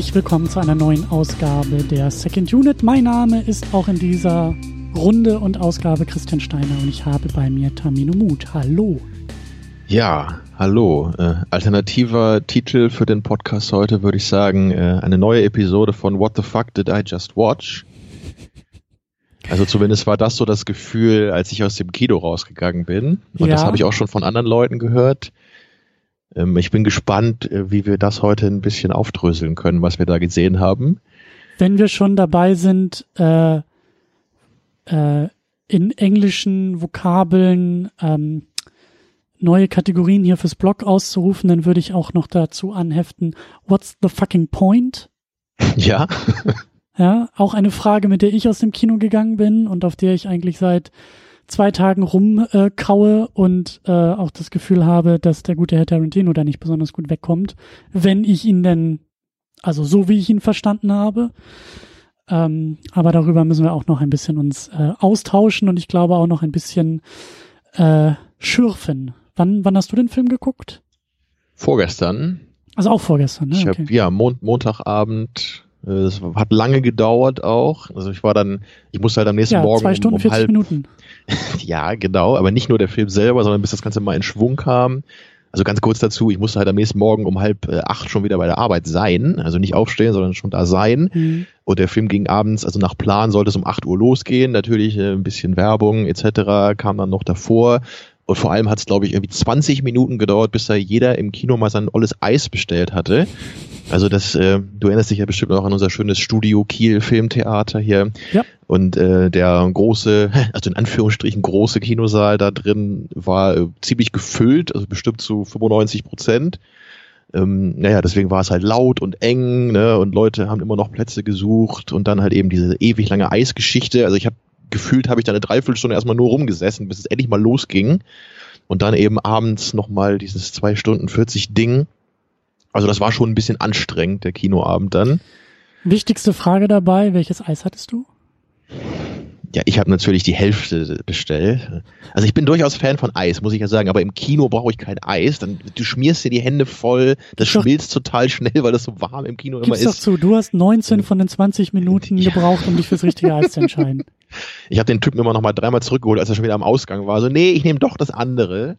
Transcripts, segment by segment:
Herzlich willkommen zu einer neuen Ausgabe der Second Unit. Mein Name ist auch in dieser Runde und Ausgabe Christian Steiner und ich habe bei mir Tamino Mut. Hallo. Ja, hallo. Äh, alternativer Titel für den Podcast heute würde ich sagen, äh, eine neue Episode von What the Fuck Did I Just Watch? Also zumindest war das so das Gefühl, als ich aus dem Kino rausgegangen bin. Und ja. das habe ich auch schon von anderen Leuten gehört. Ähm, ich bin gespannt, äh, wie wir das heute ein bisschen aufdröseln können, was wir da gesehen haben. Wenn wir schon dabei sind, äh, äh, in englischen Vokabeln ähm, neue Kategorien hier fürs Blog auszurufen, dann würde ich auch noch dazu anheften, what's the fucking point? Ja. ja, auch eine Frage, mit der ich aus dem Kino gegangen bin und auf der ich eigentlich seit zwei Tagen rumkaue äh, und äh, auch das Gefühl habe, dass der gute Herr Tarantino da nicht besonders gut wegkommt, wenn ich ihn denn, also so wie ich ihn verstanden habe. Ähm, aber darüber müssen wir auch noch ein bisschen uns äh, austauschen und ich glaube auch noch ein bisschen äh, schürfen. Wann, wann hast du den Film geguckt? Vorgestern. Also auch vorgestern, ne? Ich okay. hab, ja, Mon Montagabend es hat lange gedauert auch. Also ich war dann, ich musste halt am nächsten ja, Morgen zwei Stunden, um, um 40 halb, Minuten. ja, genau, aber nicht nur der Film selber, sondern bis das Ganze mal in Schwung kam. Also ganz kurz dazu, ich musste halt am nächsten Morgen um halb äh, acht schon wieder bei der Arbeit sein. Also nicht aufstehen, sondern schon da sein. Mhm. Und der Film ging abends, also nach Plan sollte es um acht Uhr losgehen. Natürlich äh, ein bisschen Werbung etc. kam dann noch davor. Und vor allem hat es, glaube ich, irgendwie 20 Minuten gedauert, bis da jeder im Kino mal sein olles Eis bestellt hatte. Also das, äh, du erinnerst dich ja bestimmt noch an unser schönes Studio Kiel Filmtheater hier. Ja. Und äh, der große, also in Anführungsstrichen große Kinosaal da drin war äh, ziemlich gefüllt, also bestimmt zu 95 Prozent. Ähm, naja, deswegen war es halt laut und eng, ne? Und Leute haben immer noch Plätze gesucht und dann halt eben diese ewig lange Eisgeschichte. Also ich habe gefühlt, habe ich da eine Dreiviertelstunde erstmal nur rumgesessen, bis es endlich mal losging. Und dann eben abends nochmal dieses zwei Stunden 40 Ding. Also das war schon ein bisschen anstrengend, der Kinoabend dann. Wichtigste Frage dabei, welches Eis hattest du? Ja, ich habe natürlich die Hälfte bestellt. Also ich bin durchaus Fan von Eis, muss ich ja sagen, aber im Kino brauche ich kein Eis. Dann, du schmierst dir die Hände voll, das Gib schmilzt doch, total schnell, weil das so warm im Kino immer ist. doch zu, du hast 19 von den 20 Minuten gebraucht, um dich fürs richtige Eis zu entscheiden. Ich habe den Typen immer noch mal dreimal zurückgeholt, als er schon wieder am Ausgang war. So, nee, ich nehme doch das andere.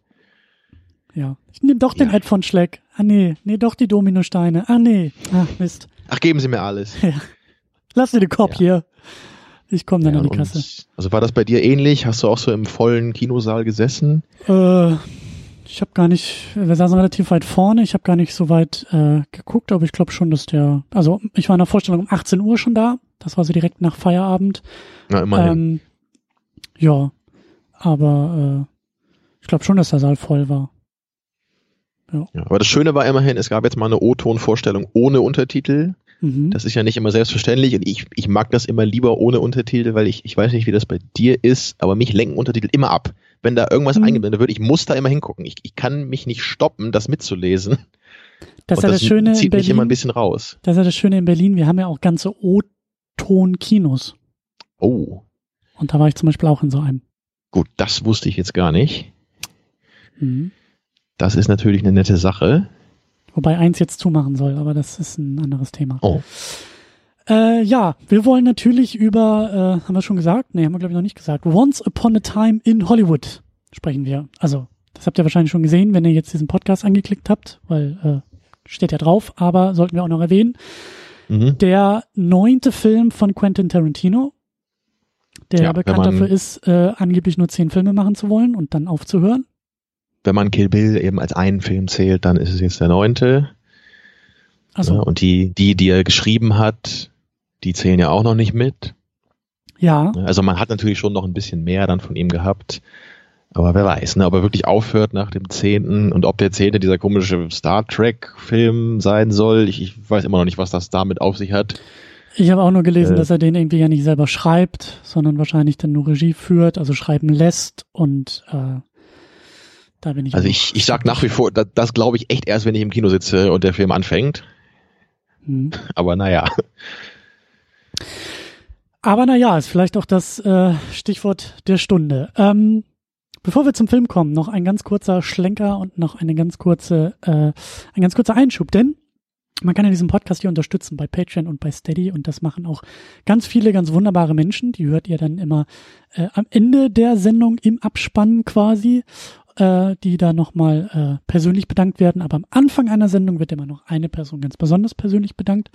Ja, ich nehme doch den ja. Ed von Schleck. Ah nee, nee, doch die Dominosteine. Ah nee, ah Mist. Ach, geben Sie mir alles. Ja. Lass dir den Kopf ja. hier. Ich komme dann ja, an die Kasse. Also war das bei dir ähnlich? Hast du auch so im vollen Kinosaal gesessen? Äh, ich habe gar nicht, wir saßen relativ weit vorne, ich habe gar nicht so weit äh, geguckt, aber ich glaube schon, dass der, also ich war in der Vorstellung um 18 Uhr schon da, das war so direkt nach Feierabend. Na, immerhin. Ähm, ja, aber äh, ich glaube schon, dass der Saal voll war. Ja. ja. aber das Schöne war immerhin, es gab jetzt mal eine O-Ton-Vorstellung ohne Untertitel. Mhm. Das ist ja nicht immer selbstverständlich und ich, ich mag das immer lieber ohne Untertitel, weil ich, ich weiß nicht, wie das bei dir ist, aber mich lenken Untertitel immer ab. Wenn da irgendwas mhm. eingeblendet wird, ich muss da immer hingucken. Ich, ich kann mich nicht stoppen, das mitzulesen. Das ist ja das, das Schöne zieht in Berlin. mich immer ein bisschen raus. Das ist ja das Schöne in Berlin, wir haben ja auch ganze O-Ton-Kinos. Oh. Und da war ich zum Beispiel auch in so einem. Gut, das wusste ich jetzt gar nicht. Mhm. Das ist natürlich eine nette Sache. Wobei eins jetzt zumachen soll, aber das ist ein anderes Thema. Oh. Äh, ja, wir wollen natürlich über, äh, haben wir schon gesagt? Nee, haben wir glaube ich noch nicht gesagt. Once Upon a Time in Hollywood sprechen wir. Also, das habt ihr wahrscheinlich schon gesehen, wenn ihr jetzt diesen Podcast angeklickt habt, weil äh, steht ja drauf, aber sollten wir auch noch erwähnen. Mhm. Der neunte Film von Quentin Tarantino, der ja, bekannt dafür ist, äh, angeblich nur zehn Filme machen zu wollen und dann aufzuhören wenn man Kill Bill eben als einen Film zählt, dann ist es jetzt der neunte. Also. und die, die, die er geschrieben hat, die zählen ja auch noch nicht mit. Ja. Also man hat natürlich schon noch ein bisschen mehr dann von ihm gehabt. Aber wer weiß, ne, ob er wirklich aufhört nach dem zehnten und ob der zehnte dieser komische Star Trek-Film sein soll. Ich, ich, weiß immer noch nicht, was das damit auf sich hat. Ich habe auch nur gelesen, äh, dass er den irgendwie ja nicht selber schreibt, sondern wahrscheinlich dann nur Regie führt, also schreiben lässt und äh, da bin ich. Also ich, ich sag nach wie vor, das, das glaube ich echt erst, wenn ich im Kino sitze und der Film anfängt. Hm. Aber naja. Aber naja, ist vielleicht auch das äh, Stichwort der Stunde. Ähm, bevor wir zum Film kommen, noch ein ganz kurzer Schlenker und noch eine ganz kurze, äh, ein ganz kurzer Einschub, denn man kann ja diesen Podcast hier unterstützen bei Patreon und bei Steady und das machen auch ganz viele ganz wunderbare Menschen. Die hört ihr dann immer äh, am Ende der Sendung im Abspann quasi, äh, die da nochmal äh, persönlich bedankt werden. Aber am Anfang einer Sendung wird immer noch eine Person ganz besonders persönlich bedankt.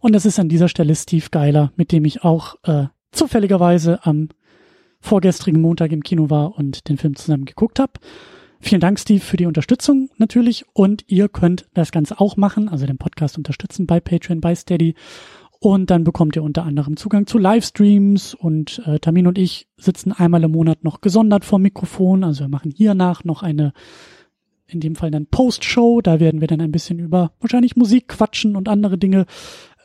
Und das ist an dieser Stelle Steve Geiler, mit dem ich auch äh, zufälligerweise am vorgestrigen Montag im Kino war und den Film zusammen geguckt habe. Vielen Dank, Steve, für die Unterstützung natürlich. Und ihr könnt das Ganze auch machen, also den Podcast unterstützen bei Patreon, bei Steady. Und dann bekommt ihr unter anderem Zugang zu Livestreams und äh, Tamin und ich sitzen einmal im Monat noch gesondert vor Mikrofon. Also wir machen hiernach noch eine, in dem Fall dann Post-Show. Da werden wir dann ein bisschen über wahrscheinlich Musik quatschen und andere Dinge.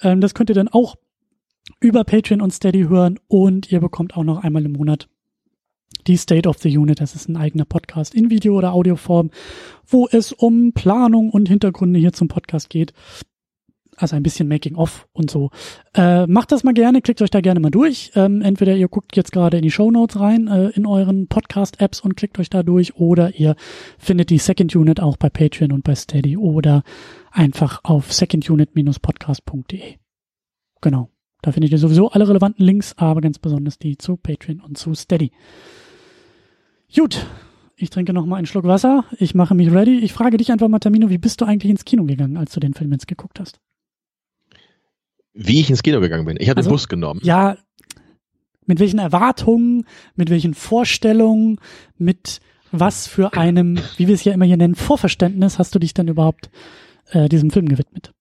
Ähm, das könnt ihr dann auch über Patreon und Steady hören und ihr bekommt auch noch einmal im Monat die State of the Unit. Das ist ein eigener Podcast in Video- oder Audioform, wo es um Planung und Hintergründe hier zum Podcast geht. Also ein bisschen Making-of und so. Äh, macht das mal gerne, klickt euch da gerne mal durch. Ähm, entweder ihr guckt jetzt gerade in die Show Notes rein, äh, in euren Podcast-Apps und klickt euch da durch, oder ihr findet die Second Unit auch bei Patreon und bei Steady oder einfach auf secondunit-podcast.de. Genau. Da findet ihr sowieso alle relevanten Links, aber ganz besonders die zu Patreon und zu Steady. Gut, ich trinke noch mal einen Schluck Wasser. Ich mache mich ready. Ich frage dich einfach mal, Tamino, wie bist du eigentlich ins Kino gegangen, als du den Film jetzt geguckt hast? Wie ich ins Kino gegangen bin? Ich habe also, den Bus genommen. Ja, mit welchen Erwartungen, mit welchen Vorstellungen, mit was für einem, wie wir es ja immer hier nennen, Vorverständnis hast du dich dann überhaupt äh, diesem Film gewidmet?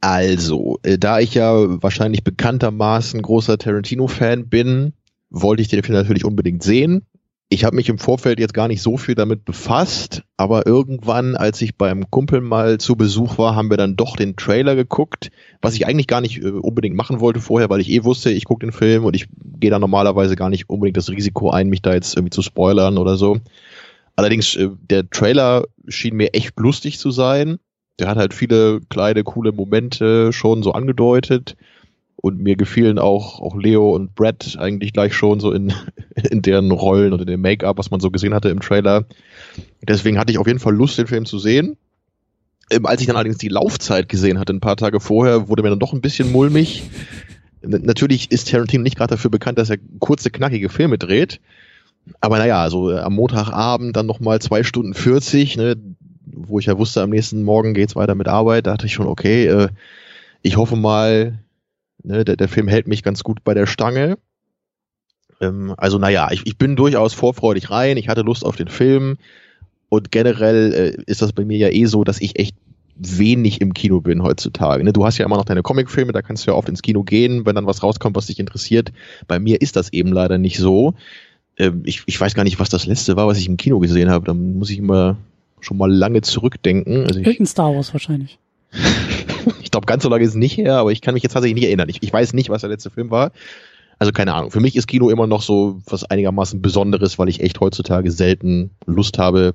Also, äh, da ich ja wahrscheinlich bekanntermaßen großer Tarantino-Fan bin, wollte ich den Film natürlich unbedingt sehen ich habe mich im Vorfeld jetzt gar nicht so viel damit befasst, aber irgendwann, als ich beim Kumpel mal zu Besuch war, haben wir dann doch den Trailer geguckt, was ich eigentlich gar nicht äh, unbedingt machen wollte vorher, weil ich eh wusste, ich gucke den Film und ich gehe da normalerweise gar nicht unbedingt das Risiko ein, mich da jetzt irgendwie zu spoilern oder so. Allerdings, äh, der Trailer schien mir echt lustig zu sein. Der hat halt viele kleine, coole Momente schon so angedeutet. Und mir gefielen auch, auch Leo und Brad eigentlich gleich schon so in, in deren Rollen und in dem Make-up, was man so gesehen hatte im Trailer. Deswegen hatte ich auf jeden Fall Lust, den Film zu sehen. Ähm, als ich dann allerdings die Laufzeit gesehen hatte, ein paar Tage vorher, wurde mir dann doch ein bisschen mulmig. Natürlich ist Tarantino nicht gerade dafür bekannt, dass er kurze, knackige Filme dreht. Aber naja, so äh, am Montagabend dann nochmal zwei Stunden 40, ne, wo ich ja wusste, am nächsten Morgen geht's weiter mit Arbeit, da dachte ich schon, okay, äh, ich hoffe mal, Ne, der, der Film hält mich ganz gut bei der Stange. Ähm, also naja, ich, ich bin durchaus vorfreudig rein, ich hatte Lust auf den Film und generell äh, ist das bei mir ja eh so, dass ich echt wenig im Kino bin heutzutage. Ne? Du hast ja immer noch deine Comicfilme, da kannst du ja oft ins Kino gehen, wenn dann was rauskommt, was dich interessiert. Bei mir ist das eben leider nicht so. Ähm, ich, ich weiß gar nicht, was das letzte war, was ich im Kino gesehen habe. Da muss ich immer schon mal lange zurückdenken. Also ich, Irgendein Star Wars wahrscheinlich. ich glaube, ganz so lange ist es nicht her, aber ich kann mich jetzt tatsächlich nicht erinnern. Ich, ich weiß nicht, was der letzte Film war. Also keine Ahnung. Für mich ist Kino immer noch so was einigermaßen Besonderes, weil ich echt heutzutage selten Lust habe,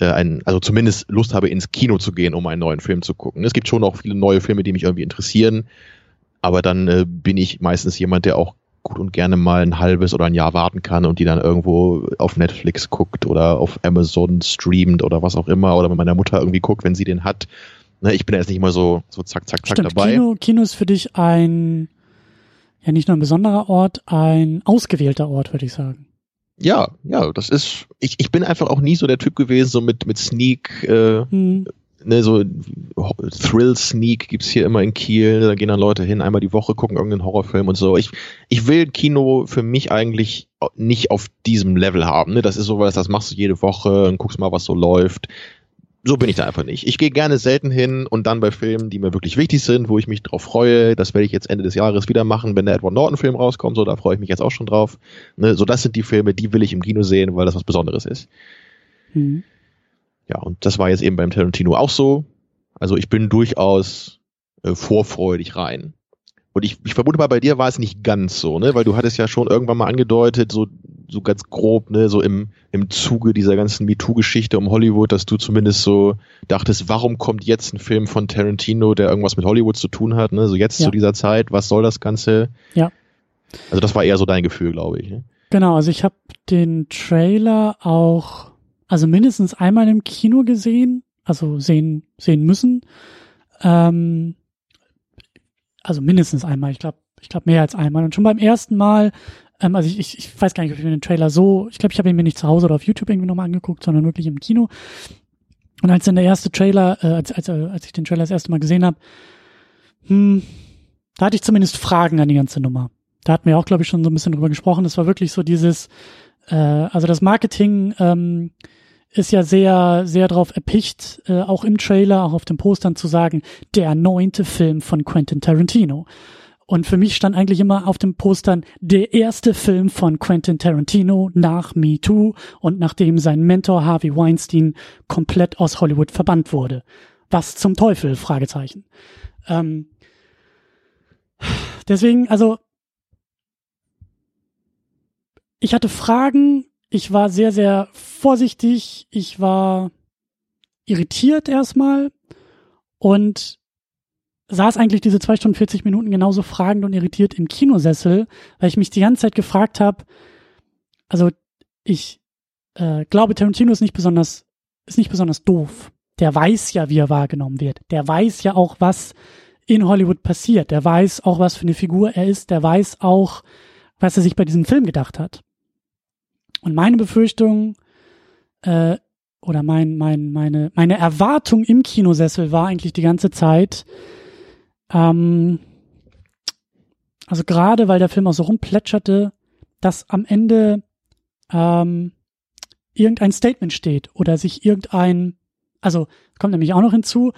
äh, ein, also zumindest Lust habe, ins Kino zu gehen, um einen neuen Film zu gucken. Es gibt schon auch viele neue Filme, die mich irgendwie interessieren, aber dann äh, bin ich meistens jemand, der auch gut und gerne mal ein halbes oder ein Jahr warten kann und die dann irgendwo auf Netflix guckt oder auf Amazon streamt oder was auch immer oder mit meiner Mutter irgendwie guckt, wenn sie den hat Ne, ich bin ja jetzt nicht immer so, so zack, zack, zack Stimmt, dabei. Kino, Kino ist für dich ein, ja nicht nur ein besonderer Ort, ein ausgewählter Ort, würde ich sagen. Ja, ja, das ist, ich, ich bin einfach auch nie so der Typ gewesen, so mit, mit Sneak, äh, hm. ne, so Thrill Sneak gibt's hier immer in Kiel, da gehen dann Leute hin, einmal die Woche gucken irgendeinen Horrorfilm und so. Ich, ich will Kino für mich eigentlich nicht auf diesem Level haben, ne, das ist sowas, das machst du jede Woche und guckst mal, was so läuft so bin ich da einfach nicht. Ich gehe gerne selten hin und dann bei Filmen, die mir wirklich wichtig sind, wo ich mich drauf freue. Das werde ich jetzt Ende des Jahres wieder machen, wenn der Edward Norton Film rauskommt. So, da freue ich mich jetzt auch schon drauf. Ne, so, das sind die Filme, die will ich im Kino sehen, weil das was Besonderes ist. Mhm. Ja, und das war jetzt eben beim Tarantino auch so. Also ich bin durchaus äh, vorfreudig rein. Und ich, ich vermute mal, bei dir war es nicht ganz so, ne? Weil du hattest ja schon irgendwann mal angedeutet, so, so ganz grob, ne, so im, im Zuge dieser ganzen MeToo-Geschichte um Hollywood, dass du zumindest so dachtest, warum kommt jetzt ein Film von Tarantino, der irgendwas mit Hollywood zu tun hat, ne? So jetzt ja. zu dieser Zeit, was soll das Ganze? Ja. Also das war eher so dein Gefühl, glaube ich. Ne? Genau, also ich habe den Trailer auch, also mindestens einmal im Kino gesehen, also sehen, sehen müssen Ähm, also mindestens einmal, ich glaube, ich glaube mehr als einmal. Und schon beim ersten Mal, ähm, also ich, ich, ich weiß gar nicht, ob ich mir den Trailer so, ich glaube, ich habe ihn mir nicht zu Hause oder auf YouTube irgendwie nochmal angeguckt, sondern wirklich im Kino. Und als dann der erste Trailer, äh, als, als, als ich den Trailer das erste Mal gesehen habe, hm, da hatte ich zumindest Fragen an die ganze Nummer. Da hatten wir auch, glaube ich, schon so ein bisschen drüber gesprochen. Das war wirklich so dieses, äh, also das Marketing ähm, ist ja sehr, sehr drauf erpicht, äh, auch im Trailer, auch auf den Postern zu sagen, der neunte Film von Quentin Tarantino. Und für mich stand eigentlich immer auf den Postern der erste Film von Quentin Tarantino nach Me Too und nachdem sein Mentor Harvey Weinstein komplett aus Hollywood verbannt wurde. Was zum Teufel? Fragezeichen. Ähm, deswegen, also ich hatte Fragen, ich war sehr, sehr vorsichtig, ich war irritiert erstmal und saß eigentlich diese zwei Stunden 40 Minuten genauso fragend und irritiert im Kinosessel, weil ich mich die ganze Zeit gefragt habe, also ich äh, glaube, Tarantino ist nicht besonders, ist nicht besonders doof. Der weiß ja, wie er wahrgenommen wird. Der weiß ja auch, was in Hollywood passiert. Der weiß auch, was für eine Figur er ist. Der weiß auch, was er sich bei diesem Film gedacht hat. Und meine Befürchtung äh, oder mein, mein, meine, meine Erwartung im Kinosessel war eigentlich die ganze Zeit, ähm, also gerade weil der Film auch so rumplätscherte, dass am Ende ähm, irgendein Statement steht oder sich irgendein, also kommt nämlich auch noch hinzu,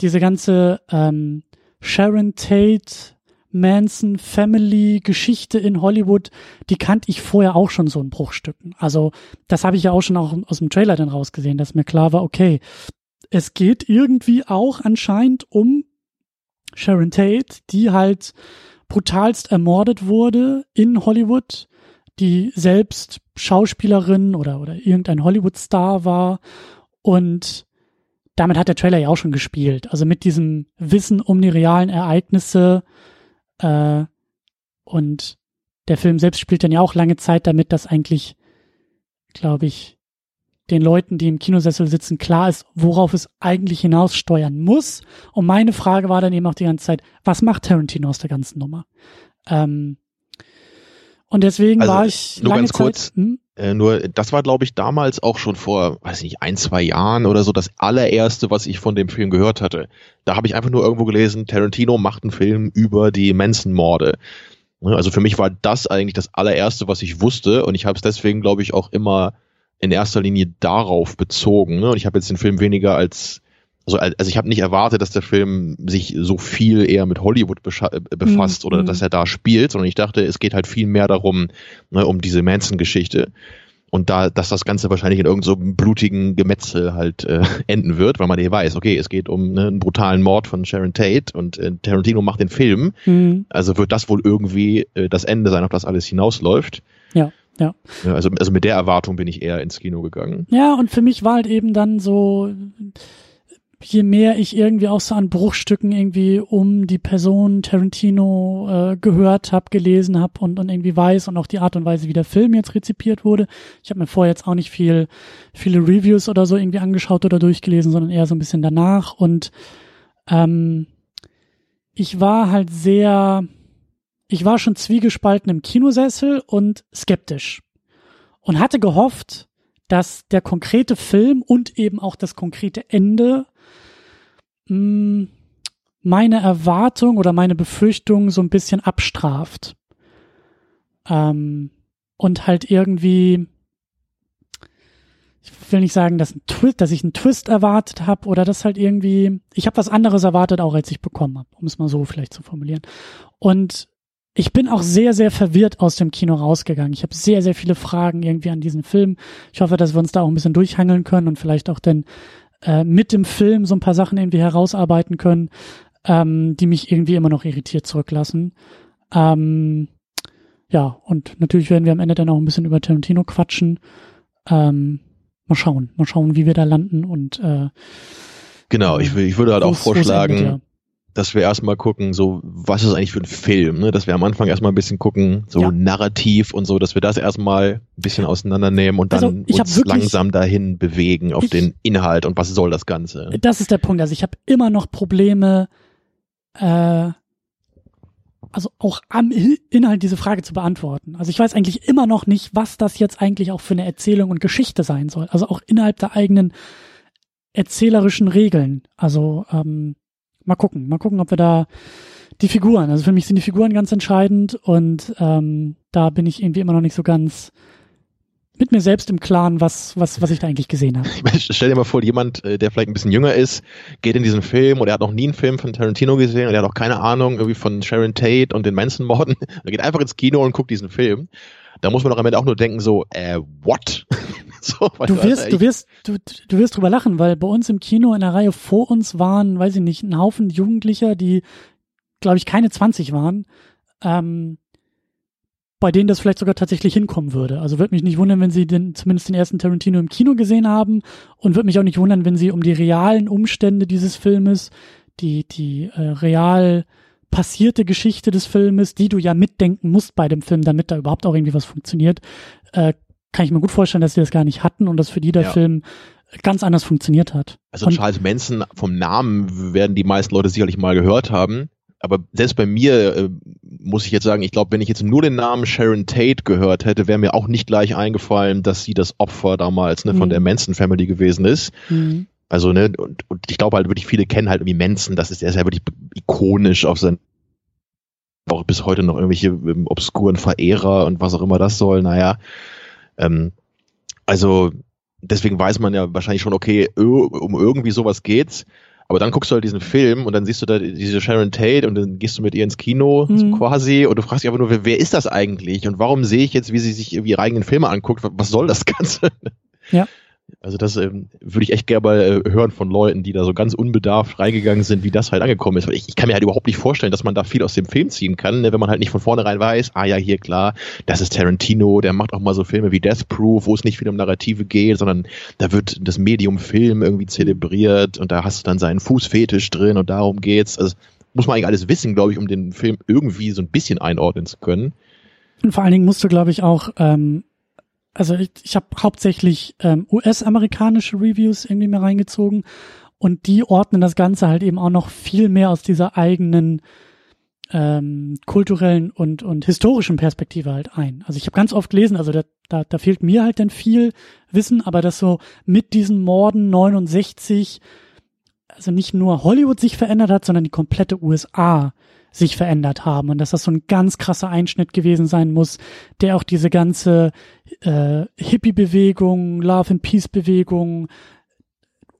diese ganze ähm, Sharon Tate Manson Family Geschichte in Hollywood, die kannte ich vorher auch schon so in Bruchstücken. Also das habe ich ja auch schon auch aus dem Trailer dann rausgesehen, dass mir klar war, okay, es geht irgendwie auch anscheinend um Sharon Tate, die halt brutalst ermordet wurde in Hollywood, die selbst Schauspielerin oder, oder irgendein Hollywood-Star war und damit hat der Trailer ja auch schon gespielt. Also mit diesem Wissen um die realen Ereignisse äh, und der Film selbst spielt dann ja auch lange Zeit damit, dass eigentlich, glaube ich, den Leuten, die im Kinosessel sitzen, klar ist, worauf es eigentlich hinaussteuern muss. Und meine Frage war dann eben auch die ganze Zeit, was macht Tarantino aus der ganzen Nummer? Ähm, und deswegen also, war ich nur lange ganz kurz, Zeit, hm? äh, nur das war glaube ich damals auch schon vor, weiß ich nicht, ein zwei Jahren oder so das allererste, was ich von dem Film gehört hatte. Da habe ich einfach nur irgendwo gelesen, Tarantino macht einen Film über die Manson-Morde. Ne, Also für mich war das eigentlich das allererste, was ich wusste und ich habe es deswegen glaube ich auch immer in erster Linie darauf bezogen. Ne? Und ich habe jetzt den Film weniger als also, also ich habe nicht erwartet, dass der Film sich so viel eher mit Hollywood äh, befasst Mhm. oder dass er da spielt, sondern ich dachte, es geht halt viel mehr darum, ne, um diese Manson-Geschichte. Und da, dass das Ganze wahrscheinlich in irgendeinem so blutigen Gemetzel halt äh, enden wird, weil man hier weiß, okay, es geht um ne, einen brutalen Mord von Sharon Tate und äh, Tarantino macht den Film, Hm, also wird das wohl irgendwie äh, das Ende sein, auf das alles hinausläuft. ja, ja. Also, also mit der Erwartung bin ich eher ins Kino gegangen. Ja, und für mich war halt eben dann so, je mehr ich irgendwie auch so an Bruchstücken irgendwie um die Person Tarantino äh, gehört habe, gelesen habe und, und irgendwie weiß und auch die Art und Weise, wie der Film jetzt rezipiert wurde. Ich habe mir vorher jetzt auch nicht viel, viele Reviews oder so irgendwie angeschaut oder durchgelesen, sondern eher so ein bisschen danach. Und ähm, ich war halt sehr, ich war schon zwiegespalten im Kinosessel und skeptisch und hatte gehofft, dass der konkrete Film und eben auch das konkrete Ende mh, meine Erwartung oder meine Befürchtung so ein bisschen abstraft. Ähm, und halt irgendwie, ich will nicht sagen, dass, ein Twist, dass ich einen Twist erwartet habe oder dass halt irgendwie, ich habe was anderes erwartet, auch als ich bekommen habe, um es mal so vielleicht zu formulieren. Und ich bin auch sehr, sehr verwirrt aus dem Kino rausgegangen. Ich habe sehr, sehr viele Fragen irgendwie an diesen Film. Ich hoffe, dass wir uns da auch ein bisschen durchhangeln können und vielleicht auch dann äh, mit dem Film so ein paar Sachen irgendwie herausarbeiten können, ähm, die mich irgendwie immer noch irritiert zurücklassen. Ähm, ja, und natürlich werden wir am Ende dann auch ein bisschen über Tarantino quatschen. Ähm, mal schauen, mal schauen, wie wir da landen und äh, Genau, ich, ich würde halt auch vorschlagen. Dass wir erstmal gucken, so, was ist eigentlich für ein Film, ne? Dass wir am Anfang erstmal ein bisschen gucken, so ja. narrativ und so, dass wir das erstmal ein bisschen auseinandernehmen und dann also, uns wirklich, langsam dahin bewegen auf ich, den Inhalt und was soll das Ganze. Das ist der Punkt. Also ich habe immer noch Probleme, äh, also auch am Inhalt diese Frage zu beantworten. Also ich weiß eigentlich immer noch nicht, was das jetzt eigentlich auch für eine Erzählung und Geschichte sein soll. Also auch innerhalb der eigenen erzählerischen Regeln. Also ähm, mal gucken, mal gucken, ob wir da die Figuren, also für mich sind die Figuren ganz entscheidend und ähm, da bin ich irgendwie immer noch nicht so ganz mit mir selbst im Klaren, was, was, was ich da eigentlich gesehen habe. Stell dir mal vor, jemand, äh, der vielleicht ein bisschen jünger ist, geht in diesen Film oder er hat noch nie einen Film von Tarantino gesehen und er hat auch keine Ahnung irgendwie von Sharon Tate und den Manson-Morden. Er geht einfach ins Kino und guckt diesen Film. Da muss man doch am Ende auch nur denken so, äh, what? so, du wirst, du wirst, du, du wirst drüber lachen, weil bei uns im Kino in der Reihe vor uns waren, weiß ich nicht, ein Haufen Jugendlicher, die, glaube ich, keine 20 waren, ähm, bei denen das vielleicht sogar tatsächlich hinkommen würde. Also würde mich nicht wundern, wenn sie den, zumindest den ersten Tarantino im Kino gesehen haben und würde mich auch nicht wundern, wenn sie um die realen Umstände dieses Filmes, die, die äh, real passierte Geschichte des Filmes, die du ja mitdenken musst bei dem Film, damit da überhaupt auch irgendwie was funktioniert, äh, kann ich mir gut vorstellen, dass sie das gar nicht hatten und dass für die der ja. Film ganz anders funktioniert hat. Also und Charles Manson vom Namen werden die meisten Leute sicherlich mal gehört haben aber selbst bei mir äh, muss ich jetzt sagen, ich glaube, wenn ich jetzt nur den Namen Sharon Tate gehört hätte, wäre mir auch nicht gleich eingefallen, dass sie das Opfer damals ne, von mhm. der Manson Family gewesen ist. Mhm. Also, ne, und, und ich glaube halt wirklich viele kennen halt irgendwie Manson, das ist, er ist ja wirklich ikonisch auf sein auch bis heute noch irgendwelche ähm, obskuren Verehrer und was auch immer das soll, naja. Ähm, also deswegen weiß man ja wahrscheinlich schon, okay, um irgendwie sowas geht's. Aber dann guckst du halt diesen Film und dann siehst du da diese Sharon Tate und dann gehst du mit ihr ins Kino mhm. so quasi und du fragst dich aber nur, wer, wer ist das eigentlich und warum sehe ich jetzt, wie sie sich ihre eigenen Filme anguckt? Was soll das Ganze? Ja. Also das ähm, würde ich echt gerne mal äh, hören von Leuten, die da so ganz unbedarft reingegangen sind, wie das halt angekommen ist. Weil ich, ich kann mir halt überhaupt nicht vorstellen, dass man da viel aus dem Film ziehen kann, ne, wenn man halt nicht von vornherein weiß, ah ja, hier klar, das ist Tarantino, der macht auch mal so Filme wie Death Proof, wo es nicht viel um Narrative geht, sondern da wird das Medium Film irgendwie zelebriert und da hast du dann seinen Fußfetisch drin und darum geht's. Also muss man eigentlich alles wissen, glaube ich, um den Film irgendwie so ein bisschen einordnen zu können. Und vor allen Dingen musst du, glaube ich, auch ähm, also ich, ich habe hauptsächlich ähm, US-amerikanische Reviews irgendwie mehr reingezogen und die ordnen das Ganze halt eben auch noch viel mehr aus dieser eigenen ähm, kulturellen und, und historischen Perspektive halt ein. Also ich habe ganz oft gelesen, also da, da, da fehlt mir halt dann viel Wissen, aber dass so mit diesen Morden 69 also nicht nur Hollywood sich verändert hat, sondern die komplette USA sich verändert haben und dass das so ein ganz krasser Einschnitt gewesen sein muss, der auch diese ganze äh, Hippie-Bewegung, Love and Peace-Bewegung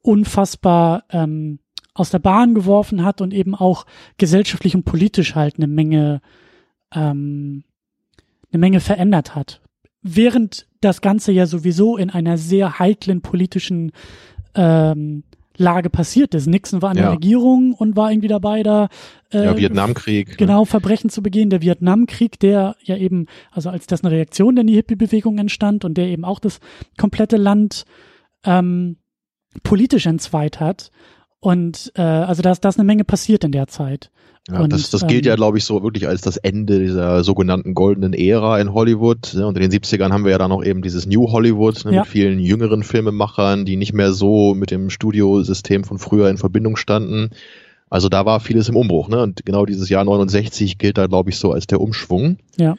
unfassbar ähm, aus der Bahn geworfen hat und eben auch gesellschaftlich und politisch halt eine Menge ähm, eine Menge verändert hat. Während das Ganze ja sowieso in einer sehr heiklen politischen ähm, Lage passiert ist. Nixon war in ja. der Regierung und war irgendwie dabei, da äh, ja, Vietnamkrieg. Genau, Verbrechen zu begehen. Der Vietnamkrieg, der ja eben, also als das eine Reaktion in die Hippie-Bewegung entstand und der eben auch das komplette Land ähm, politisch entzweit hat. Und äh, also da ist, da ist eine Menge passiert in der Zeit. Ja, und, das, das gilt ähm, ja, glaube ich, so wirklich als das Ende dieser sogenannten goldenen Ära in Hollywood. Ne? Und in den 70ern haben wir ja dann noch eben dieses New Hollywood ne? ja. mit vielen jüngeren Filmemachern, die nicht mehr so mit dem Studiosystem von früher in Verbindung standen. Also da war vieles im Umbruch. Ne? Und genau dieses Jahr 69 gilt da, glaube ich, so als der Umschwung. Ja.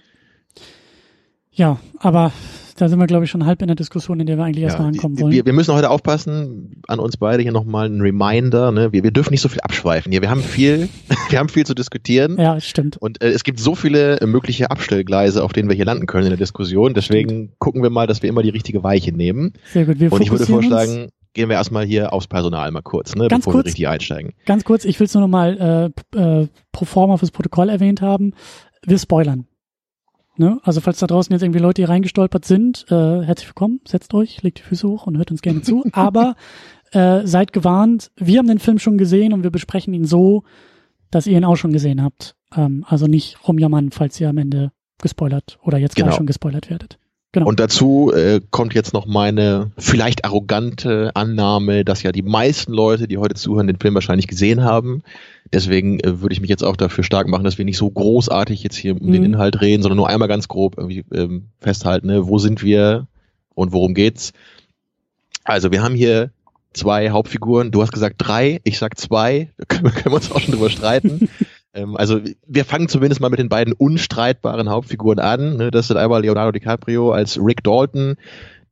Ja, aber da sind wir, glaube ich, schon halb in der Diskussion, in der wir eigentlich ja, erstmal ankommen wollen. Wir, wir, müssen heute aufpassen, an uns beide hier nochmal ein Reminder. Ne? Wir, wir dürfen nicht so viel abschweifen hier. Wir haben viel, wir haben viel zu diskutieren. Ja, stimmt. Und äh, es gibt so viele äh, mögliche Abstellgleise, auf denen wir hier landen können in der Diskussion. Deswegen stimmt. gucken wir mal, dass wir immer die richtige Weiche nehmen. Sehr gut. Wir Und ich würde vorschlagen, uns. gehen wir erstmal hier aufs Personal mal kurz, ne, ganz bevor kurz, wir richtig einsteigen. Ganz kurz, ich will es nur nochmal äh, äh, pro forma fürs Protokoll erwähnt haben. Wir spoilern. Ne? Also falls da draußen jetzt irgendwie Leute hier reingestolpert sind, äh, herzlich willkommen, setzt euch, legt die Füße hoch und hört uns gerne zu. Aber äh, seid gewarnt, wir haben den Film schon gesehen und wir besprechen ihn so, dass ihr ihn auch schon gesehen habt. Ähm, also nicht rumjammern, falls ihr am Ende gespoilert oder jetzt genau. gleich schon gespoilert werdet. Genau. Und dazu äh, kommt jetzt noch meine vielleicht arrogante Annahme, dass ja die meisten Leute, die heute zuhören, den Film wahrscheinlich gesehen haben. Deswegen äh, würde ich mich jetzt auch dafür stark machen, dass wir nicht so großartig jetzt hier um mhm. den Inhalt reden, sondern nur einmal ganz grob irgendwie ähm, festhalten, ne? wo sind wir und worum geht's. Also wir haben hier zwei Hauptfiguren. Du hast gesagt drei, ich sag zwei. Da können, können wir uns auch schon drüber streiten. Ähm, also wir fangen zumindest mal mit den beiden unstreitbaren Hauptfiguren an. Ne? Das sind einmal Leonardo DiCaprio als Rick Dalton,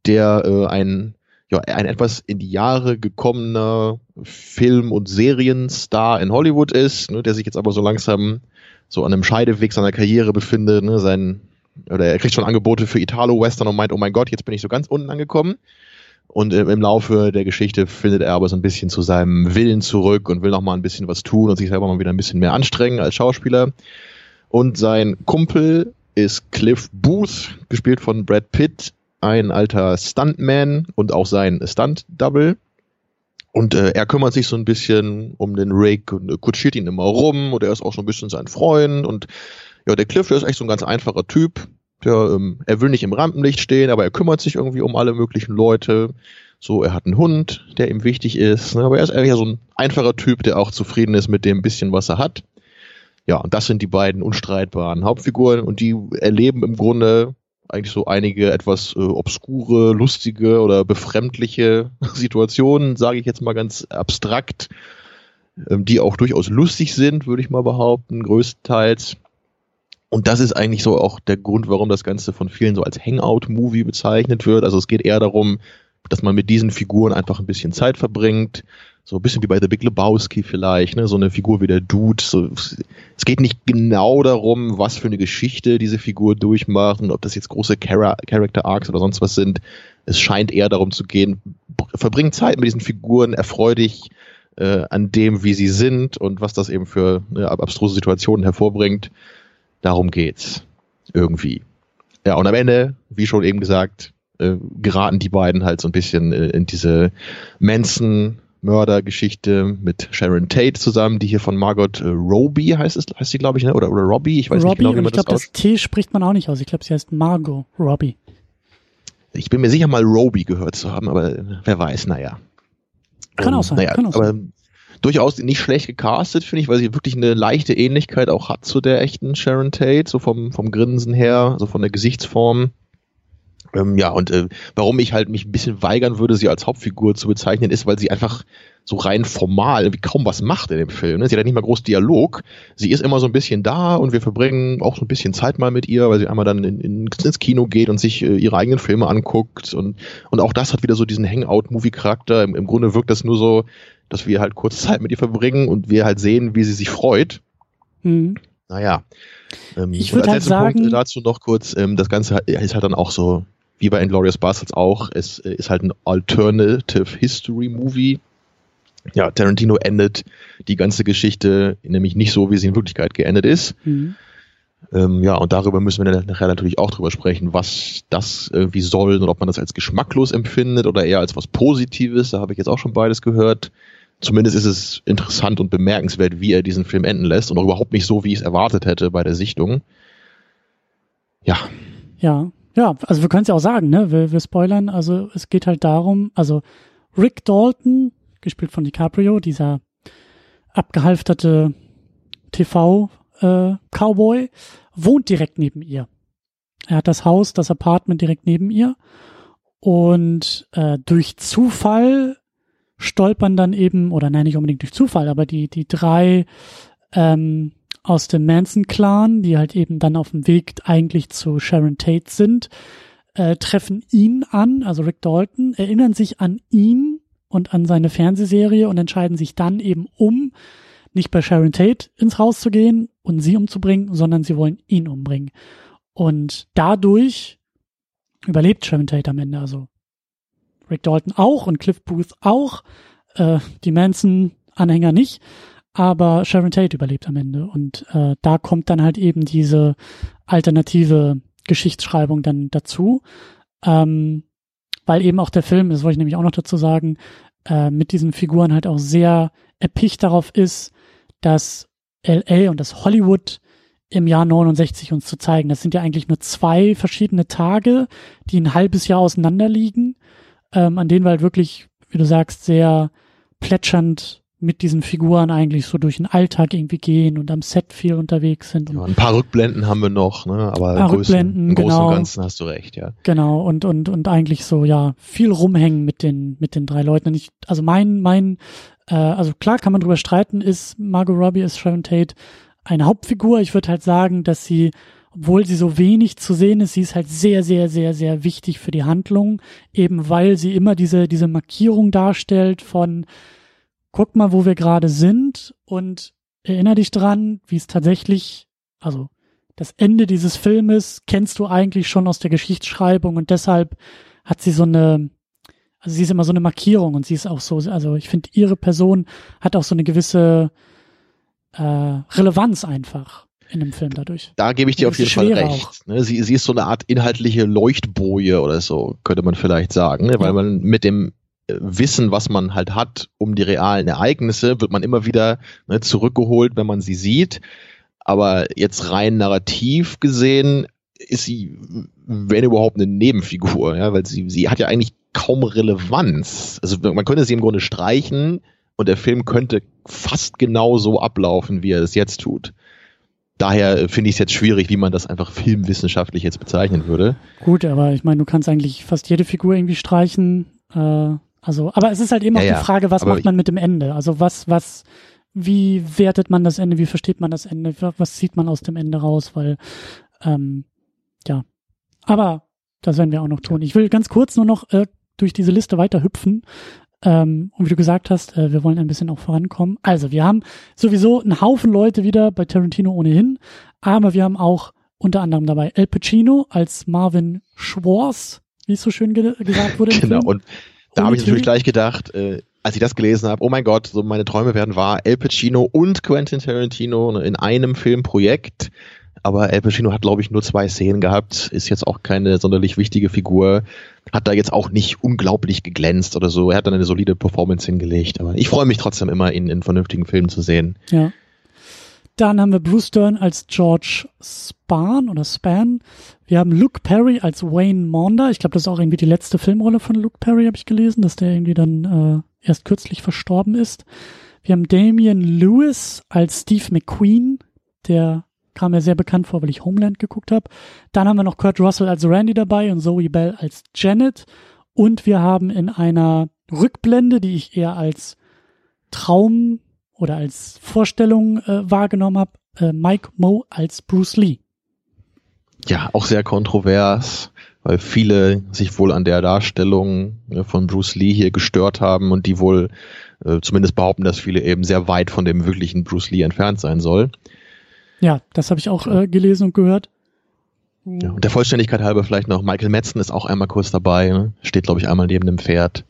der äh, ein ja, ein etwas in die Jahre gekommener Film- und Serienstar in Hollywood ist, ne, der sich jetzt aber so langsam so an einem Scheideweg seiner Karriere befindet. Ne, sein, oder er kriegt schon Angebote für Italo-Western und meint, oh mein Gott, jetzt bin ich so ganz unten angekommen. Und im Laufe der Geschichte findet er aber so ein bisschen zu seinem Willen zurück und will noch mal ein bisschen was tun und sich selber mal wieder ein bisschen mehr anstrengen als Schauspieler. Und sein Kumpel ist Cliff Booth, gespielt von Brad Pitt, ein alter Stuntman und auch sein Stunt-Double. Und äh, er kümmert sich so ein bisschen um den Rick und äh, kutschiert ihn immer rum und er ist auch so ein bisschen sein Freund und ja, der Cliff, der ist echt so ein ganz einfacher Typ, der, ähm, er will nicht im Rampenlicht stehen, aber er kümmert sich irgendwie um alle möglichen Leute. So, er hat einen Hund, der ihm wichtig ist. Ne? Aber er ist eher so ein einfacher Typ, der auch zufrieden ist mit dem bisschen, was er hat. Ja, und das sind die beiden unstreitbaren Hauptfiguren und die erleben im Grunde eigentlich so einige etwas äh, obskure, lustige oder befremdliche Situationen, sage ich jetzt mal ganz abstrakt, ähm, die auch durchaus lustig sind, würde ich mal behaupten, größtenteils. Und das ist eigentlich so auch der Grund, warum das Ganze von vielen so als Hangout-Movie bezeichnet wird. Also es geht eher darum, dass man mit diesen Figuren einfach ein bisschen Zeit verbringt. So ein bisschen wie bei The Big Lebowski vielleicht, ne? so eine Figur wie der Dude. So, es geht nicht genau darum, was für eine Geschichte diese Figur durchmacht und ob das jetzt große Char Character Arcs oder sonst was sind. Es scheint eher darum zu gehen, verbring Zeit mit diesen Figuren, erfreu dich äh, an dem, wie sie sind und was das eben für äh, abstruse Situationen hervorbringt. Darum geht's. Irgendwie. Ja, und am Ende, wie schon eben gesagt, äh, geraten die beiden halt so ein bisschen äh, in diese Manson Mördergeschichte mit Sharon Tate zusammen, die hier von Margot äh, Robbie heißt es, heißt sie glaube ich, ne? oder oder Robbie, ich weiß Robbie, nicht genau, wie man ich glaube, das, T spricht man auch nicht aus. Ich glaube, sie heißt Margot Robbie. Ich bin mir sicher mal Robbie gehört zu haben, aber wer weiß, naja. Kann ähm, auch sein. Naja, kann auch aber sein durchaus nicht schlecht gecastet, finde ich, weil sie wirklich eine leichte Ähnlichkeit auch hat zu der echten Sharon Tate, so vom, vom Grinsen her, so von der Gesichtsform. Ähm, ja, und äh, warum ich halt mich ein bisschen weigern würde, sie als Hauptfigur zu bezeichnen, ist, weil sie einfach so rein formal irgendwie kaum was macht in dem Film. Ne? Sie hat ja nicht mal groß Dialog. Sie ist immer so ein bisschen da und wir verbringen auch so ein bisschen Zeit mal mit ihr, weil sie einmal dann in, in, ins Kino geht und sich äh, ihre eigenen Filme anguckt. Und, und auch das hat wieder so diesen Hangout-Movie-Charakter. Im, Im Grunde wirkt das nur so, dass wir halt kurz Zeit mit ihr verbringen und wir halt sehen, wie sie sich freut. Mhm. Naja. Ähm, ich würde halt sagen, Punkt dazu noch kurz, ähm, das Ganze ist halt dann auch so, wie bei Inglourious Bastards auch, es äh, ist halt ein Alternative History Movie. Ja, Tarantino endet die ganze Geschichte nämlich nicht so, wie sie in Wirklichkeit geendet ist. Mhm. Ähm, ja, und darüber müssen wir nachher natürlich auch drüber sprechen, was das irgendwie soll und ob man das als geschmacklos empfindet oder eher als was Positives. Da habe ich jetzt auch schon beides gehört zumindest ist es interessant und bemerkenswert, wie er diesen Film enden lässt und auch überhaupt nicht so, wie ich es erwartet hätte bei der Sichtung. Ja. Ja, ja, also wir können es ja auch sagen, ne? Wir, wir spoilern, also es geht halt darum, also Rick Dalton, gespielt von DiCaprio, dieser abgehalfterte TV-Cowboy, äh, wohnt direkt neben ihr. Er hat das Haus, das Apartment direkt neben ihr. Und äh, durch Zufall stolpern dann eben, oder nein, nicht unbedingt durch Zufall, aber die, die drei ähm, aus dem Manson-Clan, die halt eben dann auf dem Weg eigentlich zu Sharon Tate sind, äh, treffen ihn an, also Rick Dalton, erinnern sich an ihn und an seine Fernsehserie und entscheiden sich dann eben um, nicht bei Sharon Tate ins Haus zu gehen und sie umzubringen, sondern sie wollen ihn umbringen. Und dadurch überlebt Sharon Tate am Ende. Also Rick Dalton auch und Cliff Booth auch, äh, die Manson-Anhänger nicht, aber Sharon Tate überlebt am Ende. Und äh, da kommt dann halt eben diese alternative Geschichtsschreibung dann dazu, ähm, weil eben auch der Film, das wollte ich nämlich auch noch dazu sagen, äh, mit diesen Figuren halt auch sehr erpicht darauf ist, dass LA und das Hollywood im Jahr 69 uns zu zeigen. Das sind ja eigentlich nur zwei verschiedene Tage, die ein halbes Jahr auseinander liegen, ähm, an denen wir halt wirklich, wie du sagst, sehr plätschernd mit diesen Figuren eigentlich so durch den Alltag irgendwie gehen und am Set viel unterwegs sind. Ja, ein paar Rückblenden haben wir noch, ne? aber paar Größen, Rückblenden, im Großen genau. und Ganzen hast du recht, ja. Genau, und, und, und eigentlich so, ja, viel rumhängen mit den, mit den drei Leuten. Ich, also mein, mein, äh, also klar kann man drüber streiten, ist Margot Robbie, ist Sharon Tate eine Hauptfigur. Ich würde halt sagen, dass sie, obwohl sie so wenig zu sehen ist, sie ist halt sehr, sehr, sehr, sehr wichtig für die Handlung, eben weil sie immer diese, diese Markierung darstellt von, guck mal, wo wir gerade sind und erinnere dich dran, wie es tatsächlich, also das Ende dieses Filmes kennst du eigentlich schon aus der Geschichtsschreibung und deshalb hat sie so eine, also sie ist immer so eine Markierung und sie ist auch so, also ich finde, ihre Person hat auch so eine gewisse äh, Relevanz einfach in dem Film dadurch. Da gebe ich dir auf jeden Fall recht. Ne? Sie, sie ist so eine Art inhaltliche Leuchtboje oder so, könnte man vielleicht sagen, ne? weil ja. man mit dem Wissen, was man halt hat um die realen Ereignisse, wird man immer wieder ne, zurückgeholt, wenn man sie sieht. Aber jetzt rein narrativ gesehen ist sie, wenn überhaupt, eine Nebenfigur, ja, weil sie, sie hat ja eigentlich kaum Relevanz. Also man könnte sie im Grunde streichen und der Film könnte fast genau so ablaufen, wie er es jetzt tut. Daher finde ich es jetzt schwierig, wie man das einfach filmwissenschaftlich jetzt bezeichnen würde. Gut, aber ich meine, du kannst eigentlich fast jede Figur irgendwie streichen. Äh, also, aber es ist halt eben ja, auch die Frage, was macht man mit dem Ende? Also was, was, wie wertet man das Ende? Wie versteht man das Ende? Was zieht man aus dem Ende raus? Weil, ähm, ja. Aber das werden wir auch noch tun. Ich will ganz kurz nur noch äh, durch diese Liste weiter hüpfen. Ähm, und wie du gesagt hast, äh, wir wollen ein bisschen auch vorankommen. Also, wir haben sowieso einen Haufen Leute wieder bei Tarantino ohnehin, aber wir haben auch unter anderem dabei El Pacino als Marvin Schwartz, wie es so schön ge gesagt wurde. Genau, und da habe ich natürlich gleich gedacht, äh, als ich das gelesen habe, oh mein Gott, so meine Träume werden wahr, El Pacino und Quentin Tarantino in einem Filmprojekt. Aber El Pacino hat, glaube ich, nur zwei Szenen gehabt, ist jetzt auch keine sonderlich wichtige Figur, hat da jetzt auch nicht unglaublich geglänzt oder so. Er hat dann eine solide Performance hingelegt, aber ich freue mich trotzdem immer, ihn in vernünftigen Filmen zu sehen. Ja. Dann haben wir Bruce Dern als George Spahn oder Span. Wir haben Luke Perry als Wayne Maunder. Ich glaube, das ist auch irgendwie die letzte Filmrolle von Luke Perry, habe ich gelesen, dass der irgendwie dann äh, erst kürzlich verstorben ist. Wir haben Damian Lewis als Steve McQueen, der kam mir sehr bekannt vor, weil ich Homeland geguckt habe. Dann haben wir noch Kurt Russell als Randy dabei und Zoe Bell als Janet. Und wir haben in einer Rückblende, die ich eher als Traum oder als Vorstellung äh, wahrgenommen habe, äh, Mike Moe als Bruce Lee. Ja, auch sehr kontrovers, weil viele sich wohl an der Darstellung äh, von Bruce Lee hier gestört haben und die wohl äh, zumindest behaupten, dass viele eben sehr weit von dem wirklichen Bruce Lee entfernt sein soll. Ja, das habe ich auch äh, gelesen und gehört. Ja, und der Vollständigkeit halber vielleicht noch, Michael Metzen ist auch einmal kurz dabei, ne? steht glaube ich einmal neben dem Pferd.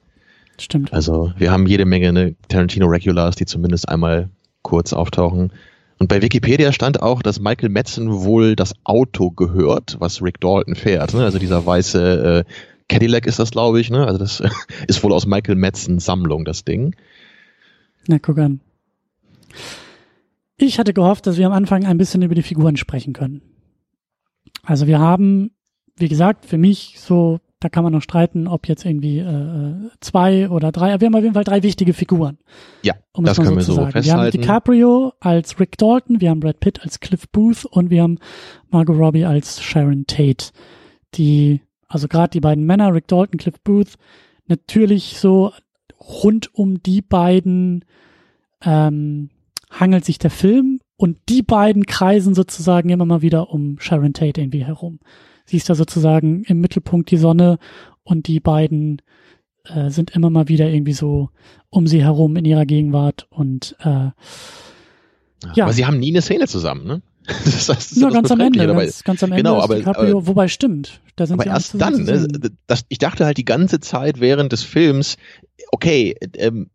Stimmt. Also wir haben jede Menge ne, Tarantino Regulars, die zumindest einmal kurz auftauchen. Und bei Wikipedia stand auch, dass Michael Madsen wohl das Auto gehört, was Rick Dalton fährt. Ne? Also dieser weiße äh, Cadillac ist das, glaube ich. Ne? Also das ist wohl aus Michael Madsens Sammlung, das Ding. Na, guck an. Ich hatte gehofft, dass wir am Anfang ein bisschen über die Figuren sprechen können. Also wir haben, wie gesagt, für mich so da kann man noch streiten, ob jetzt irgendwie äh, zwei oder drei. Aber wir haben auf jeden Fall drei wichtige Figuren. Ja, um das können so wir so sagen. festhalten. Wir haben DiCaprio als Rick Dalton, wir haben Brad Pitt als Cliff Booth und wir haben Margot Robbie als Sharon Tate. Die, also gerade die beiden Männer, Rick Dalton, Cliff Booth, natürlich so rund um die beiden ähm, hangelt sich der Film und die beiden kreisen sozusagen immer mal wieder um Sharon Tate irgendwie herum. Sie ist da sozusagen im Mittelpunkt die Sonne und die beiden äh, sind immer mal wieder irgendwie so um sie herum in ihrer Gegenwart und äh, ja. Aber sie haben nie eine Szene zusammen, ne? Das heißt, das ja, ganz am Ende, ganz, ganz, am Ende genau, aber, DiCaprio, aber, wobei stimmt. Da sind aber erst dann, ne, das, ich dachte halt die ganze Zeit während des Films, okay, ähm,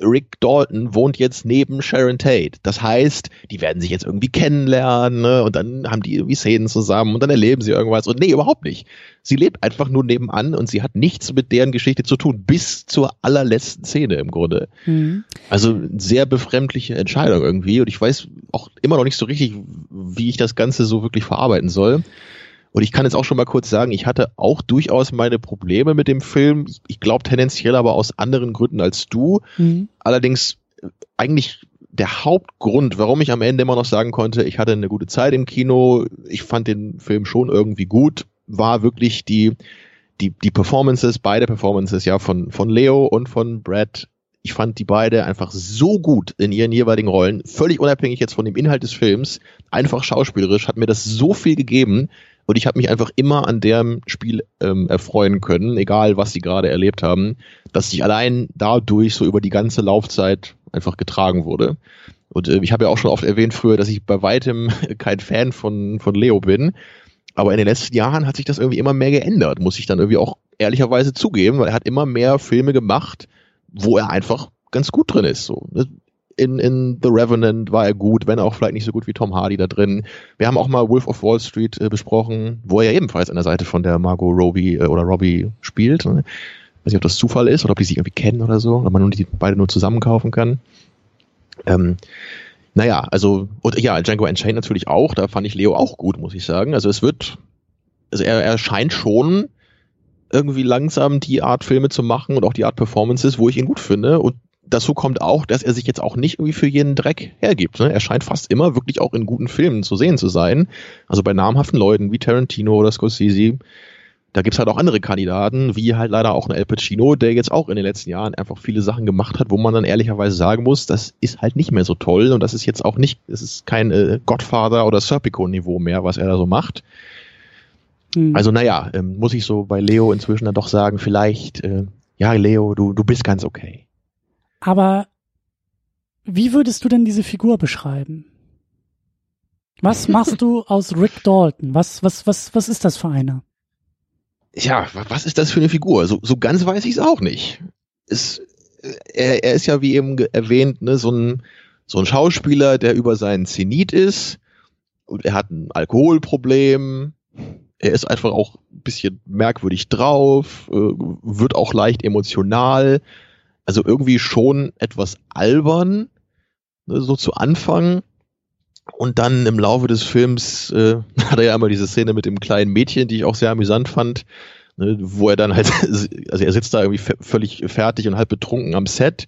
Rick Dalton wohnt jetzt neben Sharon Tate. Das heißt, die werden sich jetzt irgendwie kennenlernen ne? und dann haben die irgendwie Szenen zusammen und dann erleben sie irgendwas. Und nee, überhaupt nicht. Sie lebt einfach nur nebenan und sie hat nichts mit deren Geschichte zu tun, bis zur allerletzten Szene im Grunde. Mhm. Also sehr befremdliche Entscheidung irgendwie. Und ich weiß auch immer noch nicht so richtig, wie ich das Ganze so wirklich verarbeiten soll. Und ich kann jetzt auch schon mal kurz sagen, ich hatte auch durchaus meine Probleme mit dem Film. Ich glaube tendenziell aber aus anderen Gründen als du. Mhm. Allerdings äh, eigentlich der Hauptgrund, warum ich am Ende immer noch sagen konnte, ich hatte eine gute Zeit im Kino, ich fand den Film schon irgendwie gut, war wirklich die, die, die Performances, beide Performances ja von, von Leo und von Brad. Ich fand die beide einfach so gut in ihren jeweiligen Rollen, völlig unabhängig jetzt von dem Inhalt des Films, einfach schauspielerisch, hat mir das so viel gegeben, und ich habe mich einfach immer an dem Spiel ähm, erfreuen können, egal was sie gerade erlebt haben, dass ich allein dadurch so über die ganze Laufzeit einfach getragen wurde. Und äh, ich habe ja auch schon oft erwähnt früher, dass ich bei weitem kein Fan von, von Leo bin. Aber in den letzten Jahren hat sich das irgendwie immer mehr geändert, muss ich dann irgendwie auch ehrlicherweise zugeben, weil er hat immer mehr Filme gemacht, wo er einfach ganz gut drin ist. So in, in The Revenant war er gut, wenn auch vielleicht nicht so gut wie Tom Hardy da drin. Wir haben auch mal Wolf of Wall Street äh, besprochen, wo er ja ebenfalls an der Seite von der Margot Robbie äh, oder Robbie spielt. Ne? Weiß nicht, ob das Zufall ist oder ob die sich irgendwie kennen oder so, oder man nur die beide nur zusammen kaufen kann. Ähm, naja, also, und ja, Django Unchained natürlich auch, da fand ich Leo auch gut, muss ich sagen. Also es wird, also er, er scheint schon irgendwie langsam die Art Filme zu machen und auch die Art Performances, wo ich ihn gut finde. Und dazu kommt auch, dass er sich jetzt auch nicht irgendwie für jeden Dreck hergibt. Ne? Er scheint fast immer wirklich auch in guten Filmen zu sehen zu sein. Also bei namhaften Leuten wie Tarantino oder Scorsese. Da gibt's halt auch andere Kandidaten, wie halt leider auch ein Al Pacino, der jetzt auch in den letzten Jahren einfach viele Sachen gemacht hat, wo man dann ehrlicherweise sagen muss, das ist halt nicht mehr so toll und das ist jetzt auch nicht, es ist kein äh, Godfather oder Serpico-Niveau mehr, was er da so macht. Mhm. Also naja, ähm, muss ich so bei Leo inzwischen dann doch sagen, vielleicht, äh, ja Leo, du, du bist ganz okay. Aber wie würdest du denn diese Figur beschreiben? Was machst du aus Rick Dalton? Was, was, was, was ist das für einer? Ja, was ist das für eine Figur? So, so ganz weiß ich es auch nicht. Es, er, er ist ja, wie eben erwähnt, ne, so ein, so ein Schauspieler, der über seinen Zenit ist. Und er hat ein Alkoholproblem. Er ist einfach auch ein bisschen merkwürdig drauf, äh, wird auch leicht emotional also irgendwie schon etwas albern, ne, so zu Anfang. Und dann im Laufe des Films äh, hat er ja einmal diese Szene mit dem kleinen Mädchen, die ich auch sehr amüsant fand, ne, wo er dann halt, also er sitzt da irgendwie völlig fertig und halb betrunken am Set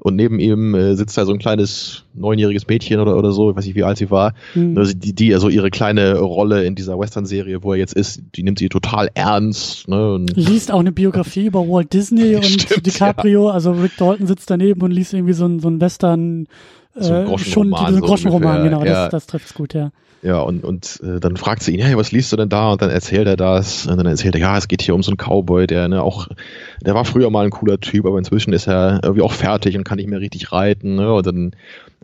und neben ihm äh, sitzt da so ein kleines neunjähriges Mädchen oder, oder so, ich weiß nicht, wie alt sie war, mhm. also die, die also ihre kleine Rolle in dieser Western-Serie, wo er jetzt ist, die nimmt sie total ernst. Ne, und liest auch eine Biografie über Walt Disney und Stimmt, DiCaprio, ja. also Rick Dalton sitzt daneben und liest irgendwie so ein, so ein Western, so ein schon so ein Groschenroman, genau, ja. das, das trifft's gut, ja. Ja, und, und äh, dann fragt sie ihn, hey, was liest du denn da? Und dann erzählt er das. Und dann erzählt er, ja, es geht hier um so einen Cowboy, der ne, auch, der war früher mal ein cooler Typ, aber inzwischen ist er irgendwie auch fertig und kann nicht mehr richtig reiten. Ne? Und dann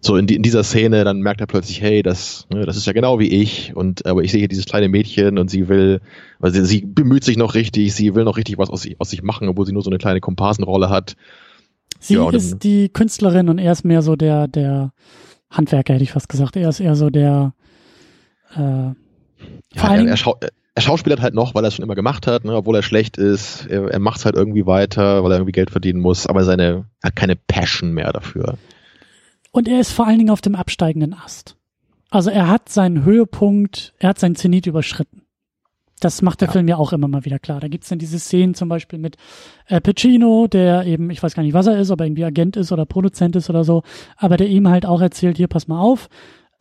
so in, die, in dieser Szene, dann merkt er plötzlich, hey, das, ne, das ist ja genau wie ich. Und aber ich sehe hier dieses kleine Mädchen und sie will, weil sie, sie bemüht sich noch richtig, sie will noch richtig was aus sich, aus sich machen, obwohl sie nur so eine kleine Komparsenrolle hat. Sie ja, ist die Künstlerin und er ist mehr so der, der Handwerker, hätte ich fast gesagt. Er ist eher so der äh, ja, er, er, schau, er schauspielert halt noch, weil er es schon immer gemacht hat, ne, obwohl er schlecht ist. Er, er macht es halt irgendwie weiter, weil er irgendwie Geld verdienen muss, aber seine hat keine Passion mehr dafür. Und er ist vor allen Dingen auf dem absteigenden Ast. Also er hat seinen Höhepunkt, er hat seinen Zenit überschritten. Das macht der ja. Film ja auch immer mal wieder klar. Da gibt's dann diese Szenen zum Beispiel mit äh, Pacino, der eben, ich weiß gar nicht, was er ist, ob er irgendwie Agent ist oder Produzent ist oder so, aber der ihm halt auch erzählt, hier, pass mal auf,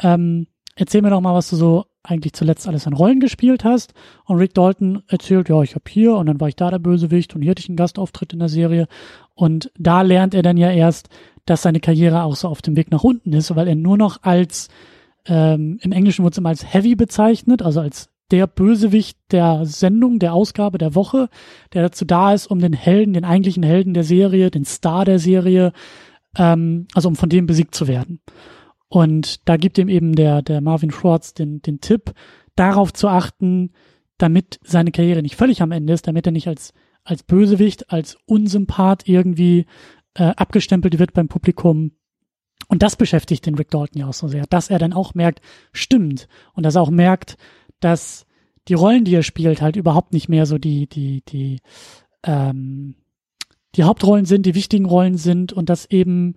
ähm, erzähl mir doch mal, was du so eigentlich zuletzt alles an Rollen gespielt hast. Und Rick Dalton erzählt, ja, ich habe hier und dann war ich da der Bösewicht und hier hatte ich einen Gastauftritt in der Serie. Und da lernt er dann ja erst, dass seine Karriere auch so auf dem Weg nach unten ist, weil er nur noch als, ähm, im Englischen wird es immer als Heavy bezeichnet, also als der Bösewicht der Sendung, der Ausgabe der Woche, der dazu da ist, um den Helden, den eigentlichen Helden der Serie, den Star der Serie, ähm, also um von dem besiegt zu werden. Und da gibt ihm eben der, der Marvin Schwartz den, den Tipp, darauf zu achten, damit seine Karriere nicht völlig am Ende ist, damit er nicht als, als Bösewicht, als Unsympath irgendwie äh, abgestempelt wird beim Publikum. Und das beschäftigt den Rick Dalton ja auch so sehr, dass er dann auch merkt, stimmt. Und dass er auch merkt, dass die Rollen, die er spielt, halt überhaupt nicht mehr so die, die, die, ähm, die Hauptrollen sind, die wichtigen Rollen sind und dass eben,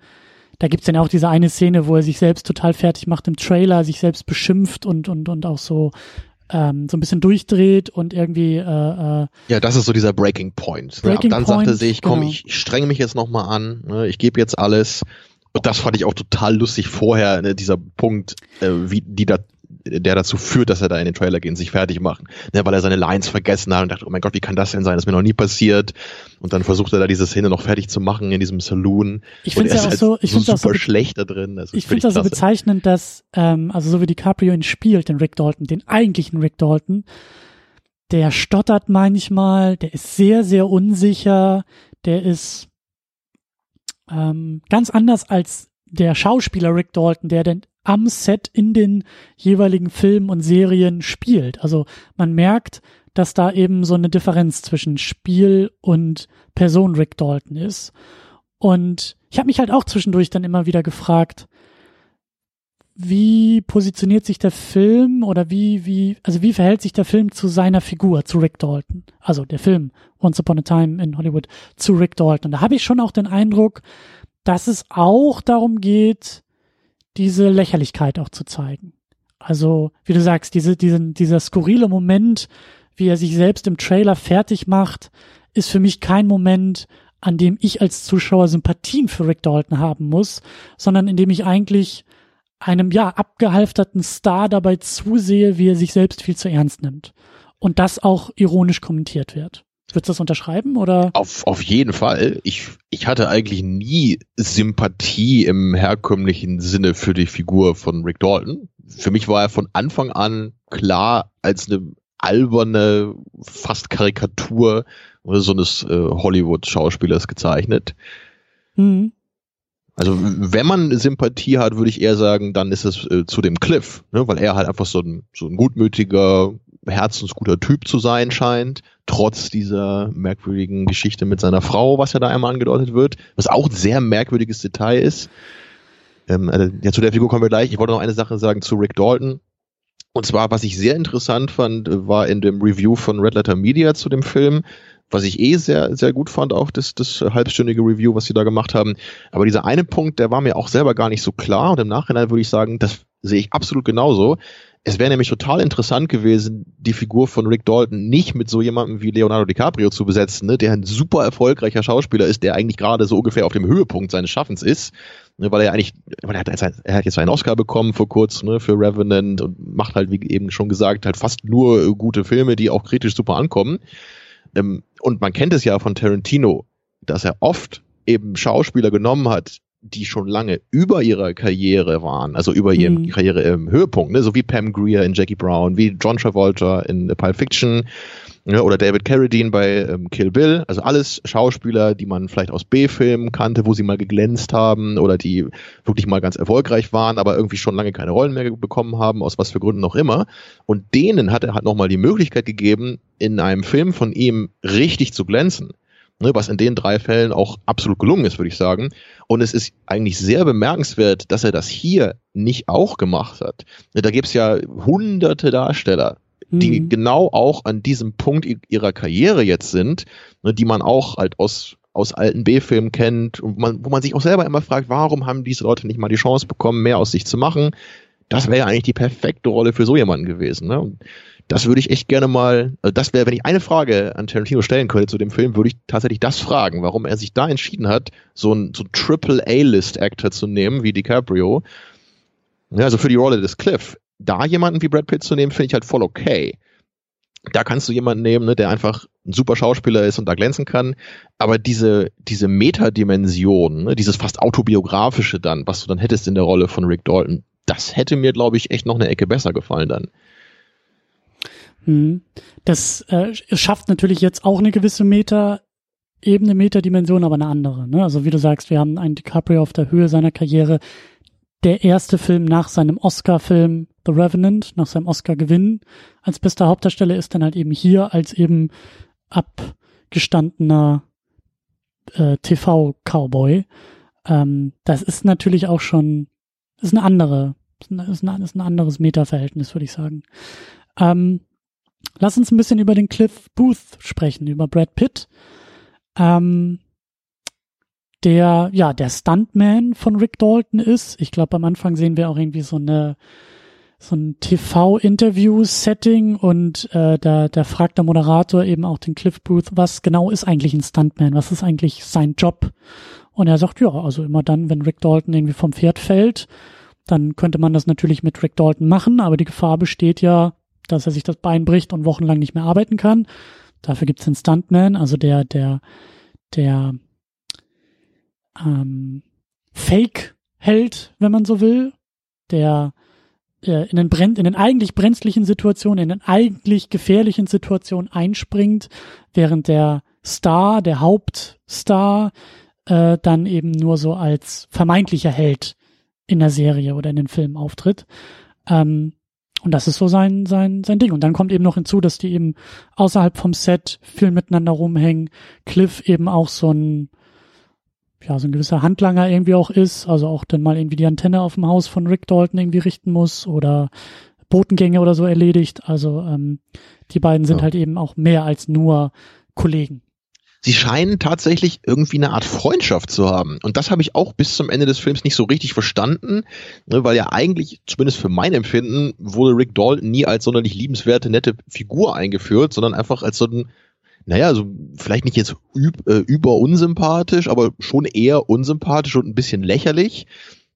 da gibt's dann auch diese eine Szene, wo er sich selbst total fertig macht im Trailer, sich selbst beschimpft und, und, und auch so ähm, so ein bisschen durchdreht und irgendwie äh, äh, ja das ist so dieser Breaking Point, Breaking ja, dann Point, sagte sich komm genau. ich strenge mich jetzt noch mal an ne, ich gebe jetzt alles. Und das fand ich auch total lustig vorher ne, dieser Punkt äh, wie die da der dazu führt, dass er da in den Trailer gehen, sich fertig machen, ne, weil er seine Lines vergessen hat und dachte, oh mein Gott, wie kann das denn sein? Das ist mir noch nie passiert. Und dann versucht er da diese Szene noch fertig zu machen in diesem Saloon. Ich Und finde es ja auch so, halt ich finde so es auch so, super schlecht da drin. Das ich finde es auch so bezeichnend, dass, ähm, also so wie DiCaprio ihn spielt, den Rick Dalton, den eigentlichen Rick Dalton, der stottert manchmal, der ist sehr, sehr unsicher, der ist ähm, ganz anders als der Schauspieler Rick Dalton, der denn am Set in den jeweiligen Filmen und Serien spielt. Also man merkt, dass da eben so eine Differenz zwischen Spiel und Person Rick Dalton ist. Und ich habe mich halt auch zwischendurch dann immer wieder gefragt, wie positioniert sich der Film oder wie, wie, also wie verhält sich der Film zu seiner Figur, zu Rick Dalton? Also der Film Once Upon a Time in Hollywood zu Rick Dalton. Da habe ich schon auch den Eindruck, dass es auch darum geht, diese Lächerlichkeit auch zu zeigen. Also, wie du sagst, diese, diesen, dieser skurrile Moment, wie er sich selbst im Trailer fertig macht, ist für mich kein Moment, an dem ich als Zuschauer Sympathien für Rick Dalton haben muss, sondern in dem ich eigentlich einem ja abgehalfterten Star dabei zusehe, wie er sich selbst viel zu ernst nimmt. Und das auch ironisch kommentiert wird. Würdest du das unterschreiben oder? Auf, auf jeden Fall. Ich, ich hatte eigentlich nie Sympathie im herkömmlichen Sinne für die Figur von Rick Dalton. Für mich war er von Anfang an klar als eine alberne, fast Karikatur oder so eines äh, Hollywood-Schauspielers gezeichnet. Hm, Also wenn man Sympathie hat, würde ich eher sagen, dann ist es äh, zu dem Cliff, ne? weil er halt einfach so ein, so ein gutmütiger, herzensguter Typ zu sein scheint, trotz dieser merkwürdigen Geschichte mit seiner Frau, was ja da einmal angedeutet wird, was auch ein sehr merkwürdiges Detail ist. Ähm, also, ja, zu der Figur kommen wir gleich. Ich wollte noch eine Sache sagen zu Rick Dalton. Und zwar, was ich sehr interessant fand, äh, war in dem Review von Red Letter Media zu dem Film, was ich eh sehr, sehr gut fand, auch das, das halbstündige Review, was sie da gemacht haben. Aber dieser eine Punkt, der war mir auch selber gar nicht so klar und im Nachhinein würde ich sagen, das sehe ich absolut genauso. Es wäre nämlich total interessant gewesen, die Figur von Rick Dalton nicht mit so jemandem wie Leonardo DiCaprio zu besetzen, ne, der ein super erfolgreicher Schauspieler ist, der eigentlich gerade so ungefähr auf dem Höhepunkt seines Schaffens ist, ne, weil er eigentlich, er, hat, jetzt- er hat jetzt einen Oscar bekommen vor kurzem ne, für Revenant und macht halt, wie eben schon gesagt, halt fast nur gute Filme, die auch kritisch super ankommen. Ähm, und man kennt es ja von Tarantino, dass er oft eben Schauspieler genommen hat, die schon lange über ihrer Karriere waren, also über ihren Mhm. Karriere im Höhepunkt, ne? so wie Pam Grier in Jackie Brown, wie John Travolta in Pulp Fiction ne? oder David Carradine bei ähm, Kill Bill, also alles Schauspieler, die man vielleicht aus B-Filmen kannte, wo sie mal geglänzt haben oder die wirklich mal ganz erfolgreich waren, aber irgendwie schon lange keine Rollen mehr bekommen haben, aus was für Gründen auch immer. Und denen hat er halt nochmal die Möglichkeit gegeben, in einem Film von ihm richtig zu glänzen. Ne, was in den drei Fällen auch absolut gelungen ist, würde ich sagen. Und es ist eigentlich sehr bemerkenswert, dass er das hier nicht auch gemacht hat. Ne, Da gibt's ja hunderte Darsteller, die hm, genau auch an diesem Punkt ihrer Karriere jetzt sind, ne, die man auch halt aus aus alten B-Filmen kennt und man, wo man sich auch selber immer fragt, warum haben diese Leute nicht mal die Chance bekommen, mehr aus sich zu machen? Das wäre ja eigentlich die perfekte Rolle für so jemanden gewesen. Ne? Das würde ich echt gerne mal, also das wäre, wenn ich eine Frage an Tarantino stellen könnte zu dem Film, würde ich tatsächlich das fragen, warum er sich da entschieden hat, so ein so ein Triple A-List-Actor zu nehmen wie DiCaprio. Ja, also für die Rolle des Cliff, da jemanden wie Brad Pitt zu nehmen, finde ich halt voll okay. Da kannst du jemanden nehmen, ne, der einfach ein super Schauspieler ist und da glänzen kann. Aber diese, diese Metadimension, ne, dieses fast autobiografische dann, was du dann hättest in der Rolle von Rick Dalton, das hätte mir, glaube ich, echt noch eine Ecke besser gefallen dann. Hm. Das äh, schafft natürlich jetzt auch eine gewisse Meta, Ebene, Metadimension, aber eine andere. Ne? Also wie du sagst, wir haben einen DiCaprio auf der Höhe seiner Karriere. Der erste Film nach seinem Oscar-Film The Revenant, nach seinem Oscar-Gewinn als bester Hauptdarsteller ist dann halt eben hier als eben abgestandener äh, TV-Cowboy. Ähm, das ist natürlich auch schon, ist eine andere, ist ein, ist ein, ist ein anderes Meta-Verhältnis, würde ich sagen. Ähm, lass uns ein bisschen über den Cliff Booth sprechen, über Brad Pitt. Ähm, der, ja, der Stuntman von Rick Dalton ist. Ich glaube, am Anfang sehen wir auch irgendwie so eine, so ein TV-Interview-Setting und äh, da, da fragt der Moderator eben auch den Cliff Booth, was genau ist eigentlich ein Stuntman? Was ist eigentlich sein Job? Und er sagt, ja, also immer dann, wenn Rick Dalton irgendwie vom Pferd fällt, dann könnte man das natürlich mit Rick Dalton machen, aber die Gefahr besteht ja, dass er sich das Bein bricht und wochenlang nicht mehr arbeiten kann. Dafür gibt's den Stuntman, also der, der, der ähm, Fake-Held, wenn man so will, der äh, in den, brenn in den eigentlich brenzlichen Situationen, in den eigentlich gefährlichen Situationen einspringt, während der Star, der Hauptstar, äh, dann eben nur so als vermeintlicher Held in der Serie oder in den Filmen auftritt. Ähm, und das ist so sein, sein, sein Ding. Und dann kommt eben noch hinzu, dass die eben außerhalb vom Set viel miteinander rumhängen. Cliff eben auch so ein, ja, so ein gewisser Handlanger irgendwie auch ist, also auch dann mal irgendwie die Antenne auf dem Haus von Rick Dalton irgendwie richten muss oder Botengänge oder so erledigt. Also ähm, die beiden sind ja. halt eben auch mehr als nur Kollegen. Sie scheinen tatsächlich irgendwie eine Art Freundschaft zu haben. Und das habe ich auch bis zum Ende des Films nicht so richtig verstanden, ne, weil ja eigentlich, zumindest für mein Empfinden, wurde Rick Dalton nie als sonderlich liebenswerte, nette Figur eingeführt, sondern einfach als so ein naja, so vielleicht nicht jetzt üb, äh, über unsympathisch, aber schon eher unsympathisch und ein bisschen lächerlich.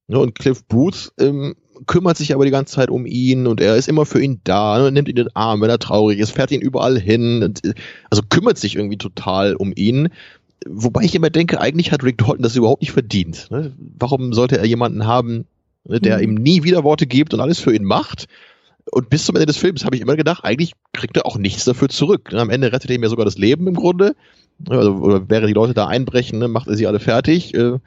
Ne, und Cliff Booth ähm, kümmert sich aber die ganze Zeit um ihn und er ist immer für ihn da ne, und nimmt ihn den Arm, wenn er traurig ist, fährt ihn überall hin. Und, äh, also kümmert sich irgendwie total um ihn. Wobei ich immer denke, eigentlich hat Rick Dalton das überhaupt nicht verdient. Ne? Warum sollte er jemanden haben, ne, der mhm. ihm nie wieder Worte gibt und alles für ihn macht? Und bis zum Ende des Films habe ich immer gedacht, eigentlich kriegt er auch nichts dafür zurück. Am Ende rettet er ihm ja sogar das Leben im Grunde. Also, oder während die Leute da einbrechen, ne, macht er sie alle fertig. Äh,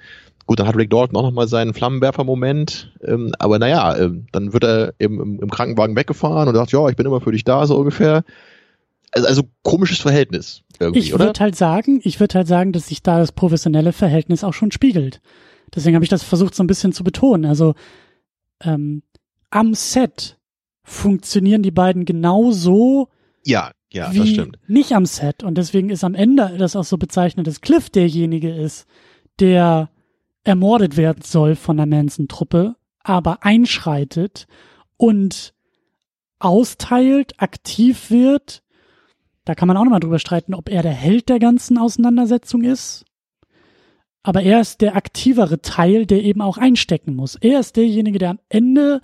gut, dann hat Rick Dalton auch nochmal seinen Flammenwerfer-Moment. Ähm, aber naja, äh, dann wird er im, im, Krankenwagen weggefahren und sagt, ja, ich bin immer für dich da, so ungefähr. Also, also komisches Verhältnis irgendwie, ich würde halt sagen, ich würde halt sagen, dass sich da das professionelle Verhältnis auch schon spiegelt. Deswegen habe ich das versucht so ein bisschen zu betonen. Also ähm, am Set funktionieren die beiden genauso. Ja, ja, wie das stimmt. Nicht am Set. Und deswegen ist am Ende das auch so bezeichnet, dass Cliff derjenige ist, der ermordet werden soll von der Manson-Truppe, aber einschreitet und austeilt, aktiv wird. Da kann man auch nochmal drüber streiten, ob er der Held der ganzen Auseinandersetzung ist. Aber er ist der aktivere Teil, der eben auch einstecken muss. Er ist derjenige, der am Ende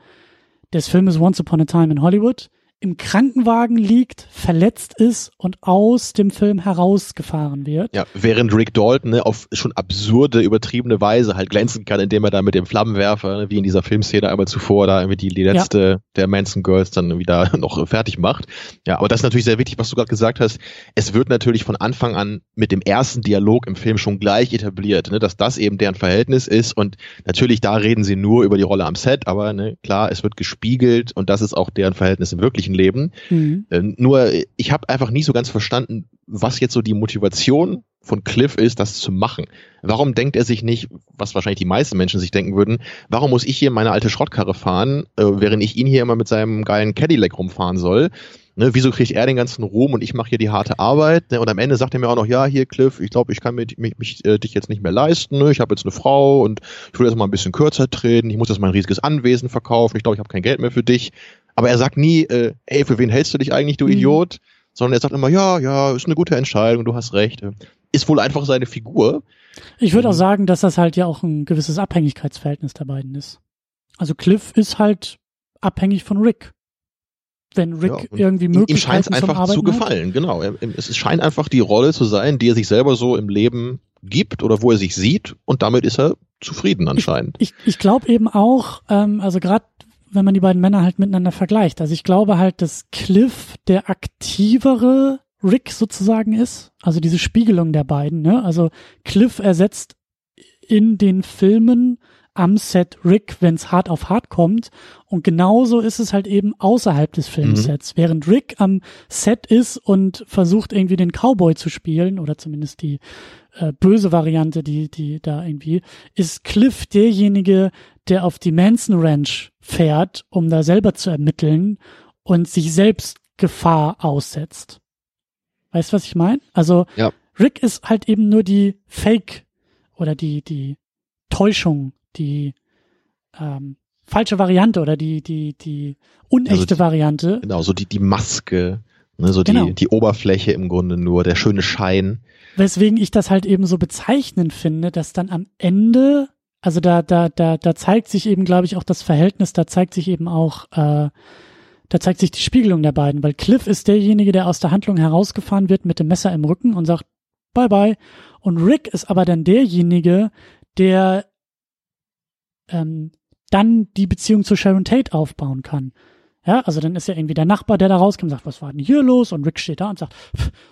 des Filmes Once Upon a Time in Hollywood im Krankenwagen liegt, verletzt ist und aus dem Film herausgefahren wird. Ja, während Rick Dalton ne, auf schon absurde, übertriebene Weise halt glänzen kann, indem er da mit dem Flammenwerfer, ne, wie in dieser Filmszene einmal zuvor, da irgendwie die, die letzte ja. der Manson Girls dann wieder noch fertig macht. Ja, aber das ist natürlich sehr wichtig, was du gerade gesagt hast. Es wird natürlich von Anfang an mit dem ersten Dialog im Film schon gleich etabliert, ne, dass das eben deren Verhältnis ist und natürlich da reden sie nur über die Rolle am Set, aber ne, klar, es wird gespiegelt und das ist auch deren Verhältnis im wirklichen wirklichen Leben. Mhm. Äh, nur ich habe einfach nie so ganz verstanden, was jetzt so die Motivation von Cliff ist, das zu machen. Warum denkt er sich nicht, was wahrscheinlich die meisten Menschen sich denken würden, warum muss ich hier meine alte Schrottkarre fahren, äh, während ich ihn hier immer mit seinem geilen Cadillac rumfahren soll? Ne, wieso kriegt er den ganzen Ruhm und ich mache hier die harte Arbeit? Ne, und am Ende sagt er mir auch noch, ja, hier Cliff, ich glaube, ich kann mich, mich, mich äh, dich jetzt nicht mehr leisten. Ne? Ich habe jetzt eine Frau und ich will jetzt mal ein bisschen kürzer treten. Ich muss jetzt mein riesiges Anwesen verkaufen. Ich glaube, ich habe kein Geld mehr für dich. Aber er sagt nie, äh, ey, für wen hältst du dich eigentlich, du mhm. Idiot? Sondern er sagt immer, ja, ja, ist eine gute Entscheidung, du hast recht. Ist wohl einfach seine Figur. Ich würde auch mhm. sagen, dass das halt ja auch ein gewisses Abhängigkeitsverhältnis der beiden ist. Also Cliff ist halt abhängig von Rick. Wenn Rick ja, irgendwie möglich Ihm scheint es einfach zu gefallen, hat. genau. Es scheint einfach die Rolle zu sein, die er sich selber so im Leben gibt oder wo er sich sieht und damit ist er zufrieden anscheinend. Ich, ich, ich glaube eben auch, ähm, also gerade wenn man die beiden Männer halt miteinander vergleicht. Also ich glaube halt, dass Cliff der aktivere Rick sozusagen ist. Also diese Spiegelung der beiden. Ne? Also Cliff ersetzt in den Filmen am Set Rick, wenn es hart auf hart kommt. Und genauso ist es halt eben außerhalb des Filmsets. Mhm. Während Rick am Set ist und versucht irgendwie den Cowboy zu spielen oder zumindest die äh, böse Variante, die, die da irgendwie, ist Cliff derjenige, der auf die Manson Ranch fährt, um da selber zu ermitteln und sich selbst Gefahr aussetzt. Weißt du, was ich meine? Also ja. Rick ist halt eben nur die Fake oder die, die Täuschung, die ähm, falsche Variante oder die, die, die unechte also die, Variante. Genau, so die, die Maske, ne, so genau. die, die Oberfläche im Grunde nur, der schöne Schein. Weswegen ich das halt eben so bezeichnend finde, dass dann am Ende, also da, da, da, da zeigt sich eben, glaube ich, auch das Verhältnis, da zeigt sich eben auch, äh, da zeigt sich die Spiegelung der beiden, weil Cliff ist derjenige, der aus der Handlung herausgefahren wird mit dem Messer im Rücken und sagt, bye bye. Und Rick ist aber dann derjenige, der ähm, dann die Beziehung zu Sharon Tate aufbauen kann. Ja, also dann ist ja irgendwie der Nachbar, der da rauskommt und sagt, was war denn hier los? Und Rick steht da und sagt,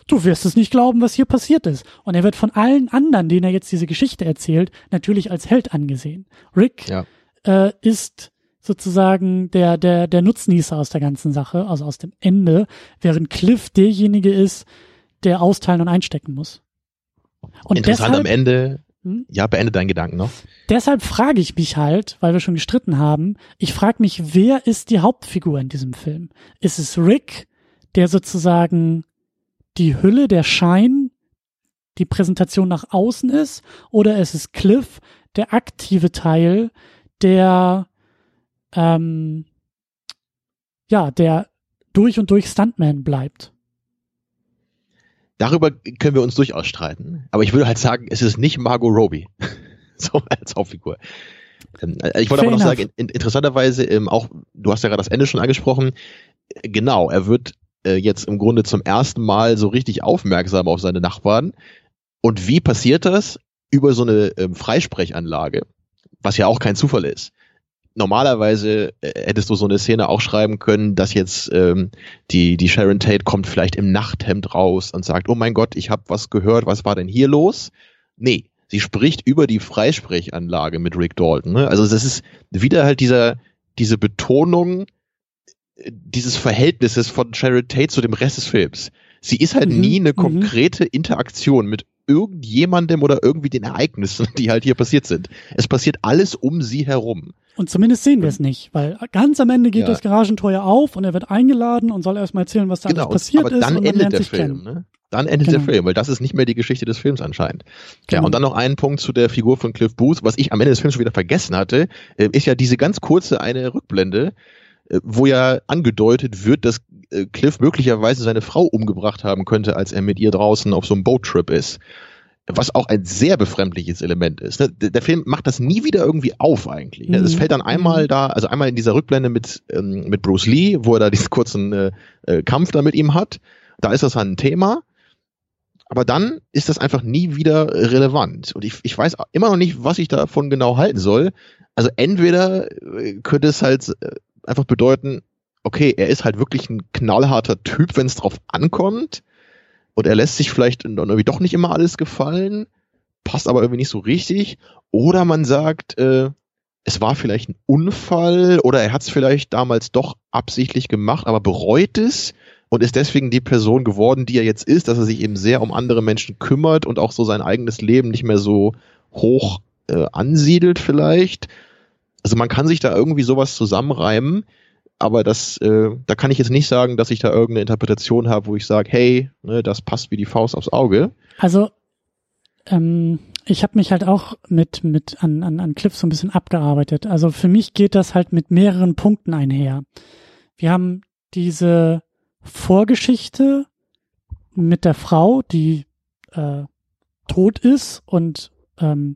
du wirst es nicht glauben, was hier passiert ist. Und er wird von allen anderen, denen er jetzt diese Geschichte erzählt, natürlich als Held angesehen. Rick ja. äh, ist sozusagen der, der, der Nutznießer aus der ganzen Sache, also aus dem Ende, während Cliff derjenige ist, der austeilen und einstecken muss. Und Interessant deshalb, am Ende, hm? Ja, beende deinen Gedanken noch. Deshalb frage ich mich halt, weil wir schon gestritten haben, ich frage mich, wer ist die Hauptfigur in diesem Film? Ist es Rick, der sozusagen die Hülle, der Schein, die Präsentation nach außen ist? Oder ist es Cliff, der aktive Teil, der, ähm, ja, der durch und durch Stuntman bleibt? Darüber können wir uns durchaus streiten. Aber ich würde halt sagen, es ist nicht Margot Robbie. so als Hauptfigur. Ähm, äh, ich wollte aber noch sagen, in, interessanterweise, ähm, auch, du hast ja gerade das Ende schon angesprochen, genau, er wird äh, jetzt im Grunde zum ersten Mal so richtig aufmerksam auf seine Nachbarn. Und wie passiert das? Über so eine ähm, Freisprechanlage, was ja auch kein Zufall ist normalerweise äh, hättest du so eine Szene auch schreiben können, dass jetzt ähm, die, die Sharon Tate kommt vielleicht im Nachthemd raus und sagt, oh mein Gott, ich habe was gehört, was war denn hier los? Nee, sie spricht über die Freisprechanlage mit Rick Dalton. Ne? Also das ist wieder halt dieser, diese Betonung äh, dieses Verhältnisses von Sharon Tate zu dem Rest des Films. Sie ist halt mhm. nie eine mhm. konkrete Interaktion mit irgendjemandem oder irgendwie den Ereignissen, die halt hier passiert sind. Es passiert alles um sie herum. Und zumindest sehen wir es nicht, weil ganz am Ende geht ja. das Garagentor auf und er wird eingeladen und soll erstmal erzählen, was da genau, alles passiert aber dann ist. Endet der Film, ne? Dann endet genau. der Film, weil das ist nicht mehr die Geschichte des Films anscheinend. Genau. Ja, und dann noch ein Punkt zu der Figur von Cliff Booth, was ich am Ende des Films schon wieder vergessen hatte, äh, ist ja diese ganz kurze eine Rückblende, äh, wo ja angedeutet wird, dass Cliff möglicherweise seine Frau umgebracht haben könnte, als er mit ihr draußen auf so einem Boattrip ist. Was auch ein sehr befremdliches Element ist. Ne? Der Film macht das nie wieder irgendwie auf eigentlich. Ne? Es mhm. fällt dann einmal mhm. da, also einmal in dieser Rückblende mit, ähm, mit Bruce Lee, wo er da diesen kurzen äh, äh, Kampf da mit ihm hat. Da ist das dann ein Thema. Aber dann ist das einfach nie wieder relevant. Und ich, ich weiß immer noch nicht, was ich davon genau halten soll. Also entweder äh, könnte es halt äh, einfach bedeuten, okay, er ist halt wirklich ein knallharter Typ, wenn es drauf ankommt. Und er lässt sich vielleicht irgendwie doch nicht immer alles gefallen, passt aber irgendwie nicht so richtig. Oder man sagt, äh, es war vielleicht ein Unfall oder er hat es vielleicht damals doch absichtlich gemacht, aber bereut es und ist deswegen die Person geworden, die er jetzt ist, dass er sich eben sehr um andere Menschen kümmert und auch so sein eigenes Leben nicht mehr so hoch äh, ansiedelt vielleicht. Also man kann sich da irgendwie sowas zusammenreimen aber das, äh, da kann ich jetzt nicht sagen, dass ich da irgendeine Interpretation habe, wo ich sage, hey, ne, das passt wie die Faust aufs Auge. Also ähm, ich habe mich halt auch mit mit an, an an Cliff so ein bisschen abgearbeitet. Also für mich geht das halt mit mehreren Punkten einher. Wir haben diese Vorgeschichte mit der Frau, die äh, tot ist und ähm,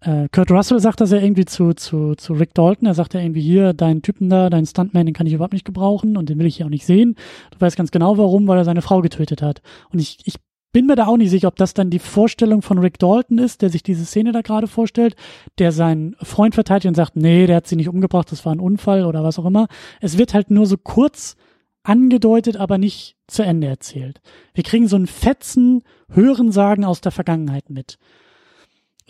äh, Kurt Russell sagt das ja irgendwie zu, zu, zu Rick Dalton. Er sagt ja irgendwie hier, deinen Typen da, deinen Stuntman, den kann ich überhaupt nicht gebrauchen und den will ich hier auch nicht sehen. Du weißt ganz genau warum, weil er seine Frau getötet hat. Und ich, ich bin mir da auch nicht sicher, ob das dann die Vorstellung von Rick Dalton ist, der sich diese Szene da gerade vorstellt, der seinen Freund verteidigt und sagt, nee, der hat sie nicht umgebracht, das war ein Unfall oder was auch immer. Es wird halt nur so kurz angedeutet, aber nicht zu Ende erzählt. Wir kriegen so einen fetzen Hörensagen aus der Vergangenheit mit.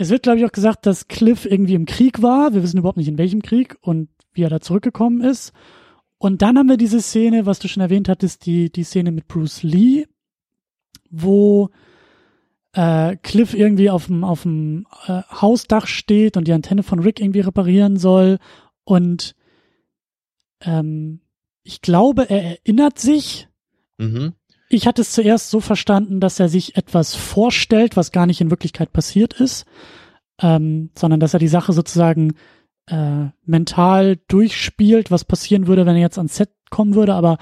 Es wird, glaube ich, auch gesagt, dass Cliff irgendwie im Krieg war. Wir wissen überhaupt nicht, in welchem Krieg und wie er da zurückgekommen ist. Und dann haben wir diese Szene, was du schon erwähnt hattest, die, die Szene mit Bruce Lee, wo äh, Cliff irgendwie auf dem äh, Hausdach steht und die Antenne von Rick irgendwie reparieren soll und ähm, ich glaube, er erinnert sich. Mhm. Ich hatte es zuerst so verstanden, dass er sich etwas vorstellt, was gar nicht in Wirklichkeit passiert ist, ähm, sondern dass er die Sache sozusagen äh, mental durchspielt, was passieren würde, wenn er jetzt ans Set kommen würde, aber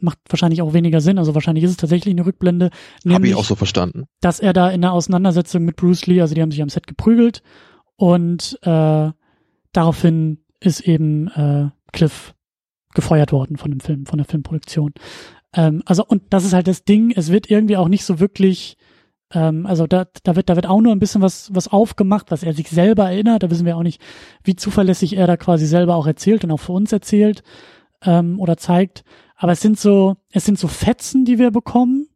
macht wahrscheinlich auch weniger Sinn. Also wahrscheinlich ist es tatsächlich eine Rückblende. Habe ich auch so verstanden. Dass er da in der Auseinandersetzung mit Bruce Lee, also die haben sich am Set geprügelt und äh, daraufhin ist eben äh, Cliff gefeuert worden von dem Film, von der Filmproduktion. Ähm, also und das ist halt das Ding. Es wird irgendwie auch nicht so wirklich ähm, also da, da wird, da wird auch nur ein bisschen was, was aufgemacht, was er sich selber erinnert. Da wissen wir auch nicht, wie zuverlässig er da quasi selber auch erzählt und auch für uns erzählt ähm, oder zeigt. Aber es sind so, es sind so Fetzen, die wir bekommen.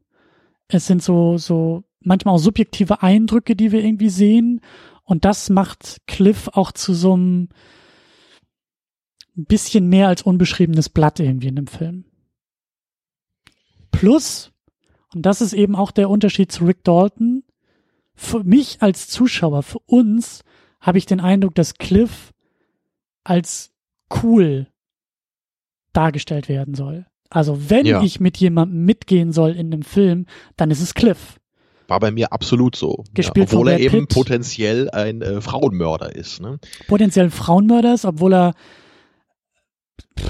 Es sind so, so manchmal auch subjektive Eindrücke, die wir irgendwie sehen. Und das macht Cliff auch zu so einem bisschen mehr als unbeschriebenes Blatt irgendwie in dem Film. Plus, und das ist eben auch der Unterschied zu Rick Dalton, für mich als Zuschauer, für uns, habe ich den Eindruck, dass Cliff als cool dargestellt werden soll. Also wenn ja. ich mit jemandem mitgehen soll in einem Film, dann ist es Cliff. War bei mir absolut so. Gespielt ja, obwohl er eben potenziell ein äh, Frauenmörder ist. Ne? Potenziell Frauenmörder ist, obwohl er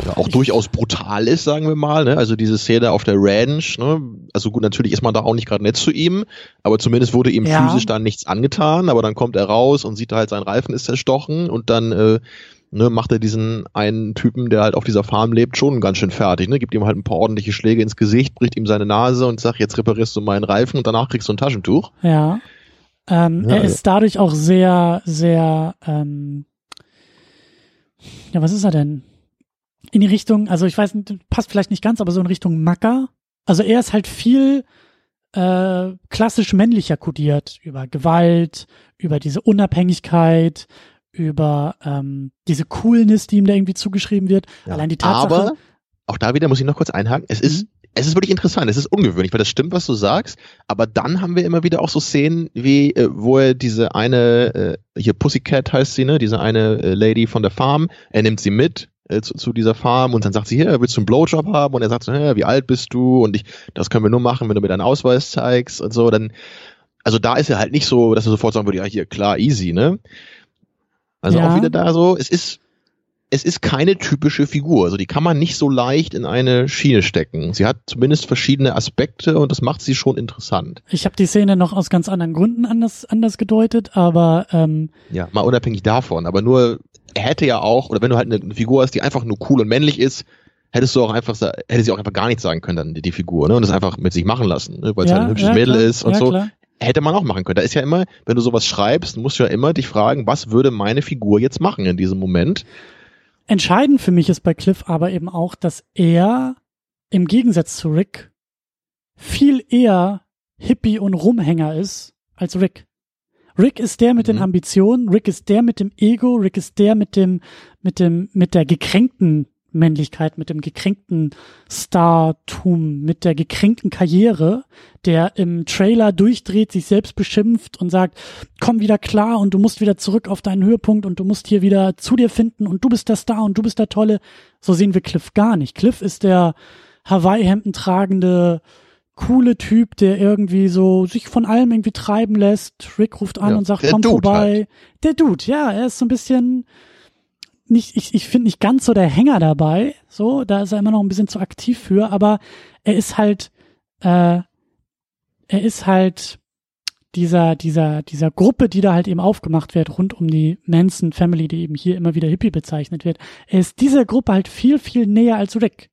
ja, auch durchaus brutal ist, sagen wir mal. Ne? Also diese Szene auf der Ranch, ne? also gut, natürlich ist man da auch nicht gerade nett zu ihm, aber zumindest wurde ihm ja. physisch dann nichts angetan, aber dann kommt er raus und sieht halt, sein Reifen ist zerstochen und dann äh, ne, macht er diesen einen Typen, der halt auf dieser Farm lebt, schon ganz schön fertig. Ne? Gibt ihm halt ein paar ordentliche Schläge ins Gesicht, bricht ihm seine Nase und sagt, jetzt reparierst du meinen Reifen und danach kriegst du ein Taschentuch. Ja. Ähm, ja er ist dadurch auch sehr, sehr, ähm, ja, was ist er denn? In die Richtung, also ich weiß, passt vielleicht nicht ganz, aber so in Richtung Macker. Also er ist halt viel äh, klassisch männlicher kodiert über Gewalt, über diese Unabhängigkeit, über ähm, diese Coolness, die ihm da irgendwie zugeschrieben wird. Ja. Allein die Tatsache. Aber auch da wieder muss ich noch kurz einhaken. Es ist, mhm. es ist wirklich interessant. Es ist ungewöhnlich, weil das stimmt, was du sagst. Aber dann haben wir immer wieder auch so Szenen, wie äh, wo er diese eine äh, hier Pussycat heißt sie, ne, diese eine äh, Lady von der Farm. Er nimmt sie mit äh, zu, zu dieser Farm und dann sagt sie, hier, willst du einen Blowjob haben? Und er sagt so, wie alt bist du? Und ich, das können wir nur machen, wenn du mir deinen Ausweis zeigst und so. Dann, also da ist er halt nicht so, dass er sofort sagen würde, ja, hier, klar, easy, ne? Also ja. auch wieder da so, es ist, es ist keine typische Figur. Also die kann man nicht so leicht in eine Schiene stecken. Sie hat zumindest verschiedene Aspekte und das macht sie schon interessant. Ich habe die Szene noch aus ganz anderen Gründen anders, anders gedeutet, aber ähm ja, mal unabhängig davon. Aber nur, er hätte ja auch, oder wenn du halt eine, Figur hast, die einfach nur cool und männlich ist, hättest du auch einfach, hätte sie auch einfach gar nichts sagen können, dann die, die Figur, ne? Und das einfach mit sich machen lassen, ne? weil es ja, halt ein hübsches ja, Mädel ist und ja, so. Klar hätte man auch machen können. Da ist ja immer, wenn du sowas schreibst, musst du ja immer dich fragen, was würde meine Figur jetzt machen in diesem Moment? Entscheidend für mich ist bei Cliff aber eben auch, dass er im Gegensatz zu Rick viel eher Hippie und Rumhänger ist als Rick. Rick ist der mit mhm. den Ambitionen, Rick ist der mit dem Ego, Rick ist der mit dem, mit dem, mit der gekränkten Männlichkeit, mit dem gekränkten Startum, mit der gekränkten Karriere, der im Trailer durchdreht, sich selbst beschimpft und sagt, komm wieder klar und du musst wieder zurück auf deinen Höhepunkt und du musst hier wieder zu dir finden und du bist der Star und du bist der Tolle. So sehen wir Cliff gar nicht. Cliff ist der Hawaii-Hemden tragende, coole Typ, der irgendwie so sich von allem irgendwie treiben lässt. Rick ruft an ja, und sagt, komm Dude vorbei. Halt. Der Dude, ja, er ist so ein bisschen, nicht, ich, ich finde nicht ganz so der Hänger dabei. So, da ist er immer noch ein bisschen zu aktiv für, aber er ist halt, äh, er ist halt dieser, dieser, dieser Gruppe, die da halt eben aufgemacht wird, rund um die Manson Family, die eben hier immer wieder Hippie bezeichnet wird. Er ist dieser Gruppe halt viel, viel näher als Rick.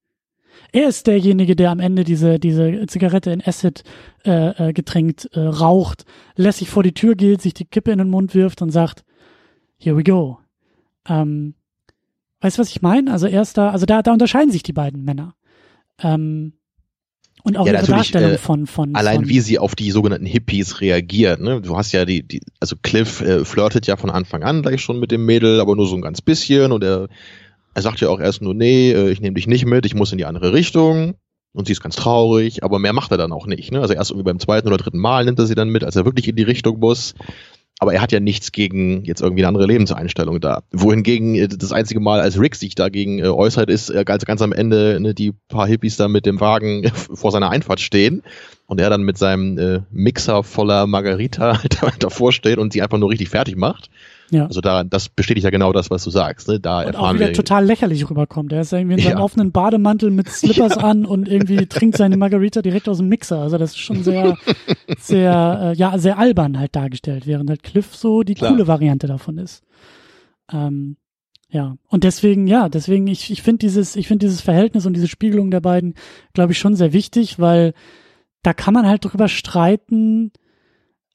Er ist derjenige, der am Ende diese, diese Zigarette in Acid äh, äh, getränkt äh, raucht, lässig vor die Tür geht, sich die Kippe in den Mund wirft und sagt, here we go. Ähm, Weißt du, was ich meine? Also erst da, also da, da unterscheiden sich die beiden Männer. Ähm, und auch ja, ihre Darstellung äh, von, von. Allein von, wie sie auf die sogenannten Hippies reagiert, ne? Du hast ja die, die, also Cliff äh, flirtet ja von Anfang an gleich schon mit dem Mädel, aber nur so ein ganz bisschen und er, er sagt ja auch erst nur, nee, äh, ich nehme dich nicht mit, ich muss in die andere Richtung. und sie ist ganz traurig, aber mehr macht er dann auch nicht. Ne? Also erst irgendwie beim zweiten oder dritten Mal nimmt er sie dann mit, als er wirklich in die Richtung muss. Aber er hat ja nichts gegen jetzt irgendwie eine andere Lebenseinstellung da. Wohingegen äh, das einzige Mal, als Rick sich dagegen äh, äußert, ist ganz, ganz am Ende ne, die paar Hippies da mit dem Wagen vor seiner Einfahrt stehen und er dann mit seinem äh, Mixer voller Margarita davor steht und sie einfach nur richtig fertig macht. Ja. Also da, das bestätigt ja genau das, was du sagst. Ne? Da und erfahren auch wieder wir total lächerlich rüberkommt. Er ist irgendwie in seinem ja. offenen Bademantel mit Slippers ja. an und irgendwie trinkt seine Margarita direkt aus dem Mixer. Also das ist schon sehr, sehr, äh, ja, sehr albern halt dargestellt, während halt Cliff so die Klar. coole Variante davon ist. Ähm, ja, und deswegen, ja, deswegen, ich, ich finde dieses, ich finde dieses Verhältnis und diese Spiegelung der beiden, glaube ich, schon sehr wichtig, weil da kann man halt drüber streiten,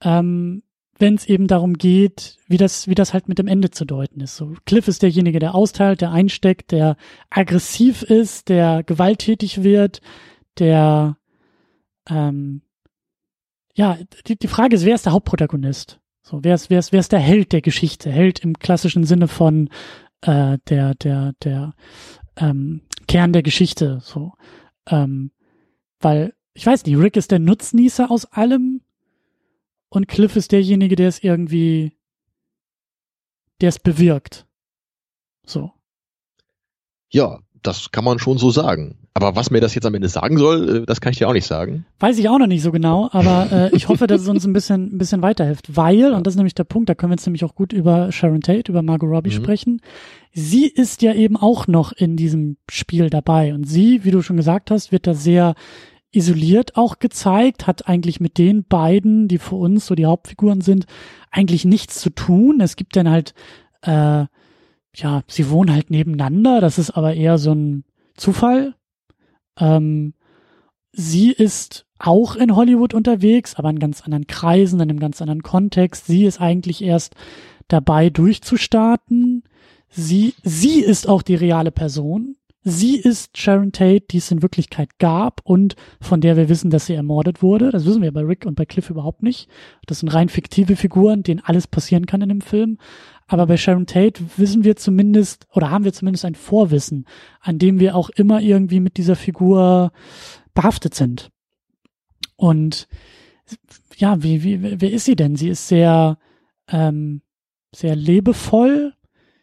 ähm, wenn es eben darum geht, wie das, wie das halt mit dem Ende zu deuten ist. So, Cliff ist derjenige, der austeilt, der einsteckt, der aggressiv ist, der gewalttätig wird, der ähm, ja, die, die Frage ist, wer ist der Hauptprotagonist? So, wer ist, wer ist, wer ist der Held der Geschichte? Held im klassischen Sinne von äh, der, der, der ähm, Kern der Geschichte. So, ähm, weil ich weiß nicht, Rick ist der Nutznießer aus allem und Cliff ist derjenige, der es irgendwie, der es bewirkt. So. Ja, das kann man schon so sagen. Aber was mir das jetzt am Ende sagen soll, äh, das kann ich dir auch nicht sagen. Weiß ich auch noch nicht so genau, aber äh, ich hoffe, dass es uns ein bisschen, ein bisschen weiterhilft. Weil, und das ist nämlich der Punkt, da können wir jetzt nämlich auch gut über Sharon Tate, über Margot Robbie mhm. sprechen. Sie ist ja eben auch noch in diesem Spiel dabei. Und sie, wie du schon gesagt hast, wird da sehr isoliert auch gezeigt, hat eigentlich mit den beiden, die für uns so die Hauptfiguren sind, eigentlich nichts zu tun. Es gibt dann halt, äh, ja, sie wohnen halt nebeneinander, das ist aber eher so ein Zufall. Ähm, sie ist auch in Hollywood unterwegs, aber in ganz anderen Kreisen, in einem ganz anderen Kontext. Sie ist eigentlich erst dabei durchzustarten. Sie, sie ist auch die reale Person. Sie ist Sharon Tate, die es in Wirklichkeit gab und von der wir wissen, dass sie ermordet wurde. Das wissen wir bei Rick und bei Cliff überhaupt nicht. Das sind rein fiktive Figuren, denen alles passieren kann in dem Film. Aber bei Sharon Tate wissen wir zumindest oder haben wir zumindest ein Vorwissen, an dem wir auch immer irgendwie mit dieser Figur behaftet sind. Und ja, wie, wie, wer ist sie denn? Sie ist sehr, ähm, sehr lebevoll,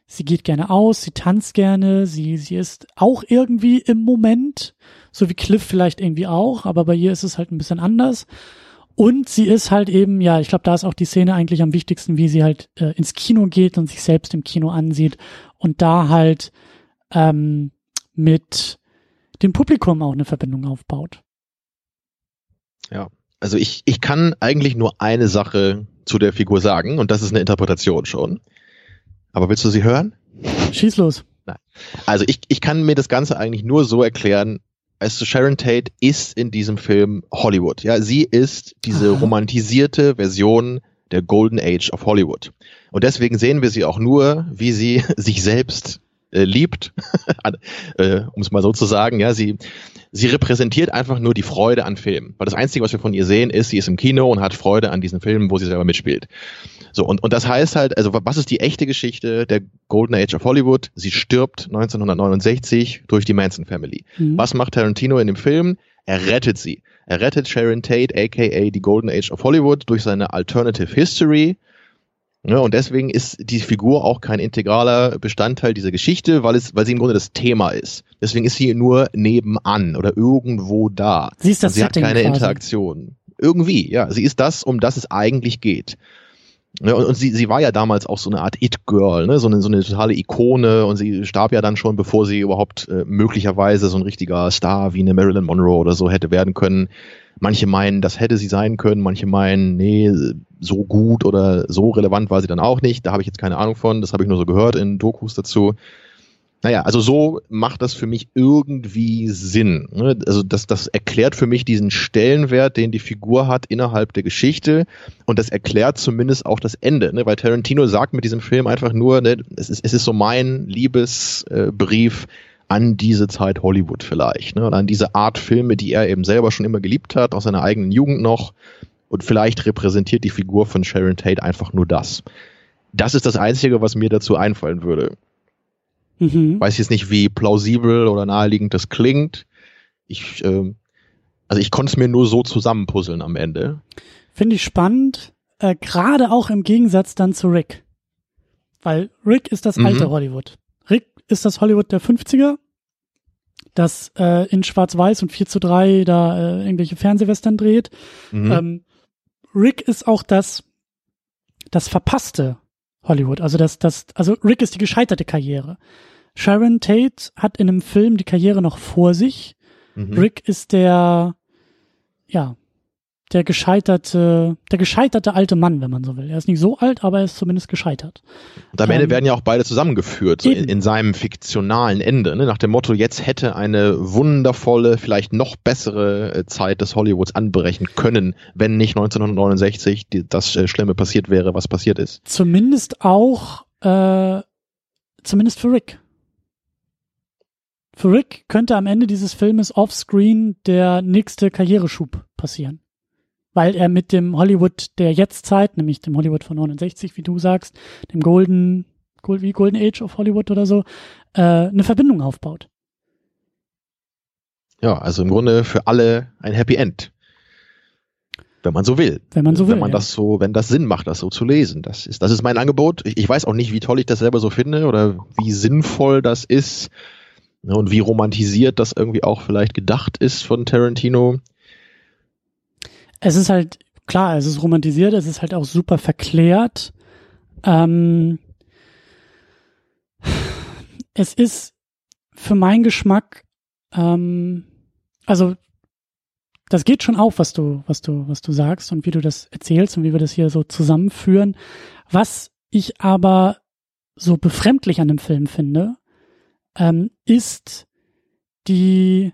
sie geht gerne aus, sie tanzt gerne, sie, sie ist auch irgendwie im Moment, so wie Cliff vielleicht irgendwie auch, aber bei ihr ist es halt ein bisschen anders. Und sie ist halt eben, ja, ich glaube, da ist auch die Szene eigentlich am wichtigsten, wie sie halt äh, ins Kino geht und sich selbst im Kino ansieht und da halt ähm, mit dem Publikum auch eine Verbindung aufbaut. Ja, also ich, ich kann eigentlich nur eine Sache zu der Figur sagen und das ist eine Interpretation schon. Aber willst du sie hören? Schieß los. Nein. Also ich, ich kann mir das Ganze eigentlich nur so erklären, also Sharon Tate ist in diesem Film Hollywood. Ja, sie ist diese Aha. romantisierte Version der Golden Age of Hollywood. Und deswegen sehen wir sie auch nur, wie sie sich selbst äh, liebt, äh, um es mal so zu sagen. Ja, sie, sie repräsentiert einfach nur die Freude an Filmen. Weil das Einzige, was wir von ihr sehen, ist, sie ist im Kino und hat Freude an diesen Filmen, wo sie selber mitspielt. So, und, und das heißt halt, also was ist die echte Geschichte der Golden Age of Hollywood? Sie stirbt 1969 durch die Manson Family. Mhm. Was macht Tarantino in dem Film? Er rettet sie. Er rettet Sharon Tate, aka die Golden Age of Hollywood, durch seine Alternative History. Ja, und deswegen ist die Figur auch kein integraler Bestandteil dieser Geschichte, weil, es, weil sie im Grunde das Thema ist. Deswegen ist sie nur nebenan oder irgendwo da. Sie ist das sie Setting hat keine quasi. Interaktion. Irgendwie, ja. Sie ist das, um das es eigentlich geht. Ja, und, und sie, sie war ja damals auch so eine Art It-Girl, ne? so, eine, so eine totale Ikone und sie starb ja dann schon, bevor sie überhaupt äh, möglicherweise so ein richtiger Star wie eine Marilyn Monroe oder so hätte werden können. Manche meinen, das hätte sie sein können, manche meinen, nee, so gut oder so relevant war sie dann auch nicht. Da habe ich jetzt keine Ahnung von, das habe ich nur so gehört in Dokus dazu. Naja, also so macht das für mich irgendwie Sinn. Ne? Also das, das erklärt für mich diesen Stellenwert, den die Figur hat innerhalb der Geschichte und das erklärt zumindest auch das Ende, ne? weil Tarantino sagt mit diesem Film einfach nur, ne, es, ist, es ist so mein Liebesbrief an diese Zeit Hollywood vielleicht, ne? oder an diese Art Filme, die er eben selber schon immer geliebt hat, aus seiner eigenen Jugend noch und vielleicht repräsentiert die Figur von Sharon Tate einfach nur das. Das ist das Einzige, was mir dazu einfallen würde. Mhm. Weiß jetzt nicht, wie plausibel oder naheliegend das klingt. Ich äh, Also ich konnte es mir nur so zusammenpuzzeln am Ende. Finde ich spannend, äh, gerade auch im Gegensatz dann zu Rick. Weil Rick ist das mhm. alte Hollywood. Ist das Hollywood der 50er, das äh, in Schwarz-Weiß und 4 zu 3 da äh, irgendwelche Fernsehwestern dreht. Mhm. Ähm, Rick ist auch das, das verpasste Hollywood. Also das, das, also Rick ist die gescheiterte Karriere. Sharon Tate hat in einem Film die Karriere noch vor sich. Mhm. Rick ist der, ja, der gescheiterte, der gescheiterte alte Mann, wenn man so will. Er ist nicht so alt, aber er ist zumindest gescheitert. Und am Ende ähm, werden ja auch beide zusammengeführt, so in, in, seinem fiktionalen Ende, ne? nach dem Motto, jetzt hätte eine wundervolle, vielleicht noch bessere äh, Zeit des Hollywoods anbrechen können, wenn nicht 1969 die, das äh, Schlimme passiert wäre, was passiert ist. Zumindest auch, äh, zumindest für Rick. Für Rick könnte am Ende dieses Filmes offscreen der nächste Karriereschub passieren weil er mit dem Hollywood der Jetztzeit, nämlich dem Hollywood von 69, wie du sagst, dem Golden, wie Golden Age of Hollywood oder so, äh, eine Verbindung aufbaut. Ja, also im Grunde für alle ein Happy End. Wenn man so will. Wenn man so will. Wenn man ja. das so, wenn das Sinn macht, das so zu lesen. Das ist, das ist mein Angebot. Ich, ich weiß auch nicht, wie toll ich das selber so finde oder wie sinnvoll das ist ne, und wie romantisiert das irgendwie auch vielleicht gedacht ist von Tarantino es ist halt, klar, es ist romantisiert, es ist halt auch super verklärt. Ähm, es ist für meinen Geschmack, ähm, also das geht schon auf, was du, was du, was du sagst und wie du das erzählst und wie wir das hier so zusammenführen. Was ich aber so befremdlich an dem Film finde, ähm, ist die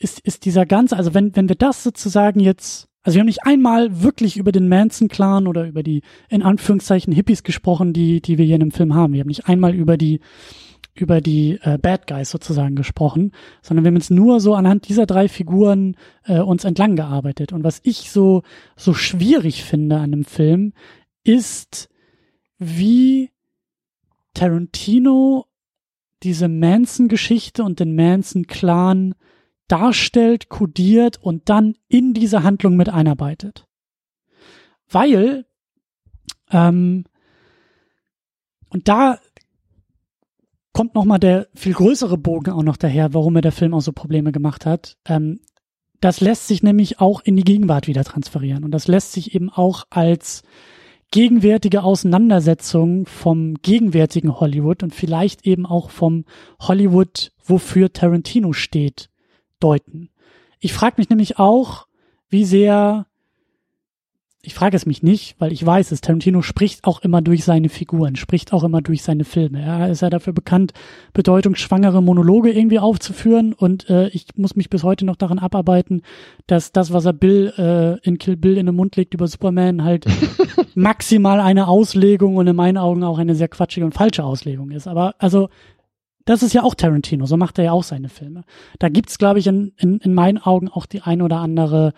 ist, ist dieser ganze, also wenn, wenn wir das sozusagen jetzt, also wir haben nicht einmal wirklich über den Manson-Clan oder über die, in Anführungszeichen, Hippies gesprochen, die, die wir hier in dem Film haben. Wir haben nicht einmal über die, über die äh, Bad Guys sozusagen gesprochen, sondern wir haben jetzt nur so anhand dieser drei Figuren äh, uns entlang gearbeitet. Und was ich so, so schwierig finde an dem Film, ist, wie Tarantino diese Manson-Geschichte und den Manson-Clan darstellt, kodiert und dann in diese Handlung mit einarbeitet. Weil, ähm, und da kommt nochmal der viel größere Bogen auch noch daher, warum mir der Film auch so Probleme gemacht hat. Ähm, das lässt sich nämlich auch in die Gegenwart wieder transferieren. Und das lässt sich eben auch als gegenwärtige Auseinandersetzung vom gegenwärtigen Hollywood und vielleicht eben auch vom Hollywood, wofür Tarantino steht, deuten. Ich frage mich nämlich auch, wie sehr, ich frage es mich nicht, weil ich weiß es, Tarantino spricht auch immer durch seine Figuren, spricht auch immer durch seine Filme. Er ist ja dafür bekannt, bedeutungsschwangere Monologe irgendwie aufzuführen und äh, ich muss mich bis heute noch daran abarbeiten, dass das, was er Bill äh, in Kill Bill in den Mund legt über Superman, halt maximal eine Auslegung und in meinen Augen auch eine sehr quatschige und falsche Auslegung ist. Aber also das ist ja auch Tarantino, so macht er ja auch seine Filme. Da gibt's, glaube ich, in, in, in meinen Augen auch die ein oder andere,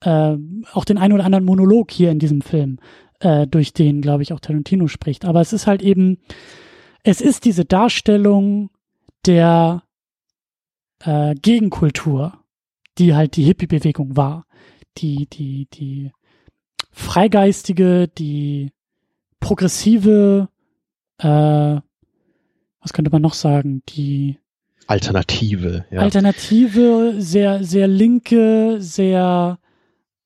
äh, auch den ein oder anderen Monolog hier in diesem Film, äh, durch den, glaube ich, auch Tarantino spricht. Aber es ist halt eben, es ist diese Darstellung der äh, Gegenkultur, die halt die Hippie-Bewegung war. Die, die, die freigeistige, die progressive, äh, was könnte man noch sagen? Die Alternative, ja. Alternative, sehr, sehr linke, sehr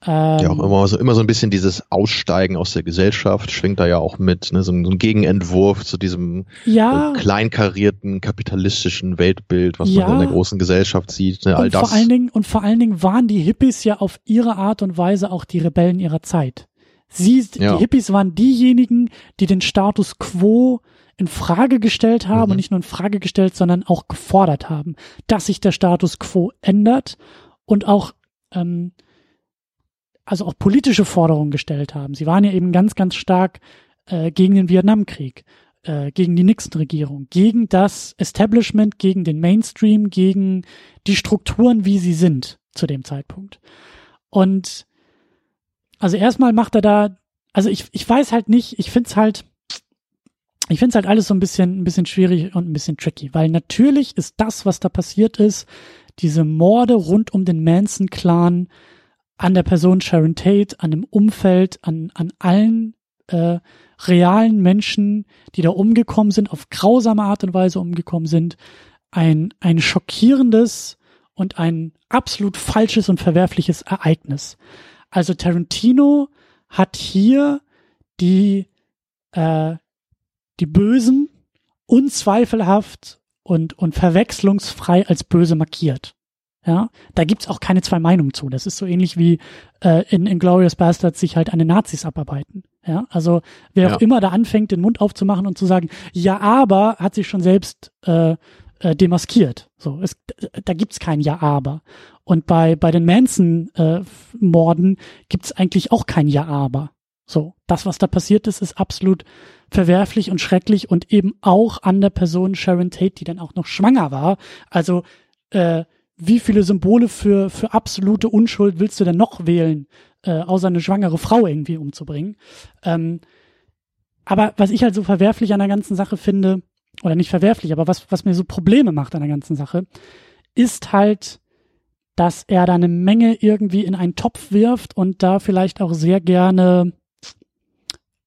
ähm, ja, auch immer so, immer so ein bisschen dieses Aussteigen aus der Gesellschaft schwingt da ja auch mit, ne, so, ein, so ein Gegenentwurf zu diesem ja, äh, kleinkarierten kapitalistischen Weltbild, was ja, man in der großen Gesellschaft sieht. Ne, all und das. Vor allen Dingen, und vor allen Dingen waren die Hippies ja auf ihre Art und Weise auch die Rebellen ihrer Zeit. Sie, ja. die Hippies waren diejenigen, die den Status quo in Frage gestellt haben mhm. und nicht nur in Frage gestellt, sondern auch gefordert haben, dass sich der Status quo ändert und auch ähm, also auch politische Forderungen gestellt haben. Sie waren ja eben ganz, ganz stark äh, gegen den Vietnamkrieg, äh, gegen die Nixon-Regierung, gegen das Establishment, gegen den Mainstream, gegen die Strukturen, wie sie sind zu dem Zeitpunkt. Und also erstmal macht er da, also ich, ich weiß halt nicht, ich finde es halt, ich finde es halt alles so ein bisschen, ein bisschen schwierig und ein bisschen tricky, weil natürlich ist das, was da passiert ist, diese Morde rund um den Manson-Clan an der Person Sharon Tate, an dem Umfeld, an, an allen äh, realen Menschen, die da umgekommen sind, auf grausame Art und Weise umgekommen sind, ein, ein schockierendes und ein absolut falsches und verwerfliches Ereignis. Also Tarantino hat hier die, äh, die Bösen unzweifelhaft und, und verwechslungsfrei als böse markiert. Ja, da gibt's auch keine zwei Meinungen zu. Das ist so ähnlich wie äh, in Inglourious Bastards sich halt an den Nazis abarbeiten. Ja, also wer ja. auch immer da anfängt, den Mund aufzumachen und zu sagen, ja, aber, hat sich schon selbst äh, äh, demaskiert. So, es, da gibt's kein Ja, aber. Und bei bei den Manson-Morden äh, gibt's eigentlich auch kein Ja, aber. So, das, was da passiert ist, ist absolut verwerflich und schrecklich und eben auch an der Person Sharon Tate, die dann auch noch schwanger war. Also äh, wie viele Symbole für, für absolute Unschuld willst du denn noch wählen, äh, außer eine schwangere Frau irgendwie umzubringen? Ähm, aber was ich halt so verwerflich an der ganzen Sache finde, oder nicht verwerflich, aber was, was mir so Probleme macht an der ganzen Sache, ist halt, dass er da eine Menge irgendwie in einen Topf wirft und da vielleicht auch sehr gerne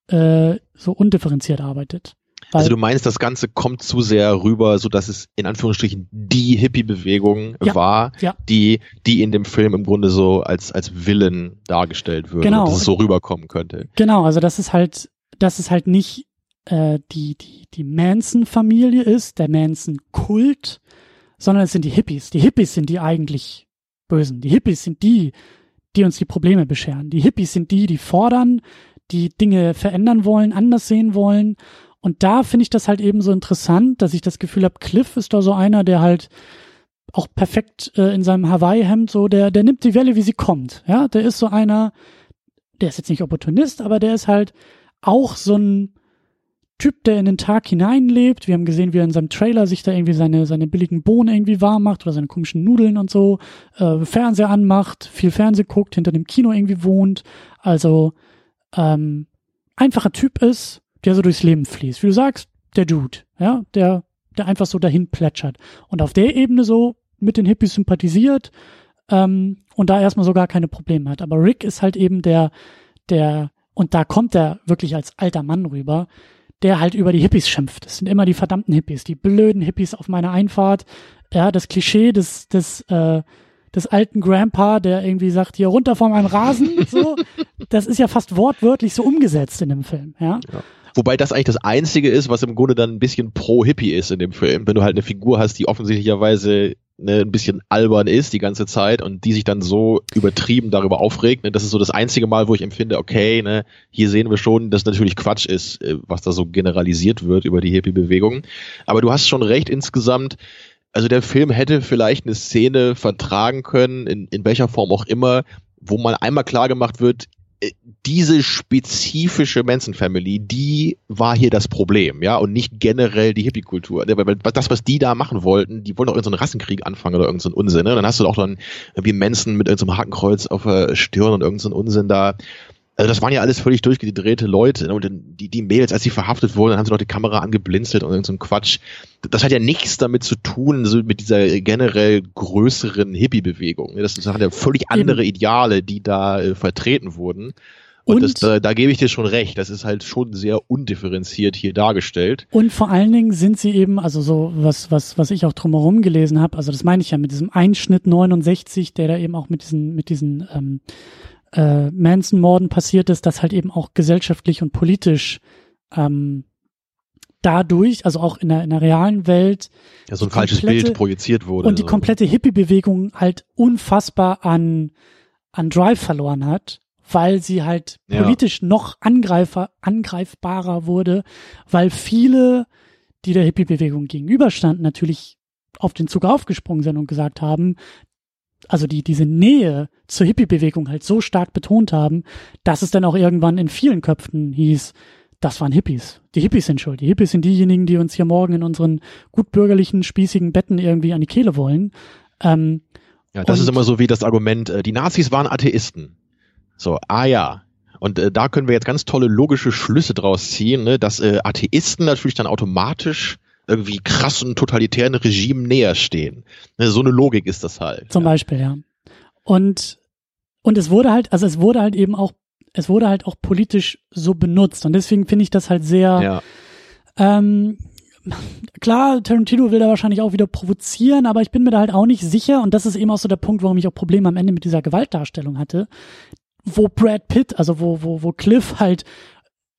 äh, so undifferenziert arbeitet. Also du meinst, das Ganze kommt zu sehr rüber, so dass es in Anführungsstrichen die Hippie-Bewegung ja, war, ja. die, die in dem Film im Grunde so als, als Willen dargestellt wird, genau. dass es so rüberkommen könnte. Genau, also das ist halt, das ist halt nicht äh, die, die, die Manson-Familie ist, der Manson-Kult, sondern es sind die Hippies. Die Hippies sind die eigentlich Bösen. Die Hippies sind die, die uns die Probleme bescheren. Die Hippies sind die, die fordern, die Dinge verändern wollen, anders sehen wollen und da finde ich das halt eben so interessant, dass ich das Gefühl habe, Cliff ist da so einer, der halt auch perfekt äh, in seinem Hawaii-Hemd so, der, der nimmt die Welle, wie sie kommt. Ja, der ist so einer, der ist jetzt nicht Opportunist, aber der ist halt auch so ein Typ, der in den Tag hineinlebt. Wir haben gesehen, wie er in seinem Trailer sich da irgendwie seine, seine billigen Bohnen irgendwie warm macht oder seine komischen Nudeln und so, äh, Fernseher anmacht, viel Fernseh guckt, hinter dem Kino irgendwie wohnt. Also ähm, einfacher Typ ist, der so durchs Leben fließt. Wie du sagst, der Dude, ja, der, der einfach so dahin plätschert. Und auf der Ebene so mit den Hippies sympathisiert ähm, und da erstmal so gar keine Probleme hat. Aber Rick ist halt eben der, der, und da kommt er wirklich als alter Mann rüber, der halt über die Hippies schimpft. Das sind immer die verdammten Hippies, die blöden Hippies auf meiner Einfahrt. Ja, das Klischee des, des, äh, des alten Grandpa, der irgendwie sagt, hier runter von meinem Rasen, so. Das ist ja fast wortwörtlich so umgesetzt in dem Film, ja. ja. Wobei das eigentlich das Einzige ist, was im Grunde dann ein bisschen pro-Hippie ist in dem Film. Wenn du halt eine Figur hast, die offensichtlicherweise ne, ein bisschen albern ist die ganze Zeit und die sich dann so übertrieben darüber aufregt. Ne, das ist so das einzige Mal, wo ich empfinde, okay, ne, hier sehen wir schon, dass natürlich Quatsch ist, äh, was da so generalisiert wird über die Hippie-Bewegung. Aber du hast schon recht, insgesamt, also der Film hätte vielleicht eine Szene vertragen können, in, in welcher Form auch immer, wo mal einmal klar gemacht wird, diese spezifische Manson Family, die war hier das Problem, ja, und nicht generell die Hippie-Kultur. Das, was die da machen wollten, die wollen doch irgendeinen Rassenkrieg anfangen oder irgendeinen Unsinn, ne? Dann hast du auch dann wie Manson mit irgendeinem Hakenkreuz auf der Stirn und irgendeinen Unsinn da. Also das waren ja alles völlig durchgedrehte Leute. Ne? Und die, die Mädels, als sie verhaftet wurden, dann haben sie noch die Kamera angeblinzelt und so ein Quatsch. Das hat ja nichts damit zu tun, so mit dieser generell größeren Hippie-Bewegung. Ne? Das, das hat ja völlig andere Ideale, die da äh, vertreten wurden. Und, und das, da, da gebe ich dir schon recht. Das ist halt schon sehr undifferenziert hier dargestellt. Und vor allen Dingen sind sie eben, also so was, was, was ich auch drumherum gelesen habe, also das meine ich ja mit diesem Einschnitt 69, der da eben auch mit diesen, mit diesen ähm, äh, Manson-Morden passiert ist, dass halt eben auch gesellschaftlich und politisch ähm, dadurch, also auch in der, in der realen Welt, ja, so ein falsches komplette, Bild projiziert wurde. Und die komplette Hippie-Bewegung halt unfassbar an, an Drive verloren hat, weil sie halt ja. politisch noch angreifer, angreifbarer wurde, weil viele, die der Hippie-Bewegung gegenüberstanden, natürlich auf den Zug aufgesprungen sind und gesagt haben, also die, diese Nähe zur Hippie-Bewegung halt so stark betont haben, dass es dann auch irgendwann in vielen Köpfen hieß, das waren Hippies. Die Hippies sind schuld. Die Hippies sind diejenigen, die uns hier morgen in unseren gutbürgerlichen, spießigen Betten irgendwie an die Kehle wollen. Ähm, ja, das ist immer so wie das Argument, äh, die Nazis waren Atheisten. So, ah ja. Und äh, da können wir jetzt ganz tolle logische Schlüsse draus ziehen, ne, dass äh, Atheisten natürlich dann automatisch irgendwie krassen totalitären Regimen näher stehen. Ne, so eine Logik ist das halt. Zum ja. Beispiel, ja. Und, und es wurde halt, also es wurde halt eben auch, es wurde halt auch politisch so benutzt. Und deswegen finde ich das halt sehr, ja. ähm, klar, Tarantino will da wahrscheinlich auch wieder provozieren, aber ich bin mir da halt auch nicht sicher. Und das ist eben auch so der Punkt, warum ich auch Probleme am Ende mit dieser Gewaltdarstellung hatte. Wo Brad Pitt, also wo, wo, wo Cliff halt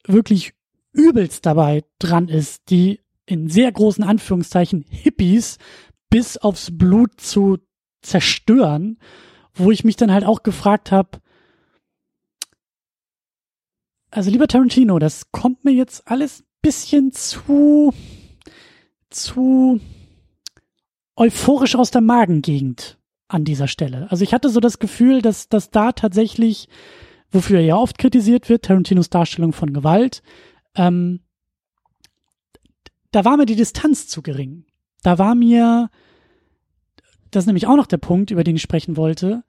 wirklich übelst dabei dran ist, die in sehr großen Anführungszeichen Hippies bis aufs Blut zu zerstören, wo ich mich dann halt auch gefragt habe, also lieber Tarantino, das kommt mir jetzt alles bisschen zu zu euphorisch aus der Magengegend an dieser Stelle. Also ich hatte so das Gefühl, dass, dass da tatsächlich, wofür er ja oft kritisiert wird, Tarantinos Darstellung von Gewalt, ähm, da war mir die Distanz zu gering. Da war mir, das ist nämlich auch noch der Punkt, über den ich sprechen wollte,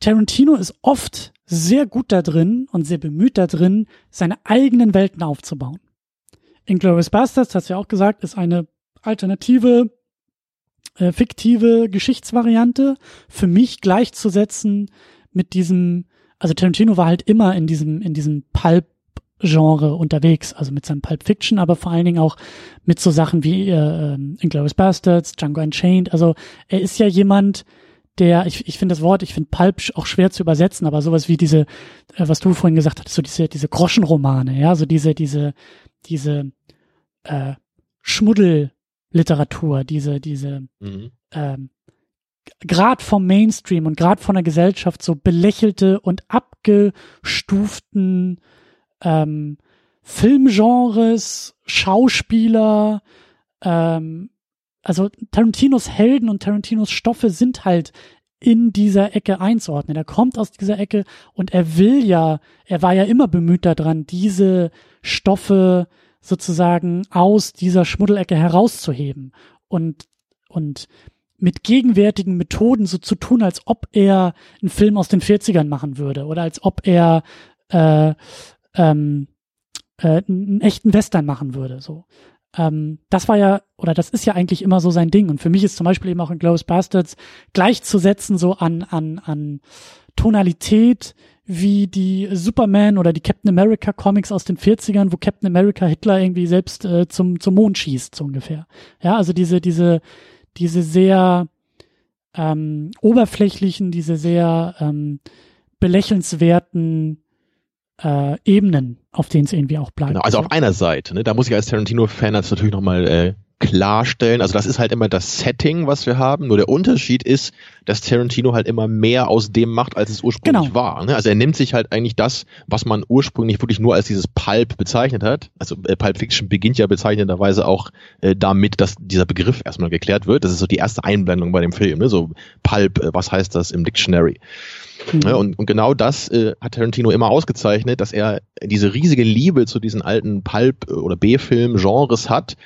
Tarantino ist oft sehr gut da drin und sehr bemüht da drin, seine eigenen Welten aufzubauen. Inglourious Bastards, hast du ja auch gesagt, ist eine alternative, äh, fiktive Geschichtsvariante für mich gleichzusetzen mit diesem, also Tarantino war halt immer in diesem, in diesem Pulp Genre unterwegs, also mit seinem Pulp Fiction, aber vor allen Dingen auch mit so Sachen wie äh, Inglourious Bastards, Django Unchained. Also er ist ja jemand, der, ich, ich finde das Wort, ich finde Pulp auch schwer zu übersetzen, aber sowas wie diese, äh, was du vorhin gesagt hattest, so diese, diese Groschenromane, ja, so diese, diese, diese äh, Schmuddelliteratur, diese, diese mhm. ähm, gerade vom Mainstream und gerade von der Gesellschaft so belächelte und abgestuften ähm, Filmgenres, Schauspieler, ähm, also Tarantinos Helden und Tarantinos Stoffe sind halt in dieser Ecke einzuordnen. Er kommt aus dieser Ecke und er will ja, er war ja immer bemüht daran, diese Stoffe sozusagen aus dieser Schmuddelecke herauszuheben und, und mit gegenwärtigen Methoden so zu tun, als ob er einen Film aus den 40ern machen würde oder als ob er äh, ähm, äh, einen echten Western machen würde. So, ähm, das war ja oder das ist ja eigentlich immer so sein Ding. Und für mich ist zum Beispiel eben auch in Glorious Bastards gleichzusetzen so an an an Tonalität wie die Superman oder die Captain America Comics aus den 40ern, wo Captain America Hitler irgendwie selbst äh, zum zum Mond schießt so ungefähr. Ja, also diese diese diese sehr ähm, oberflächlichen, diese sehr ähm, belächelnswerten äh, Ebenen, auf denen es irgendwie auch bleibt. Genau, also auf einer Seite, ne, da muss ich als Tarantino-Fan natürlich nochmal äh, klarstellen. Also das ist halt immer das Setting, was wir haben. Nur der Unterschied ist, dass Tarantino halt immer mehr aus dem macht, als es ursprünglich genau. war. Ne? Also er nimmt sich halt eigentlich das, was man ursprünglich wirklich nur als dieses Pulp bezeichnet hat. Also äh, Pulp Fiction beginnt ja bezeichnenderweise auch äh, damit, dass dieser Begriff erstmal geklärt wird. Das ist so die erste Einblendung bei dem Film. Ne? So Pulp, äh, was heißt das im Dictionary? Mhm. Ja, und, und, genau das äh, hat Tarantino immer ausgezeichnet, dass er diese riesige Liebe zu diesen alten Pulp- oder B-Film-Genres hat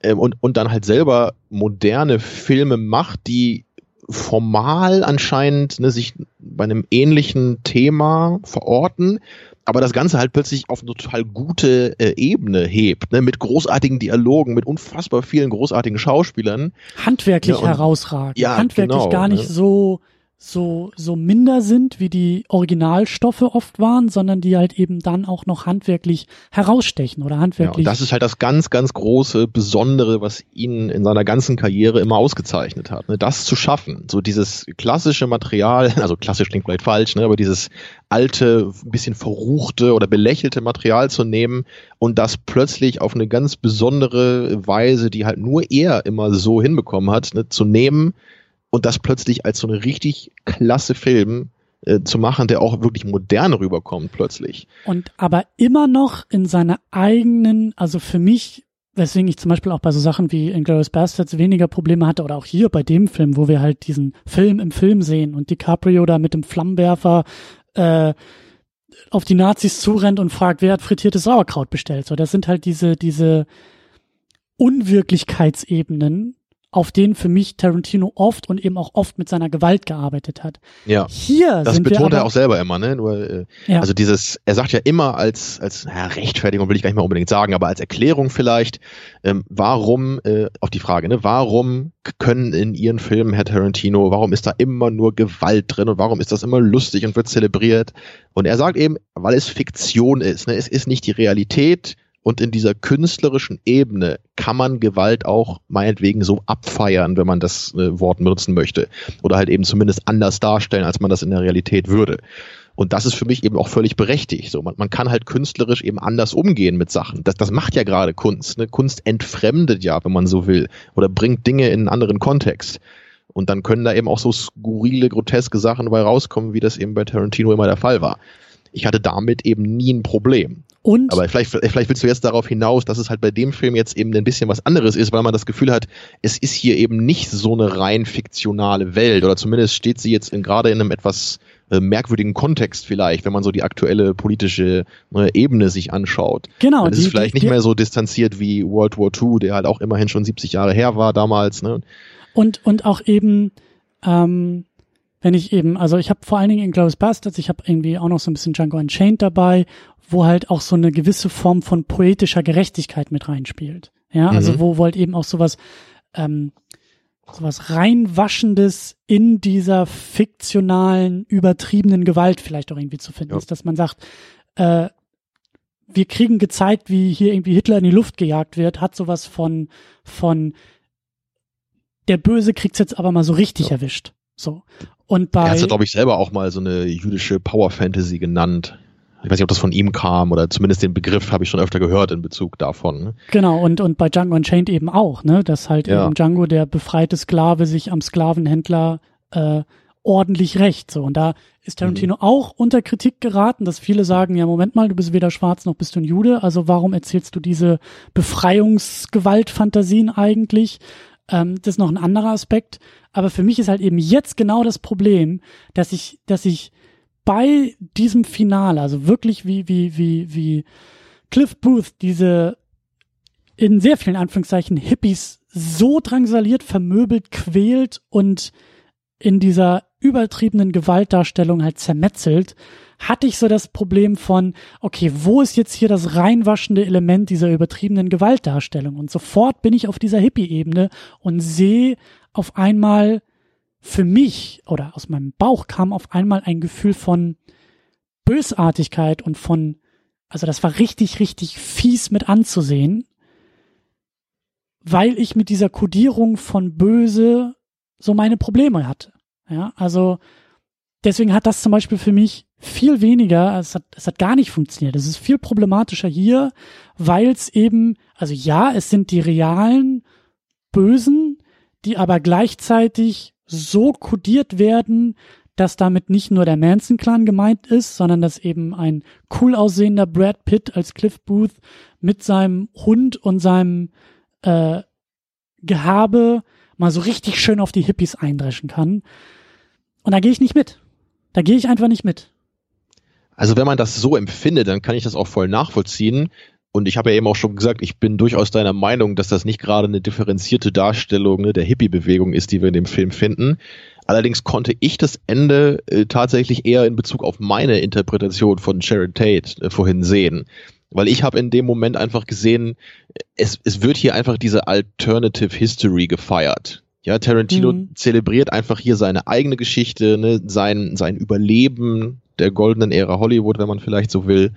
äh, und, und dann halt selber moderne Filme macht, die formal anscheinend ne, sich bei einem ähnlichen Thema verorten, aber das Ganze halt plötzlich auf eine total gute äh, Ebene hebt, ne, mit großartigen Dialogen, mit unfassbar vielen großartigen Schauspielern. Handwerklich ja, und, herausragend. Ja, Handwerklich genau, gar nicht ne? so so, so minder sind, wie die Originalstoffe oft waren, sondern die halt eben dann auch noch handwerklich herausstechen oder handwerklich. Ja, das ist halt das ganz, ganz große Besondere, was ihn in seiner ganzen Karriere immer ausgezeichnet hat. Ne? Das zu schaffen, so dieses klassische Material, also klassisch klingt vielleicht falsch, ne? aber dieses alte, bisschen verruchte oder belächelte Material zu nehmen und das plötzlich auf eine ganz besondere Weise, die halt nur er immer so hinbekommen hat, ne? zu nehmen, und das plötzlich als so eine richtig klasse Film äh, zu machen, der auch wirklich modern rüberkommt plötzlich. Und aber immer noch in seiner eigenen, also für mich, weswegen ich zum Beispiel auch bei so Sachen wie Inglourious Bastards weniger Probleme hatte oder auch hier bei dem Film, wo wir halt diesen Film im Film sehen und DiCaprio da mit dem Flammenwerfer äh, auf die Nazis zurennt und fragt, wer hat frittiertes Sauerkraut bestellt. So, das sind halt diese, diese Unwirklichkeitsebenen, auf den für mich Tarantino oft und eben auch oft mit seiner Gewalt gearbeitet hat. Ja. Hier das betont wir er aber, auch selber immer, ne? Nur, äh, Ja. Also dieses, er sagt ja immer als, als naja, Rechtfertigung will ich gar nicht mal unbedingt sagen, aber als Erklärung vielleicht, ähm, warum, äh, auf die Frage, ne, warum können in ihren Filmen, Herr Tarantino, warum ist da immer nur Gewalt drin und warum ist das immer lustig und wird zelebriert? Und er sagt eben, weil es Fiktion ist, ne? Es ist nicht die Realität, und in dieser künstlerischen Ebene kann man Gewalt auch meinetwegen so abfeiern, wenn man das äh, Wort benutzen möchte. Oder halt eben zumindest anders darstellen, als man das in der Realität würde. Und das ist für mich eben auch völlig berechtigt. So, man, man kann halt künstlerisch eben anders umgehen mit Sachen. Das, das macht ja gerade Kunst. Ne? Kunst entfremdet ja, wenn man so will, oder bringt Dinge in einen anderen Kontext. Und dann können da eben auch so skurrile, groteske Sachen dabei rauskommen, wie das eben bei Tarantino immer der Fall war. Ich hatte damit eben nie ein Problem. Und Aber vielleicht, vielleicht willst du jetzt darauf hinaus, dass es halt bei dem Film jetzt eben ein bisschen was anderes ist, weil man das Gefühl hat, es ist hier eben nicht so eine rein fiktionale Welt oder zumindest steht sie jetzt in, gerade in einem etwas äh, merkwürdigen Kontext vielleicht, wenn man so die aktuelle politische äh, Ebene sich anschaut. genau, Dann ist die- es vielleicht die- nicht mehr so distanziert wie World War II, der halt auch immerhin schon 70 Jahre her war damals. Ne? Und, und auch eben, ähm, wenn ich eben, also ich habe vor allen Dingen in Glorious Bastards, ich habe irgendwie auch noch so ein bisschen Django Unchained dabei, wo halt auch so eine gewisse Form von poetischer Gerechtigkeit mit reinspielt. Ja, also Mhm. wo, wo halt eben auch sowas, ähm, sowas reinwaschendes in dieser fiktionalen, übertriebenen Gewalt vielleicht auch irgendwie zu finden Ja. ist, dass man sagt, äh, wir kriegen gezeigt, wie hier irgendwie Hitler in die Luft gejagt wird, hat sowas von, von der Böse kriegt's jetzt aber mal so richtig Ja. erwischt. So. Und Er bei, hat ja, glaube ich, selber auch mal so eine jüdische Power Fantasy genannt. Ich weiß nicht, ob das von ihm kam oder zumindest den Begriff habe ich schon öfter gehört in Bezug davon. Ne? genau, und, und bei Django Unchained eben auch, ne, dass halt Ja. eben Django, der befreite Sklave, sich am Sklavenhändler, äh, ordentlich rächt. So. Und da ist Tarantino Mhm. auch unter Kritik geraten, dass viele sagen, ja, Moment mal, du bist weder schwarz noch bist du ein Jude, also warum erzählst du diese Befreiungsgewaltfantasien eigentlich? Ähm, das ist noch ein anderer Aspekt. Aber für mich ist halt eben jetzt genau das Problem, dass ich, dass ich bei diesem Finale, also wirklich wie, wie, wie, wie Cliff Booth diese in sehr vielen Anführungszeichen Hippies so drangsaliert, vermöbelt, quält und in dieser übertriebenen Gewaltdarstellung halt zermetzelt, hatte ich so das Problem von, okay, wo ist jetzt hier das reinwaschende Element dieser übertriebenen Gewaltdarstellung? Und sofort bin ich auf dieser Hippie-Ebene und sehe auf einmal für mich oder aus meinem Bauch kam auf einmal ein Gefühl von Bösartigkeit und von, also das war richtig, richtig fies mit anzusehen, weil ich mit dieser Kodierung von böse so meine Probleme hatte. Ja, also deswegen hat das zum Beispiel für mich viel weniger, es hat, es hat gar nicht funktioniert. Es ist viel problematischer hier, weil es eben, also ja, es sind die realen Bösen, die aber gleichzeitig so kodiert werden, dass damit nicht nur der Manson-Clan gemeint ist, sondern dass eben ein cool aussehender Brad Pitt als Cliff Booth mit seinem Hund und seinem äh, Gehabe mal so richtig schön auf die Hippies eindreschen kann. Und da gehe ich nicht mit. Da gehe ich einfach nicht mit. Also wenn man das so empfindet, dann kann ich das auch voll nachvollziehen. Und ich habe ja eben auch schon gesagt, ich bin durchaus deiner Meinung, dass das nicht gerade eine differenzierte Darstellung ne, der Hippie-Bewegung ist, die wir in dem Film finden. Allerdings konnte ich das Ende äh, tatsächlich eher in Bezug auf meine Interpretation von Sharon Tate äh, vorhin sehen. Weil ich habe in dem Moment einfach gesehen, es, es wird hier einfach diese Alternative History gefeiert. Ja, Tarantino Mhm. zelebriert einfach hier seine eigene Geschichte, ne, sein, sein Überleben der goldenen Ära Hollywood, wenn man vielleicht so will.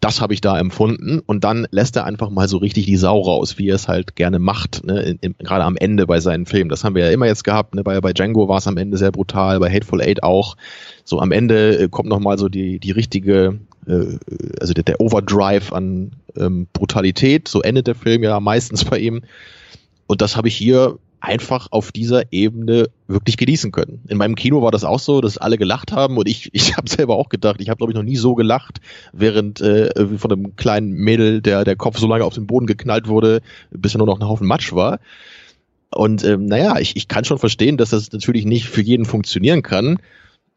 Das habe ich da empfunden. Und dann lässt er einfach mal so richtig die Sau raus, wie er es halt gerne macht, ne, gerade am Ende bei seinen Filmen. Das haben wir ja immer jetzt gehabt. Ne, bei, bei Django war es am Ende sehr brutal, bei Hateful Eight auch. So am Ende äh, kommt noch mal so die, die richtige, äh, also der, der Overdrive an ähm, Brutalität. So endet der Film ja meistens bei ihm. Und das habe ich hier einfach auf dieser Ebene wirklich genießen können. In meinem Kino war das auch so, dass alle gelacht haben und ich, ich habe selber auch gedacht, ich habe glaube ich noch nie so gelacht, während äh, von einem kleinen Mädel, der der Kopf so lange auf den Boden geknallt wurde, bis er nur noch ein Haufen Matsch war. Und ähm, naja, ich, ich kann schon verstehen, dass das natürlich nicht für jeden funktionieren kann.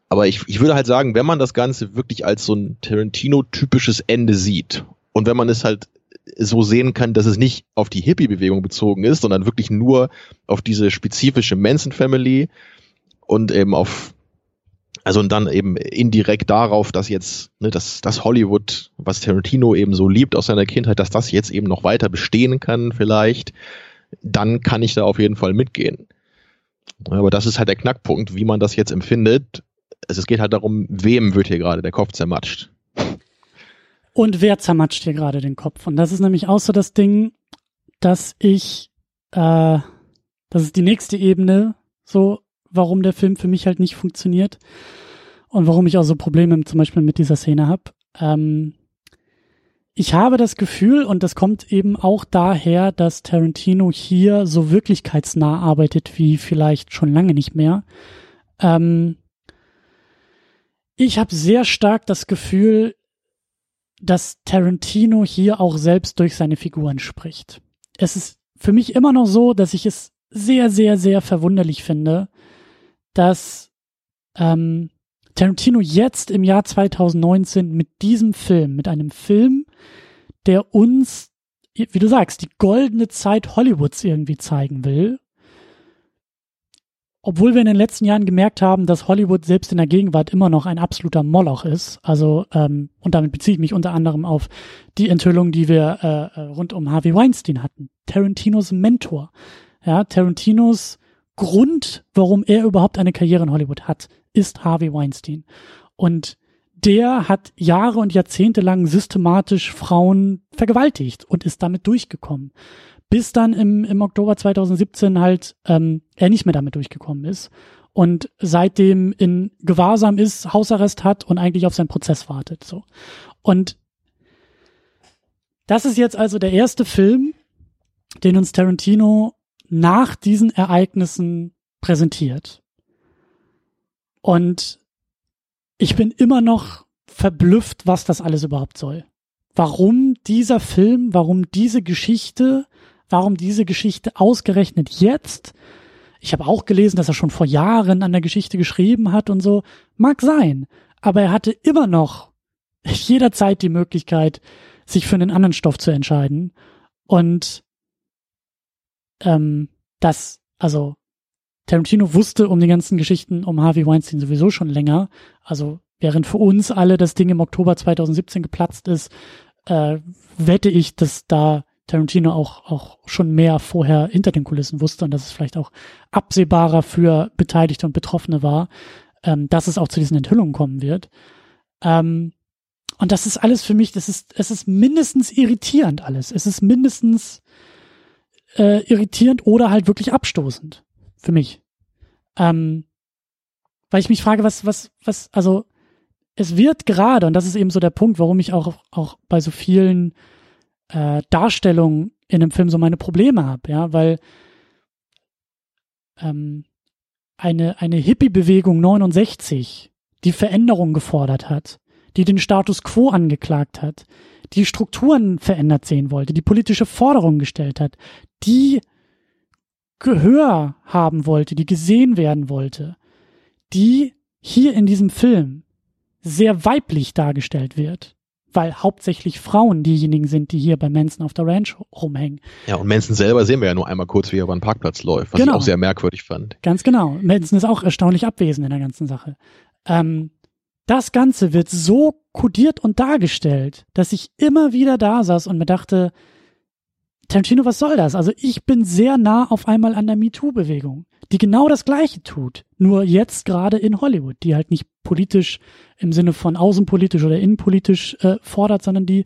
Aber ich, ich würde halt sagen, wenn man das Ganze wirklich als so ein Tarantino-typisches Ende sieht und wenn man es halt so sehen kann, dass es nicht auf die Hippie-Bewegung bezogen ist, sondern wirklich nur auf diese spezifische Manson Family und eben auf also und dann eben indirekt darauf, dass jetzt, ne, dass das Hollywood, was Tarantino eben so liebt aus seiner Kindheit, dass das jetzt eben noch weiter bestehen kann, vielleicht, dann kann ich da auf jeden Fall mitgehen. Aber das ist halt der Knackpunkt, wie man das jetzt empfindet. Es geht halt darum, wem wird hier gerade der Kopf zermatscht. Und wer zermatscht hier gerade den Kopf? Und das ist nämlich auch so das Ding, dass ich, äh, das ist die nächste Ebene, so warum der Film für mich halt nicht funktioniert und warum ich auch so Probleme zum Beispiel mit dieser Szene habe. Ähm, ich habe das Gefühl, und das kommt eben auch daher, dass Tarantino hier so wirklichkeitsnah arbeitet wie vielleicht schon lange nicht mehr. Ähm, ich habe sehr stark das Gefühl, dass Tarantino hier auch selbst durch seine Figuren spricht. Es ist für mich immer noch so, dass ich es sehr, sehr, sehr verwunderlich finde, dass ähm, Tarantino jetzt im Jahr 2019 mit diesem Film, mit einem Film, der uns, wie du sagst, die goldene Zeit Hollywoods irgendwie zeigen will, obwohl wir in den letzten Jahren gemerkt haben, dass Hollywood selbst in der Gegenwart immer noch ein absoluter Moloch ist. Also, ähm, und damit beziehe ich mich unter anderem auf die Enthüllung, die wir äh, äh rund um Harvey Weinstein hatten. Tarantinos Mentor. Ja, Tarantinos Grund, warum er überhaupt eine Karriere in Hollywood hat, ist Harvey Weinstein. Und der hat Jahre und Jahrzehnte lang systematisch Frauen vergewaltigt und ist damit durchgekommen. Bis dann im, im Oktober 2017 halt ähm, er nicht mehr damit durchgekommen ist und seitdem in Gewahrsam ist, Hausarrest hat und eigentlich auf seinen Prozess wartet. So. Und das ist jetzt also der erste Film, den uns Tarantino nach diesen Ereignissen präsentiert. Und ich bin immer noch verblüfft, was das alles überhaupt soll. Warum dieser Film, warum diese Geschichte, warum diese Geschichte ausgerechnet jetzt? Ich habe auch gelesen, dass er schon vor Jahren an der Geschichte geschrieben hat und so. Mag sein, aber er hatte immer noch jederzeit die Möglichkeit, sich für einen anderen Stoff zu entscheiden. Und ähm, dass, also Tarantino wusste um die ganzen Geschichten um Harvey Weinstein sowieso schon länger. Also während für uns alle das Ding im Oktober 2017 geplatzt ist, äh, wette ich, dass da Tarantino auch, auch schon mehr vorher hinter den Kulissen wusste und dass es vielleicht auch absehbarer für Beteiligte und Betroffene war, ähm, dass es auch zu diesen Enthüllungen kommen wird. Ähm, und das ist alles für mich, das ist, es ist mindestens irritierend alles. Es ist mindestens äh, irritierend oder halt wirklich abstoßend für mich. Ähm, weil ich mich frage, was, was, was, also es wird gerade, und das ist eben so der Punkt, warum ich auch, auch bei so vielen äh, Darstellungen in einem Film so meine Probleme habe, ja, weil ähm, eine, eine Hippie-Bewegung 69 die Veränderung gefordert hat, die den Status quo angeklagt hat, die Strukturen verändert sehen wollte, die politische Forderungen gestellt hat, die Gehör haben wollte, die gesehen werden wollte, die hier in diesem Film sehr weiblich dargestellt wird, weil hauptsächlich Frauen diejenigen sind, die hier bei Manson auf der Ranch rumhängen. Ja, und Manson selber sehen wir ja nur einmal kurz, wie er über den Parkplatz läuft, was genau. ich auch sehr merkwürdig fand. Ganz genau. Manson ist auch erstaunlich abwesend in der ganzen Sache. Ähm, das Ganze wird so kodiert und dargestellt, dass ich immer wieder da saß und mir dachte, Tarantino, was soll das? Also ich bin sehr nah auf einmal an der MeToo-Bewegung, die genau das Gleiche tut, nur jetzt gerade in Hollywood, die halt nicht politisch im Sinne von außenpolitisch oder innenpolitisch äh, fordert, sondern die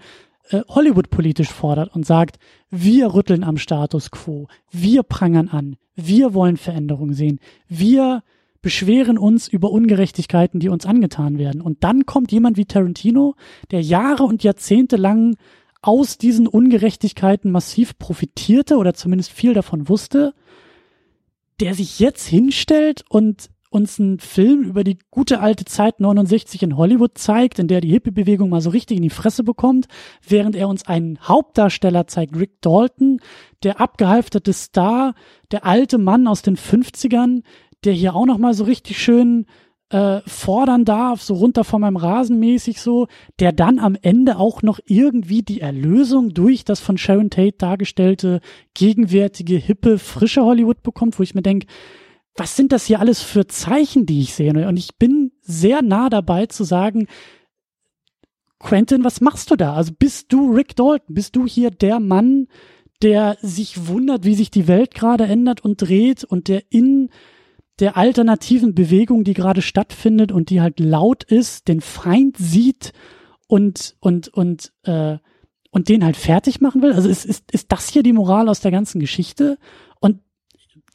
äh, Hollywood politisch fordert und sagt, wir rütteln am Status quo, wir prangern an, wir wollen Veränderungen sehen, wir beschweren uns über Ungerechtigkeiten, die uns angetan werden. Und dann kommt jemand wie Tarantino, der Jahre und Jahrzehnte lang aus diesen Ungerechtigkeiten massiv profitierte oder zumindest viel davon wusste, der sich jetzt hinstellt und uns einen Film über die gute alte Zeit 69 in Hollywood zeigt, in der die Hippie-Bewegung mal so richtig in die Fresse bekommt, während er uns einen Hauptdarsteller zeigt, Rick Dalton, der abgehalfterte Star, der alte Mann aus den 50ern, der hier auch noch mal so richtig schön äh, fordern darf, so runter von meinem Rasen mäßig so, der dann am Ende auch noch irgendwie die Erlösung durch das von Sharon Tate dargestellte gegenwärtige, hippe, frische Hollywood bekommt, wo ich mir denke, was sind das hier alles für Zeichen, die ich sehe? Und ich bin sehr nah dabei zu sagen, Quentin, was machst du da? Also bist du Rick Dalton? Bist du hier der Mann, der sich wundert, wie sich die Welt gerade ändert und dreht und der in der alternativen Bewegung, die gerade stattfindet und die halt laut ist, den Feind sieht und und und äh, und den halt fertig machen will. Also ist, ist, ist das hier die Moral aus der ganzen Geschichte? Und